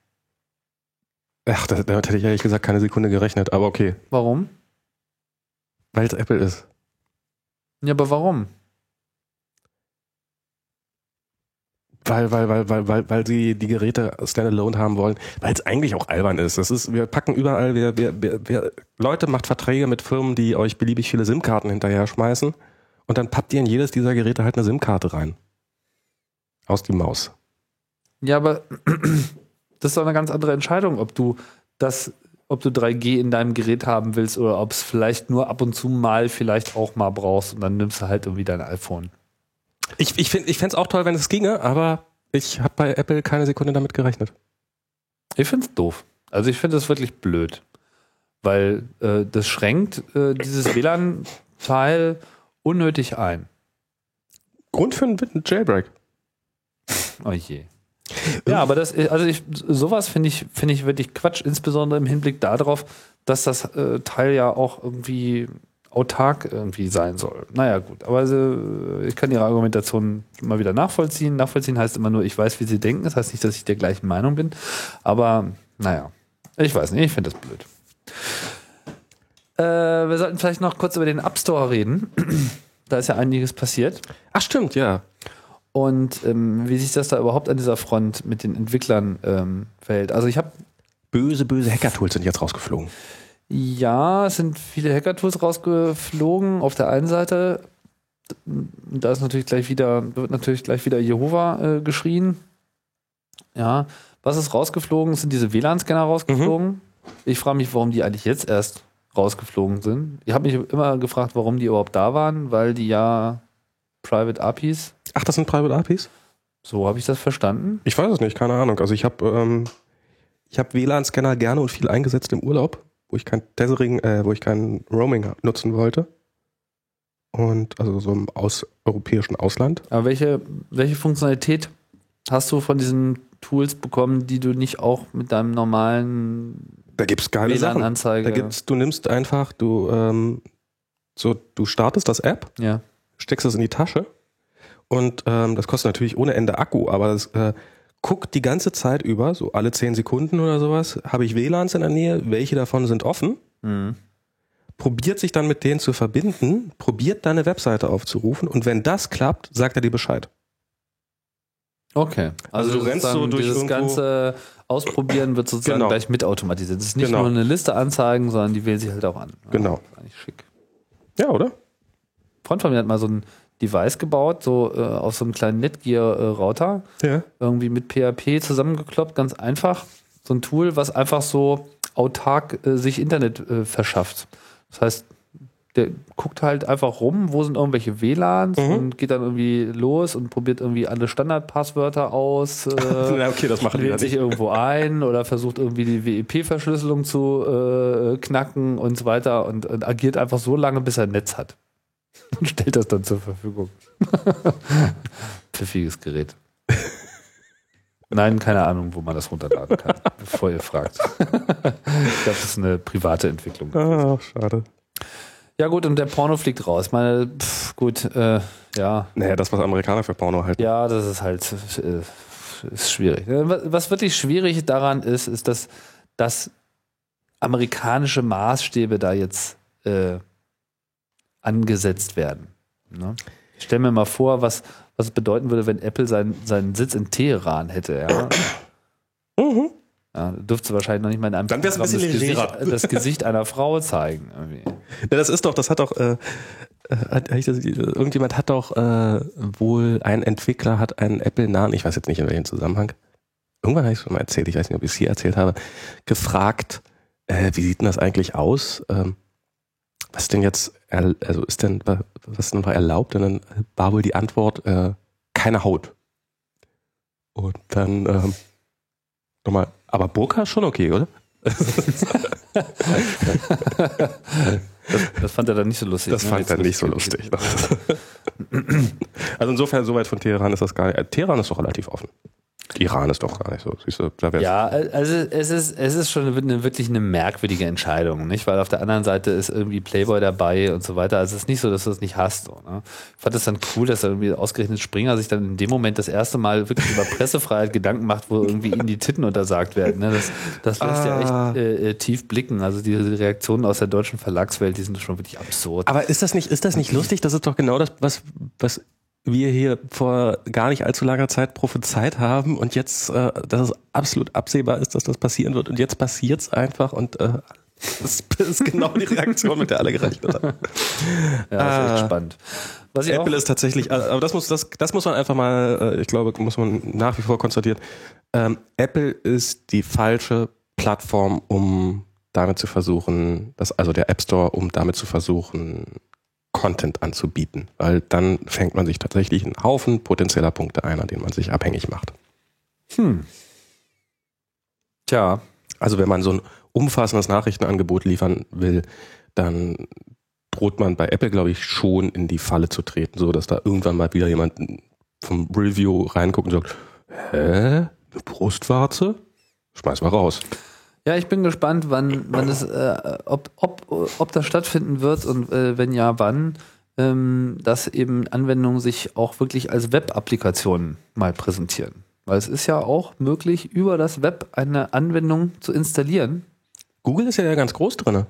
Ach, das, damit hätte ich ehrlich gesagt keine Sekunde gerechnet, aber okay. Warum? Weil es Apple ist. Ja, aber warum? Weil, weil, weil, weil, weil, weil sie die Geräte standalone haben wollen, weil es eigentlich auch albern ist. Das ist, wir packen überall, wir, wir, wir, wir, Leute macht Verträge mit Firmen, die euch beliebig viele SIM-Karten hinterher schmeißen und dann pappt ihr in jedes dieser Geräte halt eine SIM-Karte rein. Aus die Maus. Ja, aber das ist doch eine ganz andere Entscheidung, ob du das, ob du 3G in deinem Gerät haben willst oder ob es vielleicht nur ab und zu mal vielleicht auch mal brauchst und dann nimmst du halt irgendwie dein iPhone. Ich, ich finde es auch toll, wenn es ginge, aber ich habe bei Apple keine Sekunde damit gerechnet. Ich finde es doof. Also ich finde es wirklich blöd. Weil äh, das schränkt äh, dieses WLAN-Teil unnötig ein. Grund für einen Jailbreak. Oh je. Ja, aber das, also ich, sowas finde ich, finde ich wirklich Quatsch, insbesondere im Hinblick darauf, dass das äh, Teil ja auch irgendwie autark irgendwie sein soll. Naja, gut, aber äh, ich kann Ihre Argumentation mal wieder nachvollziehen. Nachvollziehen heißt immer nur, ich weiß, wie Sie denken. Das heißt nicht, dass ich der gleichen Meinung bin. Aber naja, ich weiß nicht, ich finde das blöd. Äh, wir sollten vielleicht noch kurz über den App Store reden. da ist ja einiges passiert. Ach stimmt, ja. Und ähm, wie sich das da überhaupt an dieser Front mit den Entwicklern ähm, verhält. Also ich habe Böse, böse Hacker-Tools sind jetzt rausgeflogen. ja, es sind viele Hacker-Tools rausgeflogen. Auf der einen Seite, da ist natürlich gleich wieder, wird natürlich gleich wieder Jehova äh, geschrien. Ja, was ist rausgeflogen? Sind diese WLAN-Scanner rausgeflogen? Ich frage mich, warum die eigentlich jetzt erst rausgeflogen sind. Ich habe mich immer gefragt, warum die überhaupt da waren, weil die ja Private APIs, Ach, das sind Private APIs? so habe ich das verstanden. Ich weiß es nicht, keine Ahnung. Also ich habe ähm, ich habe WLAN-Scanner gerne und viel eingesetzt im Urlaub, wo ich kein Tethering, äh, wo ich kein Roaming nutzen wollte. Und also so im aus, europäischen Ausland. Aber welche, welche Funktionalität hast du von diesen Tools bekommen, die du nicht auch mit deinem normalen Da gibt's geile Sachen. Da gibt's, du nimmst einfach, du ähm, so, du startest das App, ja. steckst es in die Tasche und ähm, das kostet natürlich ohne Ende Akku, aber es äh, guckt die ganze Zeit über, so alle 10 Sekunden oder sowas, habe ich WLANs in der Nähe, welche davon sind offen, Mhm. probiert sich dann mit denen zu verbinden, probiert deine Webseite aufzurufen und wenn das klappt, sagt er dir Bescheid. Okay. Also du rennst so durch dieses irgendwo- ganze Ausprobieren wird sozusagen Genau. gleich mitautomatisiert. Es ist nicht Genau. nur eine Liste anzeigen, sondern die wählt sich halt auch an. Ja, Genau. Eigentlich schick. Ja, oder? Ein Freund von mir hat mal so ein Device gebaut, so äh, aus so einem kleinen Netgear-Router, Ja. irgendwie mit PHP zusammengekloppt, ganz einfach. So ein Tool, was einfach so autark äh, sich Internet äh, verschafft. Das heißt, der guckt halt einfach rum, wo sind irgendwelche WLANs Mhm. und geht dann irgendwie los und probiert irgendwie alle Standardpasswörter aus. Äh, okay, das machen die wählt sich nicht. irgendwo ein oder versucht irgendwie die WEP-Verschlüsselung zu äh, knacken und so weiter und, und agiert einfach so lange, bis er ein Netz hat. Und stellt das dann zur Verfügung. Pfiffiges Gerät. Nein, keine Ahnung, wo man das runterladen kann, bevor ihr fragt. ich glaube, das ist eine private Entwicklung. Ah, schade. Ja gut, und der Porno fliegt raus. Meine, pff, gut, äh, ja, Naja, das, was Amerikaner für Porno halten. ja, das ist halt äh, ist schwierig. Äh, Was was wirklich schwierig daran ist, ist, dass, dass amerikanische Maßstäbe da jetzt äh, angesetzt werden. Ne? Ich stelle mir mal vor, was, was es bedeuten würde, wenn Apple seinen, seinen Sitz in Teheran hätte. Ja? Mhm. Ja, dürfte wahrscheinlich noch nicht mal in einem Dann wär's ein bisschen das, Gesicht, das Gesicht einer Frau zeigen. Ja, das ist doch, das hat doch, äh, äh, hat, das, irgendjemand hat doch äh, wohl, ein Entwickler hat einen Apple-nahen, ich weiß jetzt nicht in welchem Zusammenhang, irgendwann habe ich es schon mal erzählt, ich weiß nicht, ob ich es hier erzählt habe, gefragt, äh, wie sieht denn das eigentlich aus? Ähm, was denn jetzt, also ist denn, wa- was denn noch erlaubt? Und dann war wohl die Antwort, äh, keine Haut. Und dann, ähm, nochmal, aber Burka ist schon okay, oder? Das, das fand er dann nicht so lustig. Das ne? fand er nicht so lustig. lustig. also insofern, soweit von Teheran ist das gar nicht. äh, Teheran ist doch relativ offen. Iran ist doch gar nicht so. Siehst du, da wär's- Ja, also es ist, es ist schon eine, wirklich eine merkwürdige Entscheidung, nicht? Weil auf der anderen Seite ist irgendwie Playboy dabei und so weiter. Also es ist nicht so, dass du es nicht hast. So, ne? Ich fand es dann cool, dass irgendwie ausgerechnet Springer sich dann in dem Moment das erste Mal wirklich über Pressefreiheit Gedanken macht, wo irgendwie ihnen die Titten untersagt werden. Ne? Das, das lässt Ah. ja echt äh, äh, tief blicken. Also diese Reaktionen aus der deutschen Verlagswelt, die sind schon wirklich absurd. Aber ist das nicht, ist das nicht lustig? Das ist doch genau das, was, was wir hier vor gar nicht allzu langer Zeit prophezeit haben und jetzt, äh, dass es absolut absehbar ist, dass das passieren wird und jetzt passiert's einfach und äh, das ist genau die Reaktion, mit der alle gerechnet haben. Ja, das ist echt Ah. spannend. Was Apple ist tatsächlich, äh, aber das muss, das, das muss man einfach mal, äh, ich glaube, muss man nach wie vor konstatieren. Ähm, Apple ist die falsche Plattform, um damit zu versuchen, das, also der App Store, um damit zu versuchen, Content anzubieten. Weil dann fängt man sich tatsächlich einen Haufen potenzieller Punkte ein, an denen man sich abhängig macht. hm. Tja, Also wenn man so ein umfassendes Nachrichtenangebot liefern will, dann droht man bei Apple, glaube ich, schon in die Falle zu treten, so dass da irgendwann mal wieder jemand vom Review reinguckt und sagt, hä? Eine Brustwarze? Schmeiß mal raus. Ja, ich bin gespannt, wann, wann es, äh, ob, ob, ob das stattfinden wird und äh, wenn ja, wann, ähm, dass eben Anwendungen sich auch wirklich als Web-Applikationen mal präsentieren. Weil es ist ja auch möglich, über das Web eine Anwendung zu installieren. Google ist ja ganz groß drinne.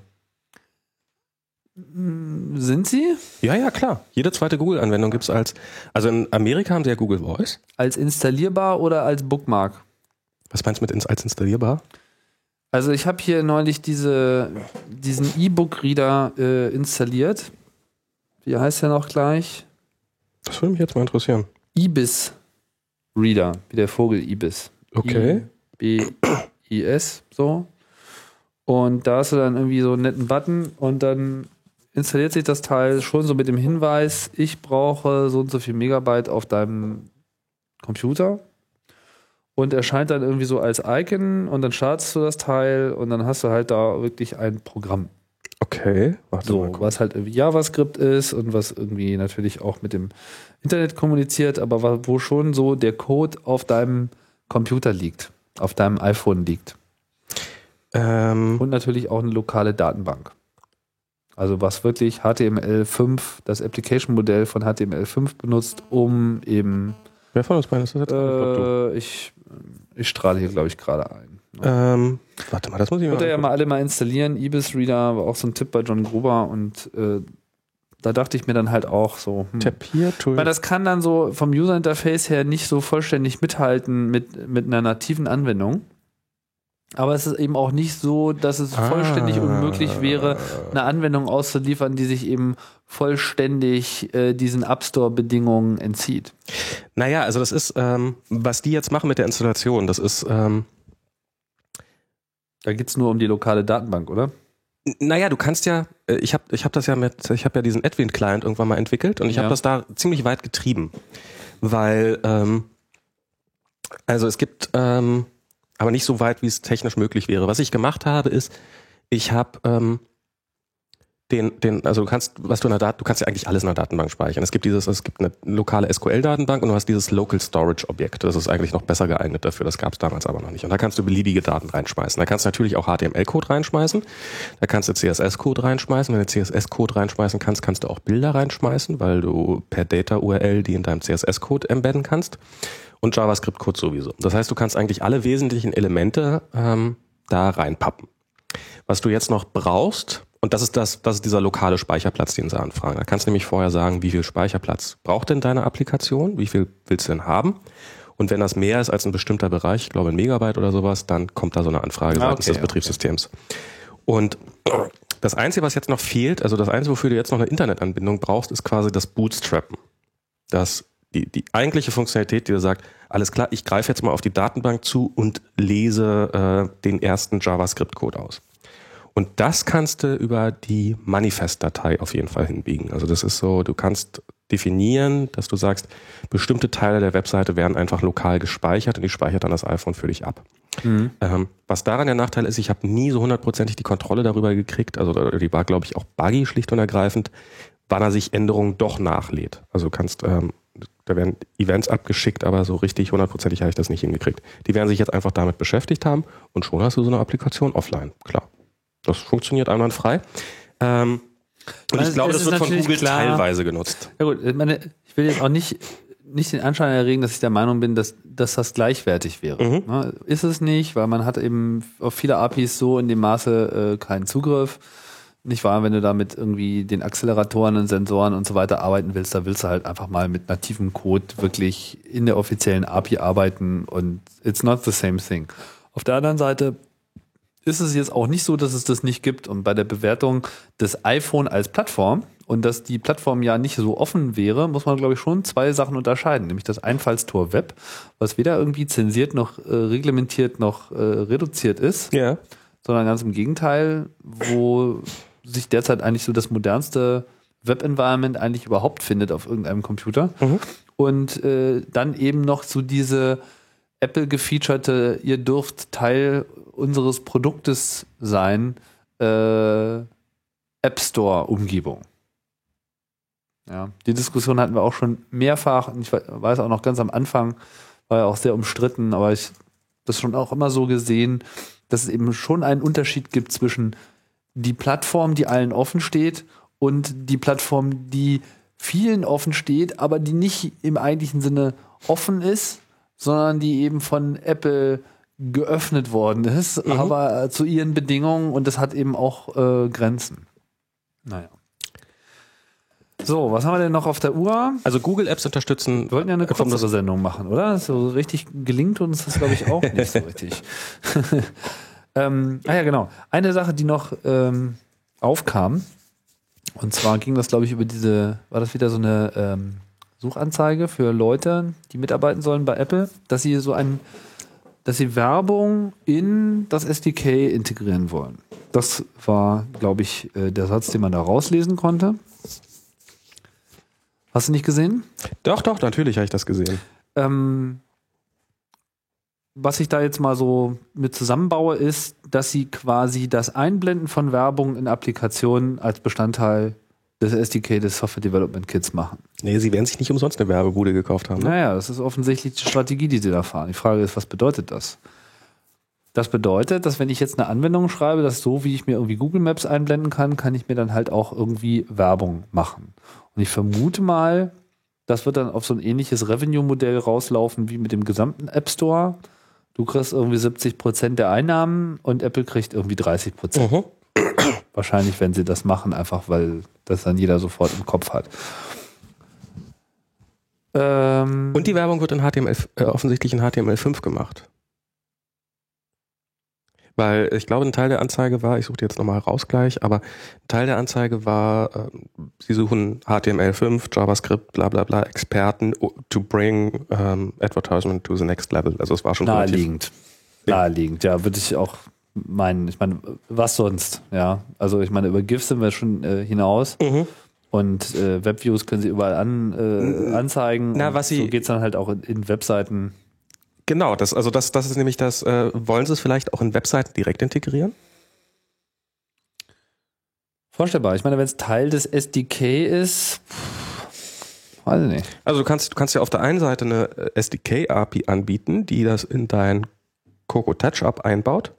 Sind sie? Ja, ja, klar. Jede zweite Google-Anwendung gibt's als, also in Amerika haben sie ja Google Voice. Als installierbar oder als Bookmark? Was meinst du mit ins, als installierbar? Also ich habe hier neulich diese, diesen E-Book-Reader äh, installiert. Wie heißt der noch gleich? Das würde mich jetzt mal interessieren. Ibis Reader, wie der Vogel Ibis. Okay. B-I-S, so. Und da hast du dann irgendwie so einen netten Button und dann installiert sich das Teil schon so mit dem Hinweis, ich brauche so und so viel Megabyte auf deinem Computer. Und erscheint dann irgendwie so als Icon und dann startest du das Teil und dann hast du halt da wirklich ein Programm. Okay. Warte mal So, kurz. was halt irgendwie JavaScript ist und was irgendwie natürlich auch mit dem Internet kommuniziert, aber wo schon so der Code auf deinem Computer liegt, auf deinem iPhone liegt. Ähm, Und natürlich auch eine lokale Datenbank. Also was wirklich HTML5, das Application-Modell von HTML5 benutzt, um eben, wer von uns beiden ist das jetzt? Äh, ich, ich strahle hier, glaube ich, gerade ein. Ähm, warte mal, das muss ich Könnt ihr ja mal alle mal installieren. Ibis Reader war auch so ein Tipp bei John Gruber und äh, da dachte ich mir dann halt auch so. Hm. Tapir-Tool. Weil das kann dann so vom User-Interface her nicht so vollständig mithalten mit, mit einer nativen Anwendung. Aber es ist eben auch nicht so, dass es vollständig Ah. unmöglich wäre, eine Anwendung auszuliefern, die sich eben vollständig äh, diesen App Store-Bedingungen entzieht. Naja, also das ist, ähm, was die jetzt machen mit der Installation, das ist, ähm, Da geht es nur um die lokale Datenbank, oder? naja, du kannst ja, äh, ich habe ich hab das ja mit, ich habe ja diesen Adwin-Client irgendwann mal entwickelt und ich Ja. habe das da ziemlich weit getrieben, weil, ähm, also es gibt, ähm, aber nicht so weit, wie es technisch möglich wäre. Was ich gemacht habe, ist, ich habe ähm, den, den, also du kannst, was du in der Dat du kannst ja eigentlich alles in der Datenbank speichern. Es gibt dieses, es gibt eine lokale SQL-Datenbank und du hast dieses Local Storage Objekt. Das ist eigentlich noch besser geeignet dafür. Das gab es damals aber noch nicht. Und da kannst du beliebige Daten reinschmeißen. Da kannst du natürlich auch HTML-Code reinschmeißen. Da kannst du CSS-Code reinschmeißen. Wenn du CSS-Code reinschmeißen kannst, kannst du auch Bilder reinschmeißen, weil du per Data-URL die in deinem CSS-Code embedden kannst. Und JavaScript-Code sowieso. Das heißt, du kannst eigentlich alle wesentlichen Elemente ähm, da reinpappen. Was du jetzt noch brauchst, und das ist das, das ist dieser lokale Speicherplatz, den sie anfragen. Da kannst du nämlich vorher sagen, wie viel Speicherplatz braucht denn deine Applikation? Wie viel willst du denn haben? Und wenn das mehr ist als ein bestimmter Bereich, ich glaube ein Megabyte oder sowas, dann kommt da so eine Anfrage Ah, seitens okay, des Betriebssystems. Und das Einzige, was jetzt noch fehlt, also das Einzige, wofür du jetzt noch eine Internetanbindung brauchst, ist quasi das Bootstrappen. Das, die, die eigentliche Funktionalität, die dir sagt, alles klar, ich greife jetzt mal auf die Datenbank zu und lese äh, den ersten JavaScript-Code aus. Und das kannst du über die Manifest-Datei auf jeden Fall hinbiegen. Also das ist so, du kannst definieren, dass du sagst, bestimmte Teile der Webseite werden einfach lokal gespeichert und die speichert dann das iPhone für dich ab. Ähm, was daran der Nachteil ist, ich habe nie so hundertprozentig die Kontrolle darüber gekriegt, also die war, glaube ich, auch buggy schlicht und ergreifend, wann er sich Änderungen doch nachlädt. Also du kannst ähm, da werden Events abgeschickt, aber so richtig hundertprozentig habe ich das nicht hingekriegt. Die werden sich jetzt einfach damit beschäftigt haben und schon hast du so eine Applikation offline. Klar. Das funktioniert einwandfrei. Ähm, und Also ich glaube, das wird von Google klar- teilweise genutzt. Ja gut, ich meine, ich will jetzt auch nicht, nicht den Anschein erregen, dass ich der Meinung bin, dass, dass das gleichwertig wäre. Mhm. Ne, Ist es nicht, weil man hat eben auf viele APIs so in dem Maße äh, keinen Zugriff. Nicht wahr, wenn du da mit irgendwie den Acceleratoren und Sensoren und so weiter arbeiten willst, da willst du halt einfach mal mit nativem Code wirklich in der offiziellen API arbeiten und it's not the same thing. Auf der anderen Seite ist es jetzt auch nicht so, dass es das nicht gibt. Und bei der Bewertung des iPhone als Plattform und dass die Plattform ja nicht so offen wäre, muss man, glaube ich, schon zwei Sachen unterscheiden. Nämlich das Einfallstor Web, was weder irgendwie zensiert noch äh, reglementiert noch äh, reduziert ist, Ja. sondern ganz im Gegenteil, wo sich derzeit eigentlich so das modernste Web-Environment eigentlich überhaupt findet auf irgendeinem Computer. Mhm. Und äh, dann eben noch so diese Apple-gefeaturete, ihr dürft Teil unseres Produktes sein, äh, App Store-Umgebung. Ja, die Diskussion hatten wir auch schon mehrfach. Und ich we- weiß auch noch ganz am Anfang, war ja auch sehr umstritten, aber ich das schon auch immer so gesehen, dass es eben schon einen Unterschied gibt zwischen die Plattform, die allen offen steht, und die Plattform, die vielen offen steht, aber die nicht im eigentlichen Sinne offen ist, sondern die eben von Apple geöffnet worden ist, Mhm. aber äh, zu ihren Bedingungen und das hat eben auch äh, Grenzen. Naja. So, was haben wir denn noch auf der Uhr? Also Google Apps unterstützen. Wir wollten ja eine kürzere Sendung machen, oder? So richtig gelingt uns das, glaube ich, auch nicht so richtig. Ähm, ah ja, genau. Eine Sache, die noch ähm, aufkam, und zwar ging das, glaube ich, über diese, war das wieder so eine ähm, Suchanzeige für Leute, die mitarbeiten sollen bei Apple, dass sie so ein, dass sie Werbung in das SDK integrieren wollen. Das war, glaube ich, äh, der Satz, den man da rauslesen konnte. Hast du nicht gesehen? Doch, doch, natürlich habe ich das gesehen. Ähm, was ich da jetzt mal so mit zusammenbaue, ist, dass sie quasi das Einblenden von Werbung in Applikationen als Bestandteil des SDK des Software Development Kits machen. Nee, sie werden sich nicht umsonst eine Werbebude gekauft haben. Ne? Naja, das ist offensichtlich die Strategie, die sie da fahren. Die Frage ist, was bedeutet das? Das bedeutet, dass wenn ich jetzt eine Anwendung schreibe, dass so wie ich mir irgendwie Google Maps einblenden kann, kann ich mir dann halt auch irgendwie Werbung machen. Und ich vermute mal, das wird dann auf so ein ähnliches Revenue-Modell rauslaufen wie mit dem gesamten App Store. Du kriegst irgendwie 70 Prozent der Einnahmen und Apple kriegt irgendwie 30 Prozent. Mhm. Wahrscheinlich, wenn sie das machen, einfach weil das dann jeder sofort im Kopf hat. Ähm, Und die Werbung wird in HTML, äh, offensichtlich in HTML5 gemacht. Weil ich glaube, ein Teil der Anzeige war, ich suche die jetzt nochmal raus gleich, aber ein Teil der Anzeige war, äh, sie suchen HTML5, JavaScript, bla bla bla, Experten to bring ähm, advertisement to the next level. Also es war schon Naheliegend. Naheliegend, ja, würde ich auch meinen. Ich meine, was sonst? Ja, also ich meine, über GIFs sind wir schon äh, hinaus Mhm. und äh, Webviews können sie überall an, äh, anzeigen. Na, was sie- so geht's dann halt auch in, in Webseiten. Genau, das, also das, das ist nämlich das, äh, wollen sie es vielleicht auch in Webseiten direkt integrieren? Vorstellbar. Ich meine, wenn es Teil des SDK ist, pff, weiß ich nicht. Also du kannst, du kannst ja auf der einen Seite eine äh, SDK-API anbieten, die das in dein Coco Touch App einbaut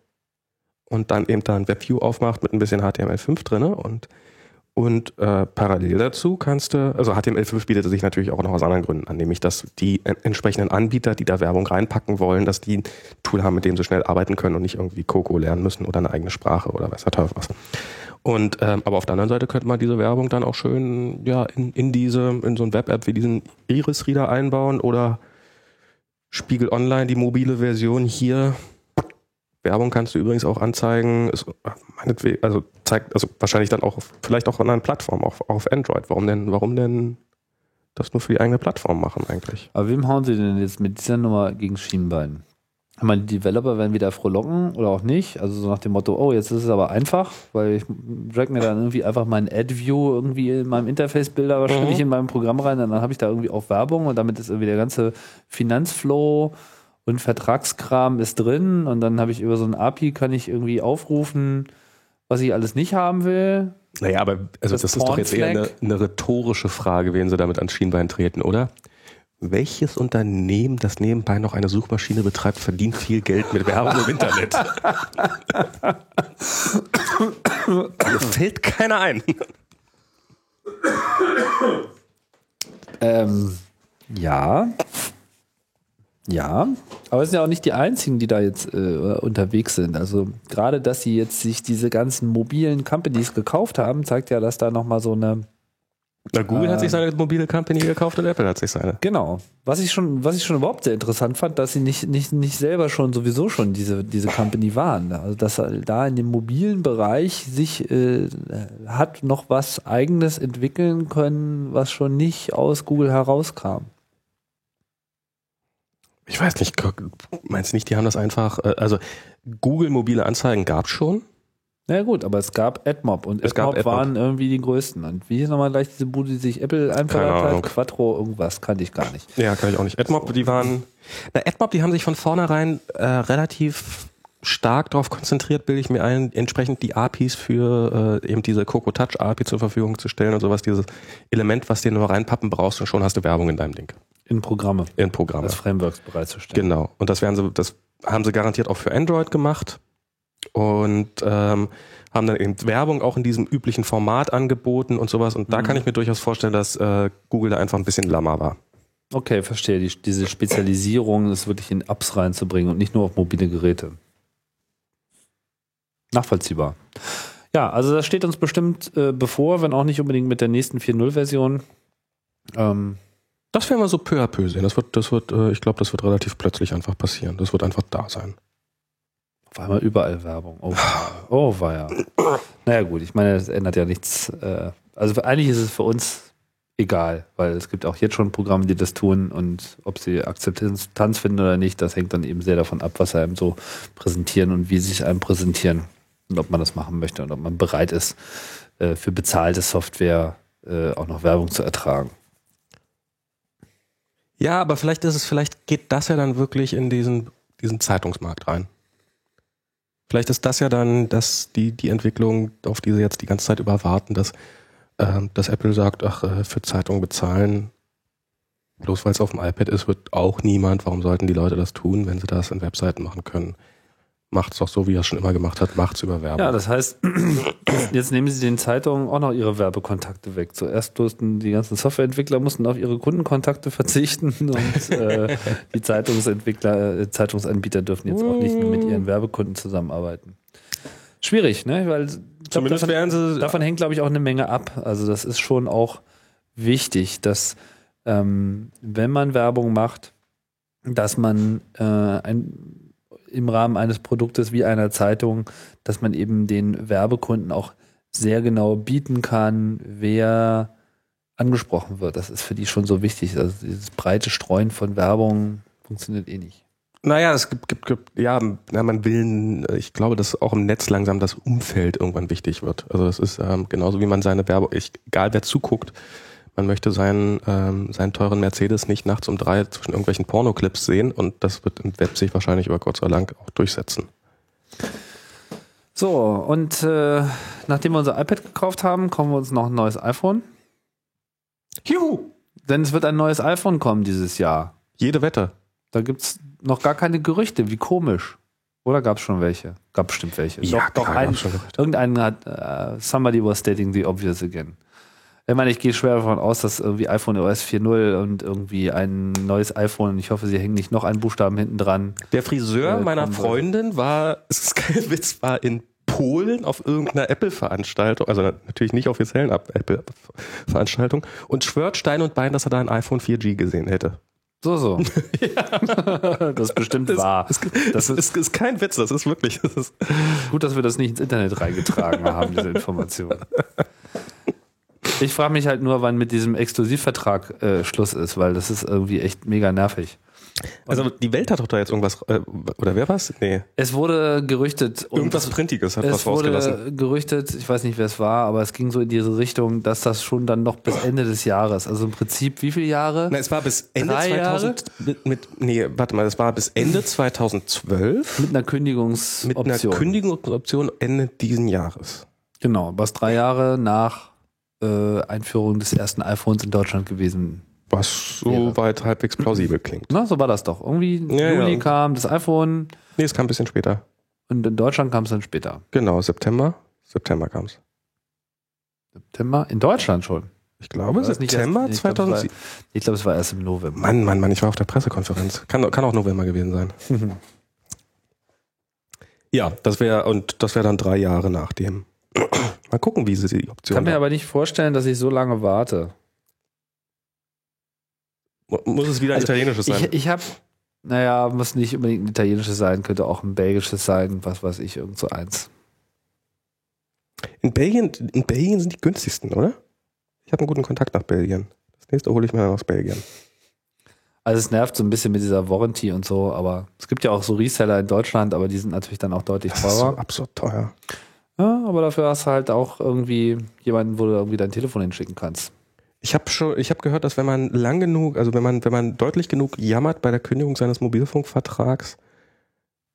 und dann eben da ein WebView aufmacht mit ein bisschen HTML5 drinne und und äh, parallel dazu kannst du, also HTML5 bietet sich natürlich auch noch aus anderen Gründen an, nämlich dass die en entsprechenden Anbieter, die da Werbung reinpacken wollen, dass die ein Tool haben, mit dem sie schnell arbeiten können und nicht irgendwie Coco lernen müssen oder eine eigene Sprache oder weiß der Teufel was. Und ähm, aber auf der anderen Seite könnte man diese Werbung dann auch schön ja in, in diese in so ein Web-App wie diesen Iris Reader einbauen oder Spiegel Online die mobile Version hier. Werbung kannst du übrigens auch anzeigen. Ist, meinetwegen, also zeigt also wahrscheinlich dann auch vielleicht auch auf anderen Plattformen, auch, auf Android. Warum denn warum denn das nur für die eigene Plattform machen eigentlich? Aber wem hauen sie denn jetzt mit dieser Nummer gegen Schienbein? Ich meine, die Developer werden wieder frohlocken oder auch nicht. Also so nach dem Motto, oh, jetzt ist es aber einfach, weil ich drag mir dann irgendwie einfach meinen Ad-View irgendwie in meinem Interface-Bilder wahrscheinlich Mhm. in meinem Programm rein und dann habe ich da irgendwie auch Werbung und damit ist irgendwie der ganze Finanzflow und Vertragskram ist drin und dann habe ich über so ein API kann ich irgendwie aufrufen, was ich alles nicht haben will. Naja, aber also Das das, ist doch jetzt eher eine, eine rhetorische Frage, wen sie damit ans Schienbein treten, oder? Welches Unternehmen, das nebenbei noch eine Suchmaschine betreibt, verdient viel Geld mit Werbung im Internet? Mir fällt keiner ein. Ähm, ja. Ja, aber es sind ja auch nicht die einzigen, die da jetzt äh, unterwegs sind. Also gerade, dass sie jetzt sich diese ganzen mobilen Companies gekauft haben, zeigt ja, dass da nochmal so eine Na, Google hat sich seine mobile Company gekauft und Apple hat sich seine. Genau. Was ich schon, was ich schon überhaupt sehr interessant fand, dass sie nicht, nicht, nicht selber schon sowieso schon diese, diese Company waren. Also dass da in dem mobilen Bereich sich äh, hat noch was eigenes entwickeln können, was schon nicht aus Google herauskam. Ich weiß nicht, meinst du nicht, die haben das einfach, äh, also Google mobile Anzeigen gab es schon? Ja gut, aber es gab AdMob und Es gab AdMob waren irgendwie die größten. Und wie hieß nochmal gleich diese Bude, die sich Apple einverleibt hat? Quattro, irgendwas, kannte ich gar nicht. Ja, kann ich auch nicht. AdMob, die waren, na, AdMob, die haben sich von vornherein äh, relativ stark darauf konzentriert, bilde ich mir ein, entsprechend die APIs für äh, eben diese Coco Touch API zur Verfügung zu stellen und sowas, dieses Element, was du nur reinpappen brauchst und schon hast du Werbung in deinem Ding, In Programme, in Programme. als Frameworks bereitzustellen. Genau. Und das werden sie, das haben sie garantiert auch für Android gemacht und ähm, haben dann eben Werbung auch in diesem üblichen Format angeboten und sowas. Und da Mhm. kann ich mir durchaus vorstellen, dass äh, Google da einfach ein bisschen lammer war. Okay, verstehe. Die, diese Spezialisierung ist wirklich in Apps reinzubringen und nicht nur auf mobile Geräte. Nachvollziehbar. Ja, also das steht uns bestimmt äh, bevor, wenn auch nicht unbedingt mit der nächsten 4.0-Version. Ähm, Das werden wir so peu à peu sehen. Das wird, das wird, äh, ich glaube, das wird relativ plötzlich einfach passieren. Das wird einfach da sein. auf einmal überall Werbung. Oh, oh war ja. Naja gut, ich meine, das ändert ja nichts. Äh, also eigentlich ist es für uns egal, weil es gibt auch jetzt schon Programme, die das tun und ob sie Akzeptanz finden oder nicht, das hängt dann eben sehr davon ab, was sie einem so präsentieren und wie sie sich einem präsentieren und ob man das machen möchte und ob man bereit ist, äh, für bezahlte Software auch noch Werbung zu ertragen. Ja, aber vielleicht ist es, vielleicht geht das ja dann wirklich in diesen, diesen Zeitungsmarkt rein. Vielleicht ist das ja dann das, die, die Entwicklung, auf die sie jetzt die ganze Zeit über warten, dass, ähm, dass Apple sagt, ach, äh, für Zeitungen bezahlen, bloß weil es auf dem iPad ist, wird auch niemand, warum sollten die Leute das tun, wenn sie das in Webseiten machen können? Macht's doch so, wie er es schon immer gemacht hat, macht's über Werbung. Ja, das heißt, jetzt nehmen sie den Zeitungen auch noch ihre Werbekontakte weg. Zuerst durften die ganzen Softwareentwickler mussten auf ihre Kundenkontakte verzichten und äh, die Zeitungsentwickler, äh, Zeitungsanbieter dürfen jetzt auch nicht mehr mit ihren Werbekunden zusammenarbeiten. Schwierig, ne? Weil glaub, Zumindest davon, werden sie, davon hängt, glaube ich, auch eine Menge ab. Also das ist schon auch wichtig, dass ähm, wenn man Werbung macht, dass man äh, ein, im Rahmen eines Produktes wie einer Zeitung, dass man eben den Werbekunden auch sehr genau bieten kann, wer angesprochen wird. Das ist für die schon so wichtig. Also dieses breite Streuen von Werbung funktioniert eh nicht. Naja, es gibt, gibt, gibt ja, na, man will, ich glaube, dass auch im Netz langsam das Umfeld irgendwann wichtig wird. Also es ist ähm, genauso wie man seine Werbung, egal wer zuguckt, man möchte seinen, ähm, seinen teuren Mercedes nicht nachts um drei zwischen irgendwelchen Pornoclips sehen und das wird im Web sich wahrscheinlich über kurz oder lang auch durchsetzen. So, und äh, nachdem wir unser iPad gekauft haben, kaufen wir uns noch ein neues iPhone. Juhu! Denn es wird ein neues iPhone kommen dieses Jahr. Jede Wette. Da gibt es noch gar keine Gerüchte. Wie komisch. Oder gab es schon welche? Gab bestimmt welche. doch, doch klar, ein, gab's schon Gerüchte. irgendeinen hat, äh, somebody was stating the obvious again. Ich meine, ich gehe schwer davon aus, dass irgendwie iPhone OS 4.0 und irgendwie ein neues iPhone, und ich hoffe, sie hängen nicht noch einen Buchstaben hinten dran. Der Friseur Äh, meiner. Freundin war, es ist kein Witz, war in Polen auf irgendeiner Apple-Veranstaltung, also natürlich nicht offiziellen Apple-Veranstaltung, und schwört Stein und Bein, dass er da ein iPhone 4G gesehen hätte. So, so. das ist bestimmt wahr. Das, Das ist, ist, ist kein Witz, das ist wirklich. Das ist, Gut, dass wir das nicht ins Internet reingetragen haben, diese Information. Ich frage mich halt nur, wann mit diesem Exklusivvertrag äh, Schluss ist, weil das ist irgendwie echt mega nervig. also die Welt hat doch da jetzt irgendwas, äh, oder wer war's? Nee, Es wurde gerüchtet und irgendwas Printiges hat was es wurde rausgelassen. gerüchtet, ich weiß nicht, wer es war, aber es ging so in diese Richtung, dass das schon dann noch bis Ende des Jahres, also im Prinzip wie viele Jahre? Na, es war bis Ende Drei 2000 mit, mit, nee, warte mal, es war bis Ende 2012 Mit einer mit Kündigungsoption. einer Kündigungsoption Ende diesen Jahres. Genau, was drei Jahre nach äh, Einführung des ersten iPhones in Deutschland gewesen Was soweit halbwegs plausibel klingt. Na, so war das doch. Irgendwie im Ja, Juni ja. kam das iPhone Nee, es kam ein bisschen später. und in Deutschland kam es dann später. Genau, September. September kam es. September? In Deutschland schon. Ich glaube, das nicht September erst- nee, ich glaub, es 2007. Glaube, es war erst im November. Mann, Mann, Mann, ich war auf der Pressekonferenz. Kann, kann auch November gewesen sein. Ja, das wäre und das wäre dann drei Jahre nach dem. Mal gucken, wie sie die Ich Option kann mir haben. aber nicht vorstellen, dass ich so lange warte. Mu- Muss es wieder ein Also, italienisches sein? Ich, ich habe, naja, muss nicht unbedingt ein italienisches sein, könnte auch ein belgisches sein, was weiß ich, irgend so eins. In Belgien, in Belgien sind die günstigsten, oder? Ich habe einen guten Kontakt nach Belgien. Das nächste hole ich mir dann aus Belgien. Also es nervt so ein bisschen mit dieser Warranty und so, aber es gibt ja auch so Reseller in Deutschland, aber die sind natürlich dann auch deutlich Das ist so teurer. absurd teuer. Ja, aber dafür hast du halt auch irgendwie jemanden, wo du irgendwie dein Telefon hinschicken kannst. Ich habe schon, ich habe gehört, dass wenn man lang genug, also wenn man, wenn man deutlich genug jammert bei der Kündigung seines Mobilfunkvertrags,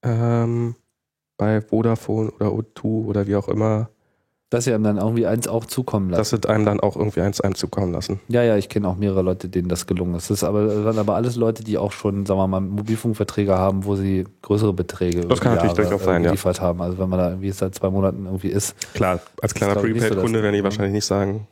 ähm, bei Vodafone oder O2 oder wie auch immer, Dass sie einem dann irgendwie eins auch zukommen lassen. dass es einem dann auch irgendwie eins einem zukommen lassen. Ja, ja, ich kenne auch mehrere Leute, denen das gelungen ist. Das ist aber, das waren aber alles Leute, die auch schon, sagen wir mal, Mobilfunkverträge haben, wo sie größere Beträge Das kann über natürlich Jahre, durchaus sein, äh, ja. geliefert haben. Also wenn man da irgendwie seit zwei Monaten irgendwie ist. Klar, als kleiner so, Prepaid-Kunde dass- werden die wahrscheinlich nicht sagen.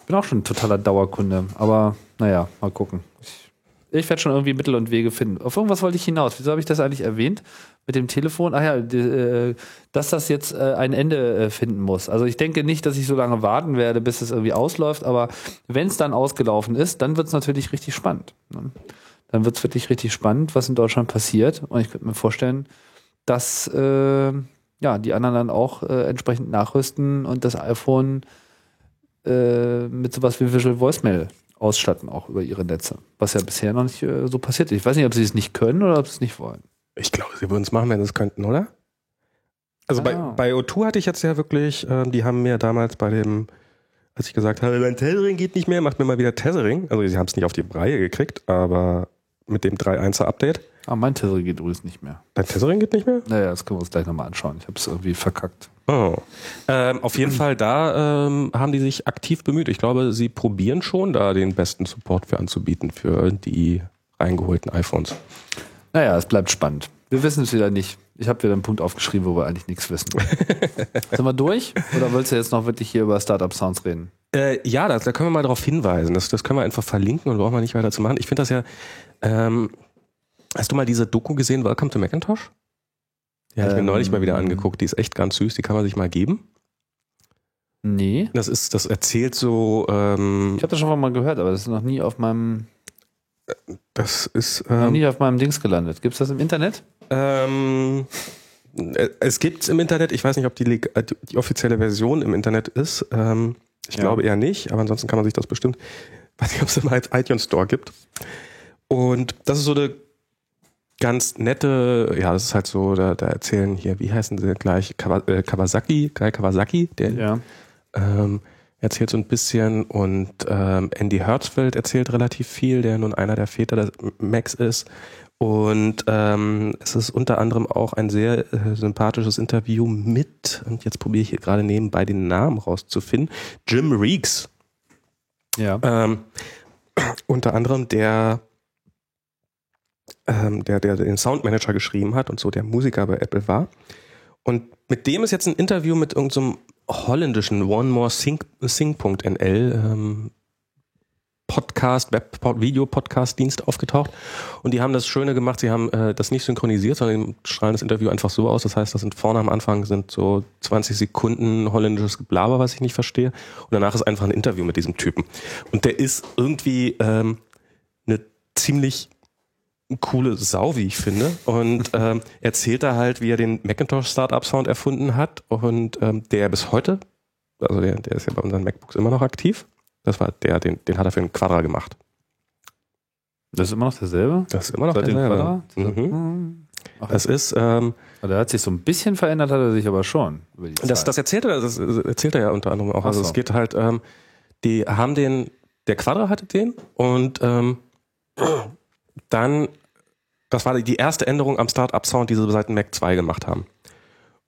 Ich bin auch schon ein totaler Dauerkunde, aber naja, mal gucken. Ich, ich werde schon irgendwie Mittel und Wege finden. Auf irgendwas wollte ich hinaus. Wieso habe ich das eigentlich erwähnt? Mit dem Telefon? Ach ja, die, äh, dass das jetzt äh, ein Ende äh, finden muss. Also ich denke nicht, dass ich so lange warten werde, bis es irgendwie ausläuft, aber wenn es dann ausgelaufen ist, dann wird es natürlich richtig spannend. Ne? Dann wird es wirklich richtig spannend, was in Deutschland passiert. Und ich könnte mir vorstellen, dass äh, ja, die anderen dann auch äh, entsprechend nachrüsten und das iPhone äh, mit sowas wie Visual Voicemail ausstatten, auch über ihre Netze. Was ja bisher noch nicht äh, so passiert ist. Ich weiß nicht, ob sie es nicht können oder ob sie es nicht wollen. Ich glaube, sie würden es machen, wenn sie es könnten, oder? Also bei, Ah. bei O2 hatte ich jetzt ja wirklich, ähm, die haben mir damals bei dem, als ich gesagt habe, mein Tethering geht nicht mehr, macht mir mal wieder Tethering. Also sie haben es nicht auf die Reihe gekriegt, aber mit dem 3.1er Update. Ah, mein Tesla geht übrigens nicht mehr. Dein Tethering geht nicht mehr? Naja, das können wir uns gleich nochmal anschauen. Ich habe es irgendwie verkackt. Oh. Ähm, auf jeden Fall, da ähm, haben die sich aktiv bemüht. Ich glaube, sie probieren schon, da den besten Support für anzubieten für die reingeholten iPhones. Naja, es bleibt spannend. Wir wissen es wieder nicht. Ich habe wieder einen Punkt aufgeschrieben, wo wir eigentlich nichts wissen. Sind wir durch? Oder willst du jetzt noch wirklich hier über Startup Sounds reden? Äh, ja, das, da können wir mal darauf hinweisen. Das, das können wir einfach verlinken und brauchen wir nicht weiter zu machen. Ich finde das ja. Ähm, hast du mal diese Doku gesehen, Welcome to Macintosh? Die habe ich mir Ähm, neulich mal wieder angeguckt. Die ist echt ganz süß. Die kann man sich mal geben. Nee. Das ist, das erzählt so. Ähm, Ich habe das schon mal gehört, aber das ist noch nie auf meinem, das ist. noch Ähm, nie auf meinem Dings gelandet. Gibt es das im Internet? Ähm, äh, es gibt im Internet, ich weiß nicht, ob die, äh, die offizielle Version im Internet ist. Ähm, ich Ja. glaube eher nicht, aber ansonsten kann man sich das bestimmt, weiß nicht, ob es im iTunes Store gibt. Und das ist so eine ganz nette, ja, das ist halt so, da, da erzählen hier, wie heißen sie gleich, äh, Kawasaki, Guy Kawasaki, der Ja. ähm, erzählt so ein bisschen und ähm, Andy Hertzfeld erzählt relativ viel, der nun einer der Väter des Macs ist. Und ähm, es ist unter anderem auch ein sehr äh, sympathisches Interview mit, und jetzt probiere ich hier gerade nebenbei den Namen rauszufinden, Jim Reeks. Ja. Ähm, unter anderem der, ähm, der, der den Soundmanager geschrieben hat und so der Musiker bei Apple war. Und mit dem ist jetzt ein Interview mit irgendeinem holländischen One More Sing, Sing.nl ähm, Podcast, Web, Video-Podcast-Dienst aufgetaucht. Und die haben das Schöne gemacht, sie haben äh, das nicht synchronisiert, sondern strahlen das Interview einfach so aus. Das heißt, das sind vorne am Anfang sind so 20 Sekunden holländisches Geblaber, was ich nicht verstehe. Und danach ist einfach ein Interview mit diesem Typen. Und der ist irgendwie ähm, eine ziemlich coole Sau, wie ich finde. Und ähm, erzählt da halt, wie er den Macintosh Startup Sound erfunden hat und ähm, der bis heute, also der, der ist ja bei unseren MacBooks immer noch aktiv. Das war der, den, den hat er für einen Quadra gemacht. Das ist immer noch derselbe? Das ist immer noch Seit derselbe. Mhm. Mhm. Ach, Das ist, ähm, der hat sich so ein bisschen verändert, hat er sich aber schon. Das, das erzählt er, das erzählt er ja unter anderem auch. Also so. es geht halt, ähm, die haben den, der Quadra hatte den und ähm, dann, das war die erste Änderung am Startup Sound, die sie seit dem Mac 2 gemacht haben.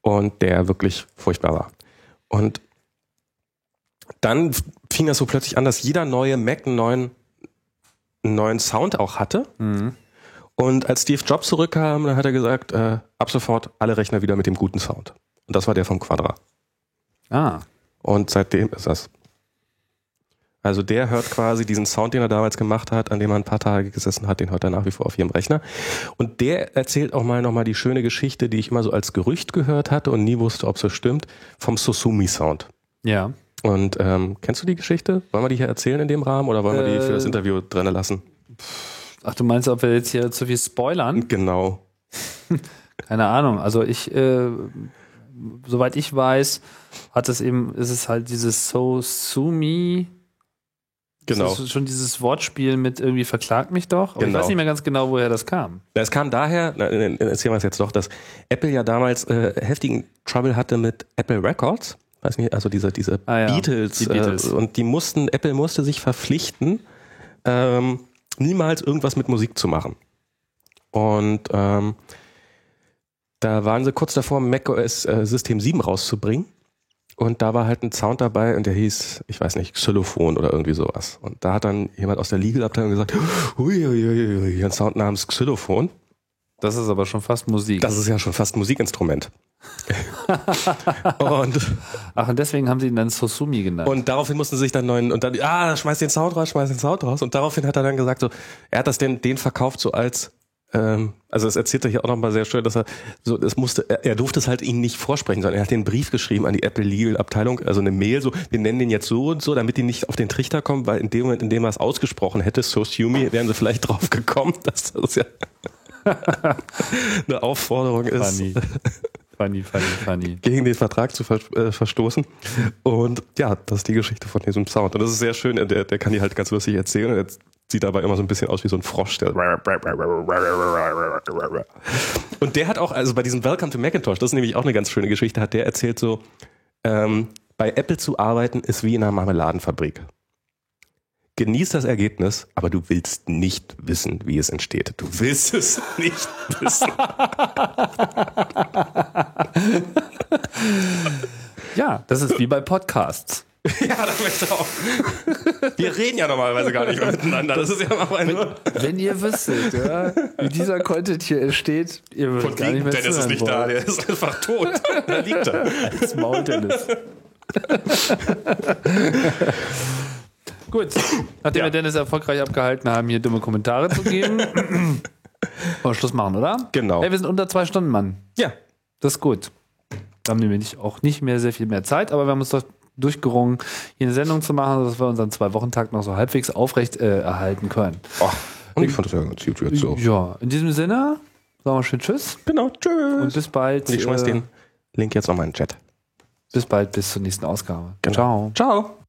Und der wirklich furchtbar war. Und dann fing das so plötzlich an, dass jeder neue Mac einen neuen einen neuen Sound auch hatte. Und als Steve Jobs zurückkam, dann hat er gesagt, äh, ab sofort alle Rechner wieder mit dem guten Sound. Und das war der vom Quadra. Ah. Und seitdem ist das. Also der hört quasi diesen Sound, den er damals gemacht hat, an dem er ein paar Tage gesessen hat, den hört er nach wie vor auf jedem Rechner. Und der erzählt auch mal nochmal die schöne Geschichte, die ich immer so als Gerücht gehört hatte und nie wusste, ob es so stimmt, vom Susumi-Sound. Ja. Und ähm, kennst du die Geschichte? Wollen wir die hier erzählen in dem Rahmen oder wollen wir die Äh. für das Interview drinnen lassen? Ach, du meinst, ob wir jetzt hier zu viel spoilern? Genau. Keine Ahnung. Also ich, äh, soweit ich weiß, hat es eben, ist es halt dieses So Sumi. Genau. Das ist schon dieses Wortspiel mit irgendwie verklagt mich doch. Aber ich Genau. weiß nicht mehr ganz genau, woher das kam. Es kam daher, na, äh, erzählen wir es jetzt doch, dass Apple ja damals äh, heftigen Trouble hatte mit Apple Records. Weiß nicht, also diese, diese Ah ja, Beatles, die Beatles. Äh, und die mussten, Apple musste sich verpflichten, ähm, niemals irgendwas mit Musik zu machen. Und ähm, da waren sie kurz davor, macOS äh, System 7 rauszubringen. Und da war halt ein Sound dabei und der hieß, ich weiß nicht, Xylophon oder irgendwie sowas. Und da hat dann jemand aus der Legal-Abteilung gesagt, hui, hui, hui, hui, ein Sound namens Xylophon. Das ist aber schon fast Musik. Das ist ja schon fast Musikinstrument. und, Ach, und deswegen haben sie ihn dann Sosumi genannt. und daraufhin mussten sie sich dann neuen, und dann, ah, schmeiß den Sound raus, schmeiß den Sound raus. Und daraufhin hat er dann gesagt, so, er hat das den, den verkauft so als, ähm, also es erzählt er hier auch nochmal sehr schön, dass er so, es musste, er, er durfte es halt ihnen nicht vorsprechen, sondern er hat den Brief geschrieben an die Apple Legal Abteilung, also eine Mail, so, wir nennen den jetzt so und so, damit die nicht auf den Trichter kommen, weil in dem Moment, in dem er es ausgesprochen hätte, so Sumi, wären sie vielleicht drauf gekommen, dass das ja eine Aufforderung ist. funny. funny, funny, funny. gegen den Vertrag zu ver äh, verstoßen. Und ja, das ist die Geschichte von diesem Sound. Und das ist sehr schön. Der, der kann die halt ganz lustig erzählen. Und jetzt sieht aber immer so ein bisschen aus wie so ein Frosch. Der und der hat auch, also bei diesem Welcome to Macintosh, das ist nämlich auch eine ganz schöne Geschichte, hat der erzählt so, ähm, bei Apple zu arbeiten ist wie in einer Marmeladenfabrik. Genieß das Ergebnis, aber du willst nicht wissen, wie es entsteht. Du willst es nicht wissen. Ja, das ist wie bei Podcasts. Ja, das möchte ich auch. Wir reden ja normalerweise gar nicht mehr miteinander. Das ist ja mal nur. Wenn ihr wüsstet, ja, wie dieser Content hier entsteht, ihr würdet Von gar nicht mehr Dennis ist nicht da, wollen. der ist einfach tot. Da liegt er. Als Maul-Dennis. Gut, nachdem Ja. wir Dennis erfolgreich abgehalten haben, hier dumme Kommentare zu geben, wollen wir Schluss machen, oder? Genau. Hey, wir sind unter zwei Stunden, Mann. Ja. Das ist gut. Da haben wir nicht, auch nicht mehr sehr viel mehr Zeit, aber wir haben uns doch durchgerungen, hier eine Sendung zu machen, dass wir unseren Zwei-Wochen-Tag noch so halbwegs aufrecht äh, erhalten können. Oh, und ich fand das ja ganz gut jetzt so. Ja, in diesem Sinne, sagen wir schön Tschüss Genau, tschüss. und bis bald. ich schmeiß äh, den Link jetzt in den Chat. Bis bald, bis zur nächsten Ausgabe. Genau. Ciao. Ciao.